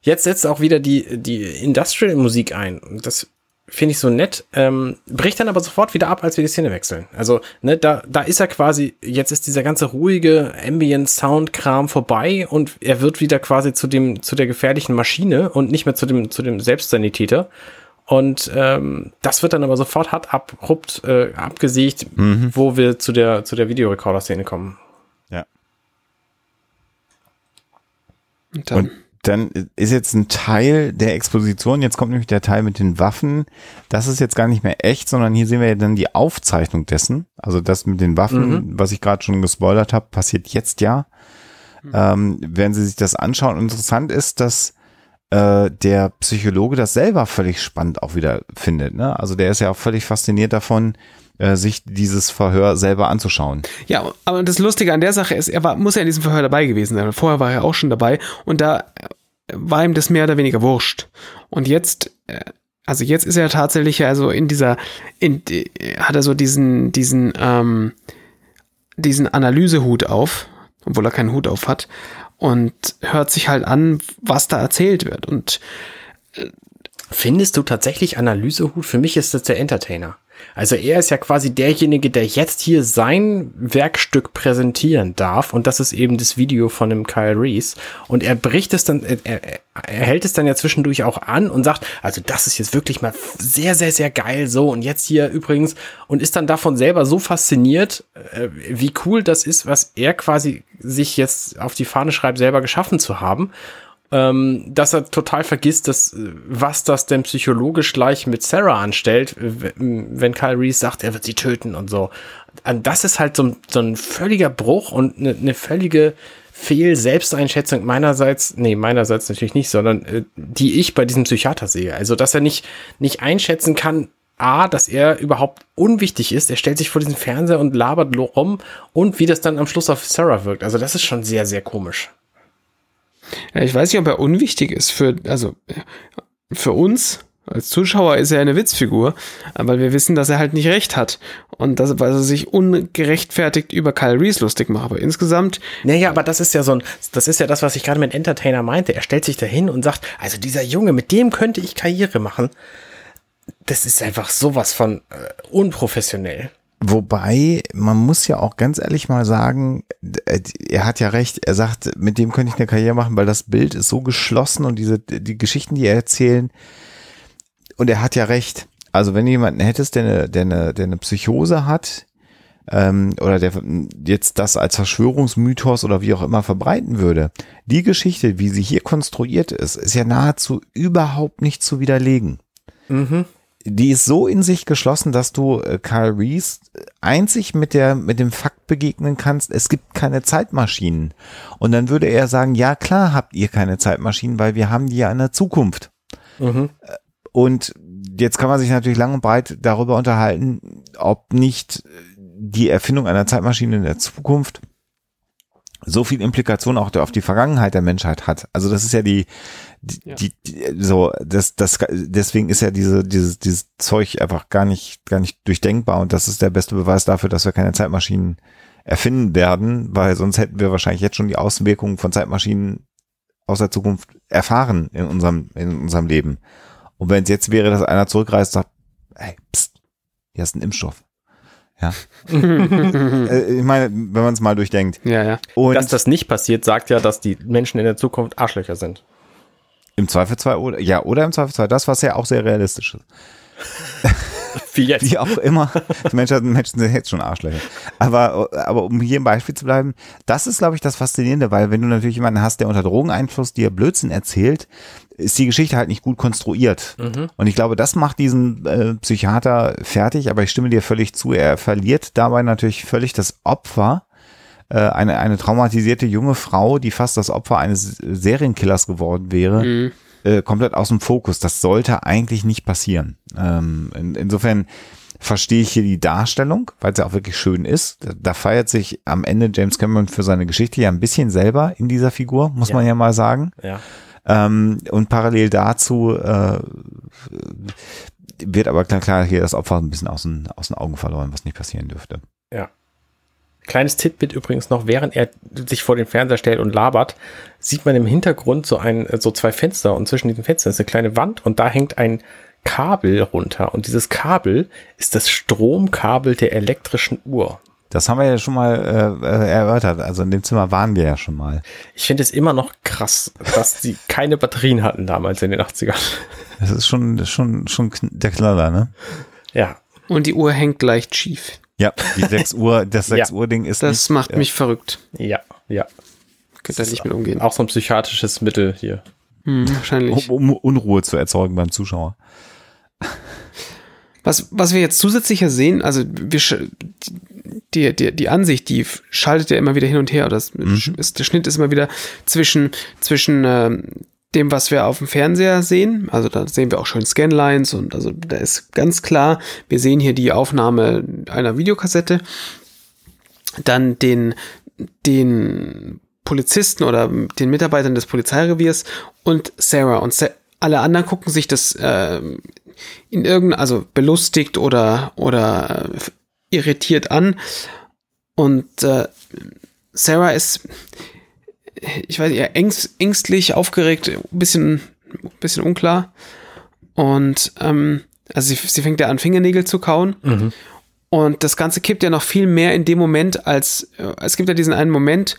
jetzt setzt auch wieder die, die Industrial-Musik ein. Das finde ich so nett. Ähm, bricht dann aber sofort wieder ab, als wir die Szene wechseln. Also, ne, da, da ist er quasi, jetzt ist dieser ganze ruhige Ambient-Sound-Kram vorbei und er wird wieder quasi zu dem, zu der gefährlichen Maschine und nicht mehr zu dem, zu dem Selbstsanitäter. Und ähm, das wird dann aber sofort hart abrupt äh, abgesägt, wo wir zu der, zu der Videorekorder-Szene kommen. Und dann, Und dann ist jetzt ein Teil der Exposition, jetzt kommt nämlich der Teil mit den Waffen. Das ist jetzt gar nicht mehr echt, sondern hier sehen wir ja dann die Aufzeichnung dessen. Also das mit den Waffen, was ich gerade schon gespoilert habe, passiert jetzt ja. Ähm, werden Sie sich das anschauen. Interessant ist, dass äh, der Psychologe das selber völlig spannend auch wieder findet. Ne? Also der ist ja auch völlig fasziniert davon, äh, sich dieses Verhör selber anzuschauen. ja, aber das Lustige an der Sache ist, er war, muss ja in diesem Verhör dabei gewesen sein. Vorher war er auch schon dabei und da war ihm das mehr oder weniger wurscht. Und jetzt, äh, also jetzt ist er tatsächlich also in dieser, in, äh, hat er so diesen, diesen, ähm, diesen Analysehut auf, obwohl er keinen Hut auf hat, und hört sich halt an, was da erzählt wird. Und Findest du tatsächlich Analysehut? Für mich ist das der Entertainer. Also er ist ja quasi derjenige, der jetzt hier sein Werkstück präsentieren darf. Und das ist eben das Video von dem Kyle Reese. Und er bricht es dann, er, er, hält es dann ja zwischendurch auch an und sagt, also das ist jetzt wirklich mal sehr, sehr, sehr geil. So und jetzt hier übrigens und ist dann davon selber so fasziniert, äh, wie cool das ist, was er quasi sich jetzt auf die Fahne schreibt, selber geschaffen zu haben ähm, dass er total vergisst, dass, äh, was das denn psychologisch gleich mit Sarah anstellt, wenn Kyle Reese sagt, er wird sie töten und so. Und das ist halt so, ein- so ein völliger Bruch und eine, eine völlige Fehl-Selbsteinschätzung meinerseits, nee, meinerseits natürlich nicht, sondern äh, die ich bei diesem Psychiater sehe. Also, dass er nicht, nicht einschätzen kann, A, dass er überhaupt unwichtig ist. Er stellt sich vor diesen Fernseher und labert rum und wie das dann am Schluss auf Sarah wirkt. Also, das ist schon sehr, sehr komisch. Ich weiß nicht, ob er unwichtig ist für, also für uns als Zuschauer ist er eine Witzfigur, weil wir wissen, dass er halt nicht recht hat und dass, weil er sich ungerechtfertigt über Kyle Reese lustig macht. Aber insgesamt, Naja, aber das ist ja so ein, das ist ja das, was ich gerade mit Entertainer meinte. Er stellt sich dahin und sagt, also dieser Junge, mit dem könnte ich Karriere machen. Das ist einfach sowas von äh, unprofessionell. Wobei, man muss ja auch ganz ehrlich mal sagen, äh, er hat ja recht, er sagt, mit dem könnte ich eine Karriere machen, weil das Bild ist so geschlossen und diese, die Geschichten, die er erzählen, und er hat ja recht. Also wenn du jemanden hättest, der eine, der eine, der eine Psychose hat, ähm, oder der jetzt das als Verschwörungsmythos oder wie auch immer verbreiten würde, die Geschichte, wie sie hier konstruiert ist, ist ja nahezu überhaupt nicht zu widerlegen die ist so in sich geschlossen, dass du äh, Carl Reese einzig mit der mit dem Fakt begegnen kannst, es gibt keine Zeitmaschinen. Und dann würde er sagen, ja klar habt ihr keine Zeitmaschinen, weil wir haben die ja in der Zukunft. Äh, Und jetzt kann man sich natürlich lang und breit darüber unterhalten, ob nicht die Erfindung einer Zeitmaschine in der Zukunft so viel Implikation auch auf die Vergangenheit der Menschheit hat. Also das ist ja die, die, Ja. die, die so, das, das, deswegen ist ja diese, dieses, dieses Zeug einfach gar nicht, gar nicht durchdenkbar und das ist der beste Beweis dafür, dass wir keine Zeitmaschinen erfinden werden, weil sonst hätten wir wahrscheinlich jetzt schon die Auswirkungen von Zeitmaschinen aus der Zukunft erfahren in unserem, in unserem Leben. Und wenn es jetzt wäre, dass einer zurückreist und sagt, hey, pst, hier ist ein Impfstoff. Ja. (laughs) Äh, ich meine, wenn man es mal durchdenkt. ja, ja. Und Dass das nicht passiert, sagt ja, dass die Menschen in der Zukunft Arschlöcher sind. Im Zweifelsfall, oder, ja, oder im Zweifelsfall, das, was ja auch sehr realistisch ist. (laughs) Wie jetzt. Wie auch immer. Menschen, Menschen sind jetzt schon Arschlöcher. Aber, aber um hier im Beispiel zu bleiben, das ist, glaube ich, das Faszinierende, weil wenn du natürlich jemanden hast, der unter Drogeneinfluss dir Blödsinn erzählt, ist die Geschichte halt nicht gut konstruiert. Und ich glaube, das macht diesen äh, Psychiater fertig, aber ich stimme dir völlig zu. Er verliert dabei natürlich völlig das Opfer. Äh, eine, eine traumatisierte junge Frau, die fast das Opfer eines Serienkillers geworden wäre, äh, komplett aus dem Fokus. Das sollte eigentlich nicht passieren. Ähm, in, insofern verstehe ich hier die Darstellung, weil es ja auch wirklich schön ist. Da, da feiert sich am Ende James Cameron für seine Geschichte ja ein bisschen selber in dieser Figur, muss Ja. man ja mal sagen. Ja. Ähm, und parallel dazu äh, wird aber klar, klar hier das Opfer ein bisschen aus den, aus den Augen verloren, was nicht passieren dürfte. Ja. Kleines Titbit übrigens noch, während er sich vor den Fernseher stellt und labert, sieht man im Hintergrund so ein, so zwei Fenster und zwischen diesen Fenstern ist eine kleine Wand und da hängt ein Kabel runter und dieses Kabel ist das Stromkabel der elektrischen Uhr. Das haben wir ja schon mal äh, erörtert. Also in dem Zimmer waren wir ja schon mal. Ich finde es immer noch krass, dass sie keine Batterien hatten damals in den 80ern. Das ist schon, schon, schon der Knaller, ne? Ja. Und die Uhr hängt leicht schief. Ja, die 6 Uhr, das 6 (laughs) Ja. Uhr Ding ist Das nicht, macht ja. mich verrückt. Ja, ja. Könnt ihr nicht mit umgehen. Auch so ein psychiatrisches Mittel hier. Hm, wahrscheinlich. um, um Unruhe zu erzeugen beim Zuschauer. Was, was wir jetzt zusätzlicher sehen, also wir, sch- die, die, die Ansicht, die schaltet ja immer wieder hin und her. Oder das ist, der Schnitt ist immer wieder zwischen, zwischen ähm, dem, was wir auf dem Fernseher sehen. Also da sehen wir auch schön Scanlines und also da ist ganz klar, wir sehen hier die Aufnahme einer Videokassette. Dann den, den Polizisten oder den Mitarbeitern des Polizeireviers und Sarah. Und Sa alle anderen gucken sich das ähm, in irgendeiner, also belustigt oder, oder äh, irritiert an. Und äh, Sarah ist, ich weiß nicht, eher ängst, ängstlich, aufgeregt, ein bisschen, bisschen unklar. Und ähm, also sie, sie fängt ja an, Fingernägel zu kauen. Und das Ganze kippt ja noch viel mehr in dem Moment, als äh, es gibt ja diesen einen Moment,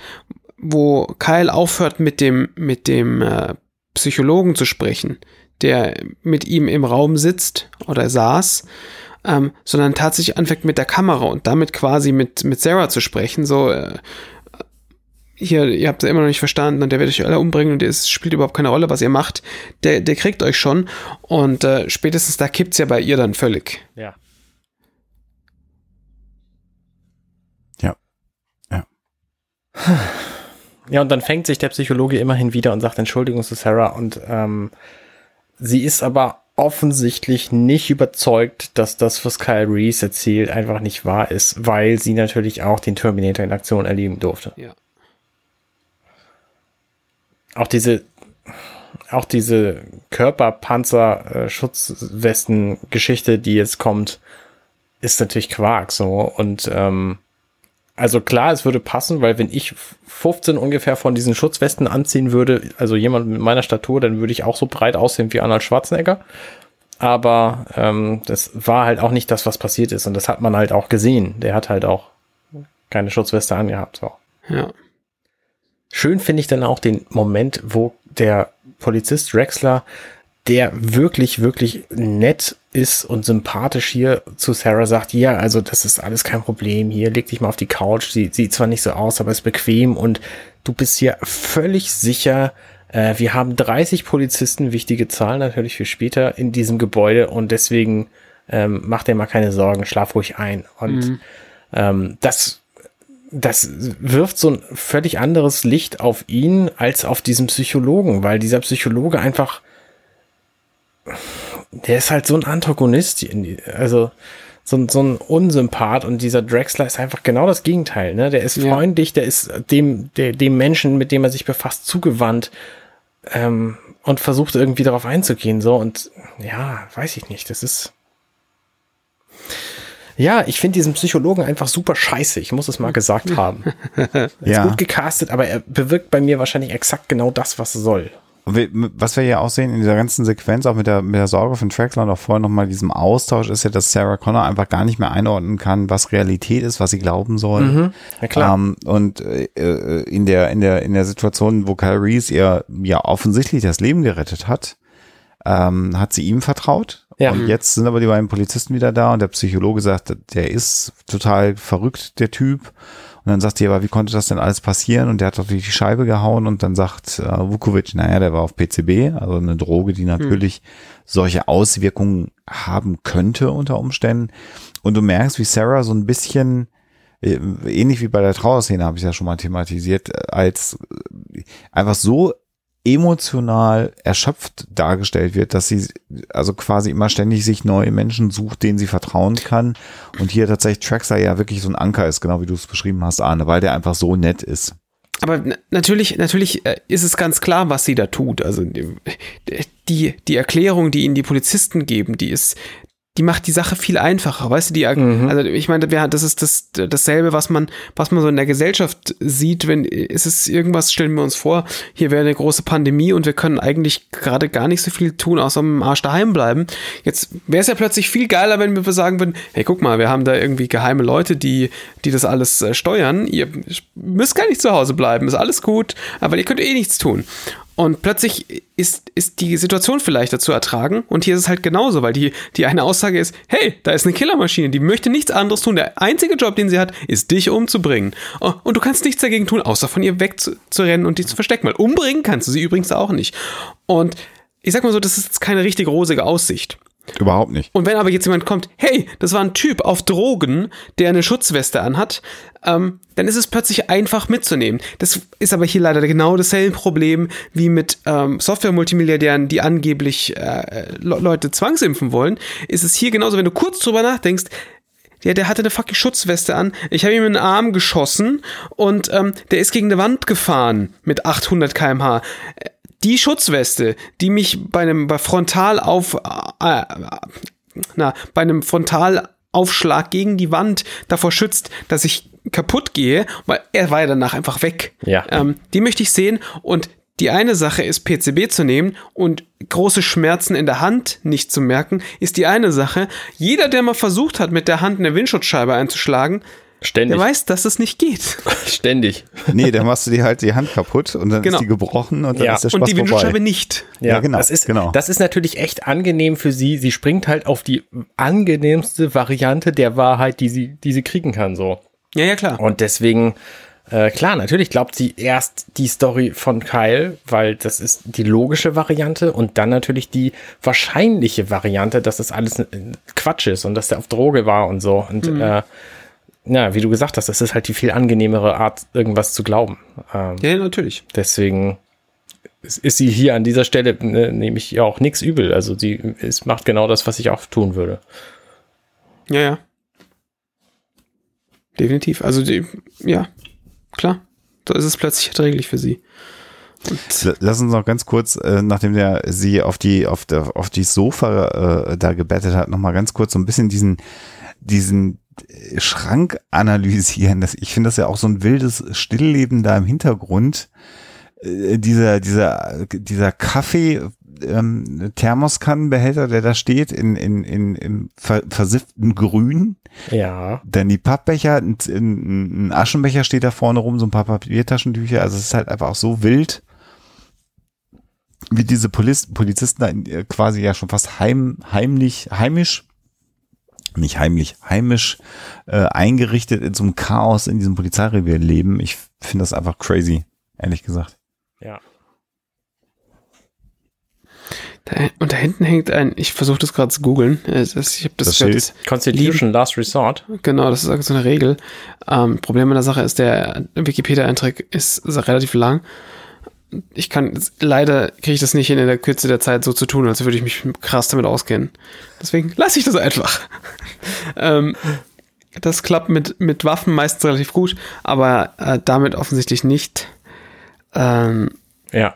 wo Kyle aufhört mit dem, mit dem äh, Psychologen zu sprechen, der mit ihm im Raum sitzt oder saß, ähm, sondern tatsächlich anfängt mit der Kamera und damit quasi mit, mit Sarah zu sprechen, so äh, hier, ihr habt es immer noch nicht verstanden und der wird euch alle umbringen und es spielt überhaupt keine Rolle, was ihr macht, der, der kriegt euch schon und äh, spätestens da kippt's ja bei ihr dann völlig. Ja. Ja. Ja. Ja, und dann fängt sich der Psychologe immerhin wieder und sagt Entschuldigung zu Sarah und ähm, sie ist aber offensichtlich nicht überzeugt, dass das, was Kyle Reese erzählt, einfach nicht wahr ist, weil sie natürlich auch den Terminator in Aktion erleben durfte. Ja. Auch diese, auch diese Körperpanzer-Schutzwesten-Geschichte, die jetzt kommt, ist natürlich Quark so und ähm, also klar, es würde passen, weil wenn ich 15 ungefähr von diesen Schutzwesten anziehen würde, also jemand mit meiner Statur, dann würde ich auch so breit aussehen wie Arnold Schwarzenegger. Aber ähm, das war halt auch nicht das, was passiert ist. Und das hat man halt auch gesehen. Der hat halt auch keine Schutzweste angehabt. So. Ja. Schön finde ich dann auch den Moment, wo der Polizist Drexler, der wirklich, wirklich nett ist und sympathisch hier zu Sarah sagt, ja, also das ist alles kein Problem hier, leg dich mal auf die Couch, sie sieht zwar nicht so aus, aber ist bequem und du bist hier völlig sicher, äh, wir haben 30 Polizisten, wichtige Zahl natürlich für später in diesem Gebäude und deswegen ähm, mach dir mal keine Sorgen, schlaf ruhig ein und ähm, das das wirft so ein völlig anderes Licht auf ihn als auf diesen Psychologen, weil dieser Psychologe einfach, der ist halt so ein Antagonist, also so, ein- so ein Unsympath und dieser Drexler ist einfach genau das Gegenteil, ne? Der ist Ja. freundlich, der ist dem, der, dem Menschen, mit dem er sich befasst, zugewandt ähm, und versucht irgendwie darauf einzugehen, so und ja, weiß ich nicht, das ist ja, ich finde diesen Psychologen einfach super scheiße. Ich muss es mal gesagt (laughs) haben. Er ist Ja. gut gecastet, aber er bewirkt bei mir wahrscheinlich exakt genau das, was er soll. Was wir hier auch sehen in dieser ganzen Sequenz, auch mit der, mit der Sorge von Traxler und auch vorher nochmal diesem Austausch, ist ja, dass Sarah Connor einfach gar nicht mehr einordnen kann, was Realität ist, was sie glauben soll. Ja klar. Ähm, und äh, äh, in der in der in der Situation, wo Kyle Reese ihr ja offensichtlich das Leben gerettet hat, ähm, hat sie ihm vertraut. Ja. Und jetzt sind aber die beiden Polizisten wieder da und der Psychologe sagt, der ist total verrückt, der Typ. Und dann sagt sie, aber wie konnte das denn alles passieren? Und der hat doch durch die Scheibe gehauen und dann sagt äh, Vukovic, naja, der war auf PCB, also eine Droge, die natürlich solche Auswirkungen haben könnte unter Umständen. Und du merkst, wie Sarah so ein bisschen äh, ähnlich wie bei der Trauerszene habe ich ja schon mal thematisiert, äh, als äh, einfach so emotional erschöpft dargestellt wird, dass sie also quasi immer ständig sich neue Menschen sucht, denen sie vertrauen kann. Und hier tatsächlich Traxler ja wirklich so ein Anker ist, genau wie du es beschrieben hast, Arne, weil der einfach so nett ist. Aber na- natürlich, natürlich äh, ist es ganz klar, was sie da tut. Also die, die Erklärung, die ihnen die Polizisten geben, die ist, die macht die Sache viel einfacher, weißt du, die, also ich meine, das ist das, dasselbe, was man, was man so in der Gesellschaft sieht, wenn, ist es irgendwas, stellen wir uns vor, hier wäre eine große Pandemie und wir können eigentlich gerade gar nicht so viel tun, außer im Arsch daheim bleiben. Jetzt wäre es ja plötzlich viel geiler, wenn wir sagen würden, hey, guck mal, wir haben da irgendwie geheime Leute, die, die das alles äh, steuern, ihr müsst gar nicht zu Hause bleiben, ist alles gut, aber ihr könnt eh nichts tun. Und plötzlich ist, ist die Situation vielleicht dazu ertragen. Und hier ist es halt genauso, weil die, die eine Aussage ist, hey, da ist eine Killermaschine, die möchte nichts anderes tun. Der einzige Job, den sie hat, ist dich umzubringen. Oh, Und du kannst nichts dagegen tun, außer von ihr wegzurennen und dich zu verstecken. Weil umbringen kannst du sie übrigens auch nicht. Und ich sag mal so, das ist keine richtig rosige Aussicht. Überhaupt nicht. Und wenn aber jetzt jemand kommt, hey, das war ein Typ auf Drogen, der eine Schutzweste anhat, ähm, dann ist es plötzlich einfach mitzunehmen. Das ist aber hier leider genau dasselbe Problem wie mit ähm, Software-Multimilliardären, die angeblich äh, Le Leute zwangsimpfen wollen. Ist es hier genauso, wenn du kurz drüber nachdenkst, ja, der hatte eine fucking Schutzweste an. Ich habe ihm in den Arm geschossen und ähm, der ist gegen eine Wand gefahren mit 800 km/h. Die Schutzweste, die mich bei einem bei Frontal auf äh, na, bei einem Frontalaufschlag gegen die Wand davor schützt, dass ich kaputt gehe, weil er war ja danach einfach weg. Ja. Ähm, die möchte ich sehen und die eine Sache ist, PCB zu nehmen und große Schmerzen in der Hand nicht zu merken, ist die eine Sache. Jeder, der mal versucht hat, mit der Hand eine Windschutzscheibe einzuschlagen, Ständig. der weiß, dass es nicht geht. (laughs) Ständig. Nee, dann machst du dir halt die Hand kaputt und dann Genau. ist die gebrochen und dann Ja. ist der Spaß Und die Windschutzscheibe nicht. Ja, genau, Das ist, genau. das ist natürlich echt angenehm für sie. Sie springt halt auf die angenehmste Variante der Wahrheit, die sie, die sie kriegen kann, so. Ja, ja, klar. Und deswegen, äh, klar, natürlich glaubt sie erst die Story von Kyle, weil das ist die logische Variante und dann natürlich die wahrscheinliche Variante, dass das alles Quatsch ist und dass der auf Droge war und so. Und äh, ja, wie du gesagt hast, das ist halt die viel angenehmere Art, irgendwas zu glauben. Ähm, Ja, ja, natürlich. Deswegen ist sie hier an dieser Stelle, ne, nehme ich ihr auch nichts übel. Also sie ist, macht genau das, was ich auch tun würde. Ja, ja. Definitiv. Also, die, ja, klar. Da ist es plötzlich erträglich für sie. Lass uns noch ganz kurz, äh, nachdem der sie auf die auf der auf die Sofa äh, da gebettet hat, noch mal ganz kurz so ein bisschen diesen diesen Schrank analysieren. Das, ich finde das ja auch so ein wildes Stillleben da im Hintergrund. Äh, dieser dieser dieser Kaffee ähm, Thermoskannenbehälter, der da steht in in in im ver versifften Grün. Ja. Dann die Pappbecher, ein, ein, Aschenbecher steht da vorne rum, so ein paar Papiertaschentücher. Also es ist halt einfach auch so wild, wie diese Poliz Polizisten da äh, quasi ja schon fast heim, heimlich, heimisch, nicht heimlich, heimisch äh, eingerichtet in so einem Chaos in diesem Polizeirevier leben. Ich finde das einfach crazy, ehrlich gesagt. Ja. Da, und da hinten hängt ein, ich versuche das gerade zu googeln. Das- Ich habe das, Das gehört, Constitution Last Resort. Genau, das ist so eine Regel. Ähm, Problem an der Sache ist, der Wikipedia-Eintrag ist, ist relativ lang. Ich kann, leider kriege ich das nicht hin, in der Kürze der Zeit so zu tun, als würde ich mich krass damit auskennen. Deswegen lasse ich das einfach. (laughs) ähm, das klappt mit, mit Waffen meistens relativ gut, aber äh, damit offensichtlich nicht. Ähm, Ja.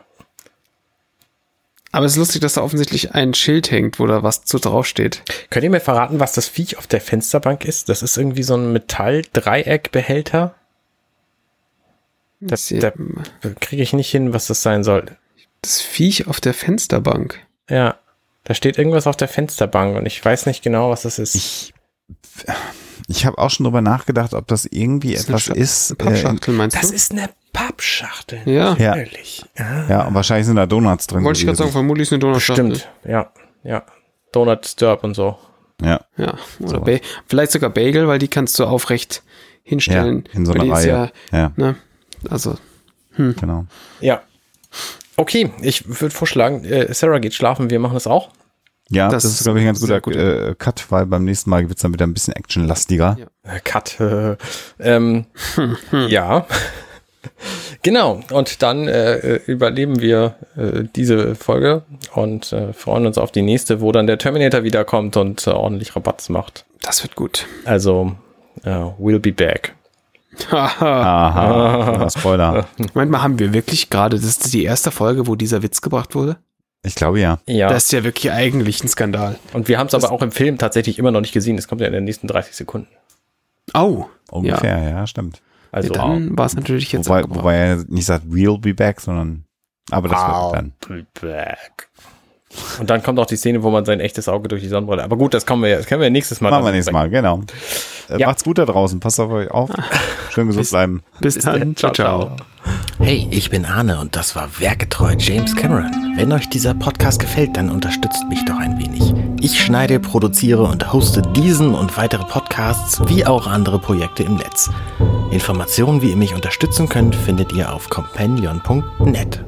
aber es ist lustig, dass da offensichtlich ein Schild hängt, wo da was zu draufsteht. Könnt ihr mir verraten, was das Viech auf der Fensterbank ist? Das ist irgendwie so ein Metall-Dreieckbehälter. Das, Das, da kriege ich nicht hin, was das sein soll. das Viech auf der Fensterbank. Ja. Da steht irgendwas auf der Fensterbank und ich weiß nicht genau, was das ist. Ich, ich habe auch schon drüber nachgedacht, ob das irgendwie Das ist eine etwas ist. Eine Pappschachtel, meinst das du? ist eine Pappschachtel. Ja. Ja. Ehrlich. Ja. Äh, und wahrscheinlich sind da Donuts drin. Wollte ich gerade sagen, vermutlich ist eine Donutschachtel. Stimmt. Ja. Ja. Donut Stirb und so. Ja. Ja, oder So. vielleicht sogar Bagel, weil die kannst du aufrecht hinstellen. Ja, in so einer Reihe. Ja, Ja, ne, also, genau. Ja. Okay, ich würde vorschlagen, äh, Sarah geht schlafen, wir machen das auch. Ja, Das das, ist, glaube ich, ein ganz guter äh, Cut, weil beim nächsten Mal wird's dann wieder ein bisschen actionlastiger. Ja. Äh, Cut. Äh, (laughs) ähm, (laughs) ja. (laughs) genau. Und dann äh, überleben wir äh, diese Folge und äh, freuen uns auf die nächste, wo dann der Terminator wiederkommt und äh, ordentlich Rabatz macht. das wird gut. Also, äh, we'll be back. Haha. Aha, Spoiler. Moment mal, haben wir wirklich gerade, das ist die erste Folge, wo dieser Witz gebracht wurde? Ich glaube ja. Ja. Das ist ja wirklich eigentlich ein Skandal. und wir haben es aber auch im Film tatsächlich immer noch nicht gesehen. Das kommt ja in den nächsten 30 Sekunden. Au. Ungefähr, ja, stimmt. Also Dann war es natürlich jetzt Wobei, wobei er nicht sagt, we'll be back, sondern, aber das wird dann. I'll be back. Und dann kommt auch die Szene, wo man sein echtes Auge durch die Sonnenbrille. Aber gut, das kommen wir, das können wir nächstes Mal. Machen wir nächstes Mal, genau. Äh, Ja. Macht's gut da draußen, passt auf euch auf. Schön gesund bleiben. Bis dann. Ciao, ciao. Hey, ich bin Arne und das war Werketreu James Cameron. Wenn euch dieser Podcast gefällt, dann unterstützt mich doch ein wenig. Ich schneide, produziere und hoste diesen und weitere Podcasts wie auch andere Projekte im Netz. Informationen, wie ihr mich unterstützen könnt, findet ihr auf companion.net.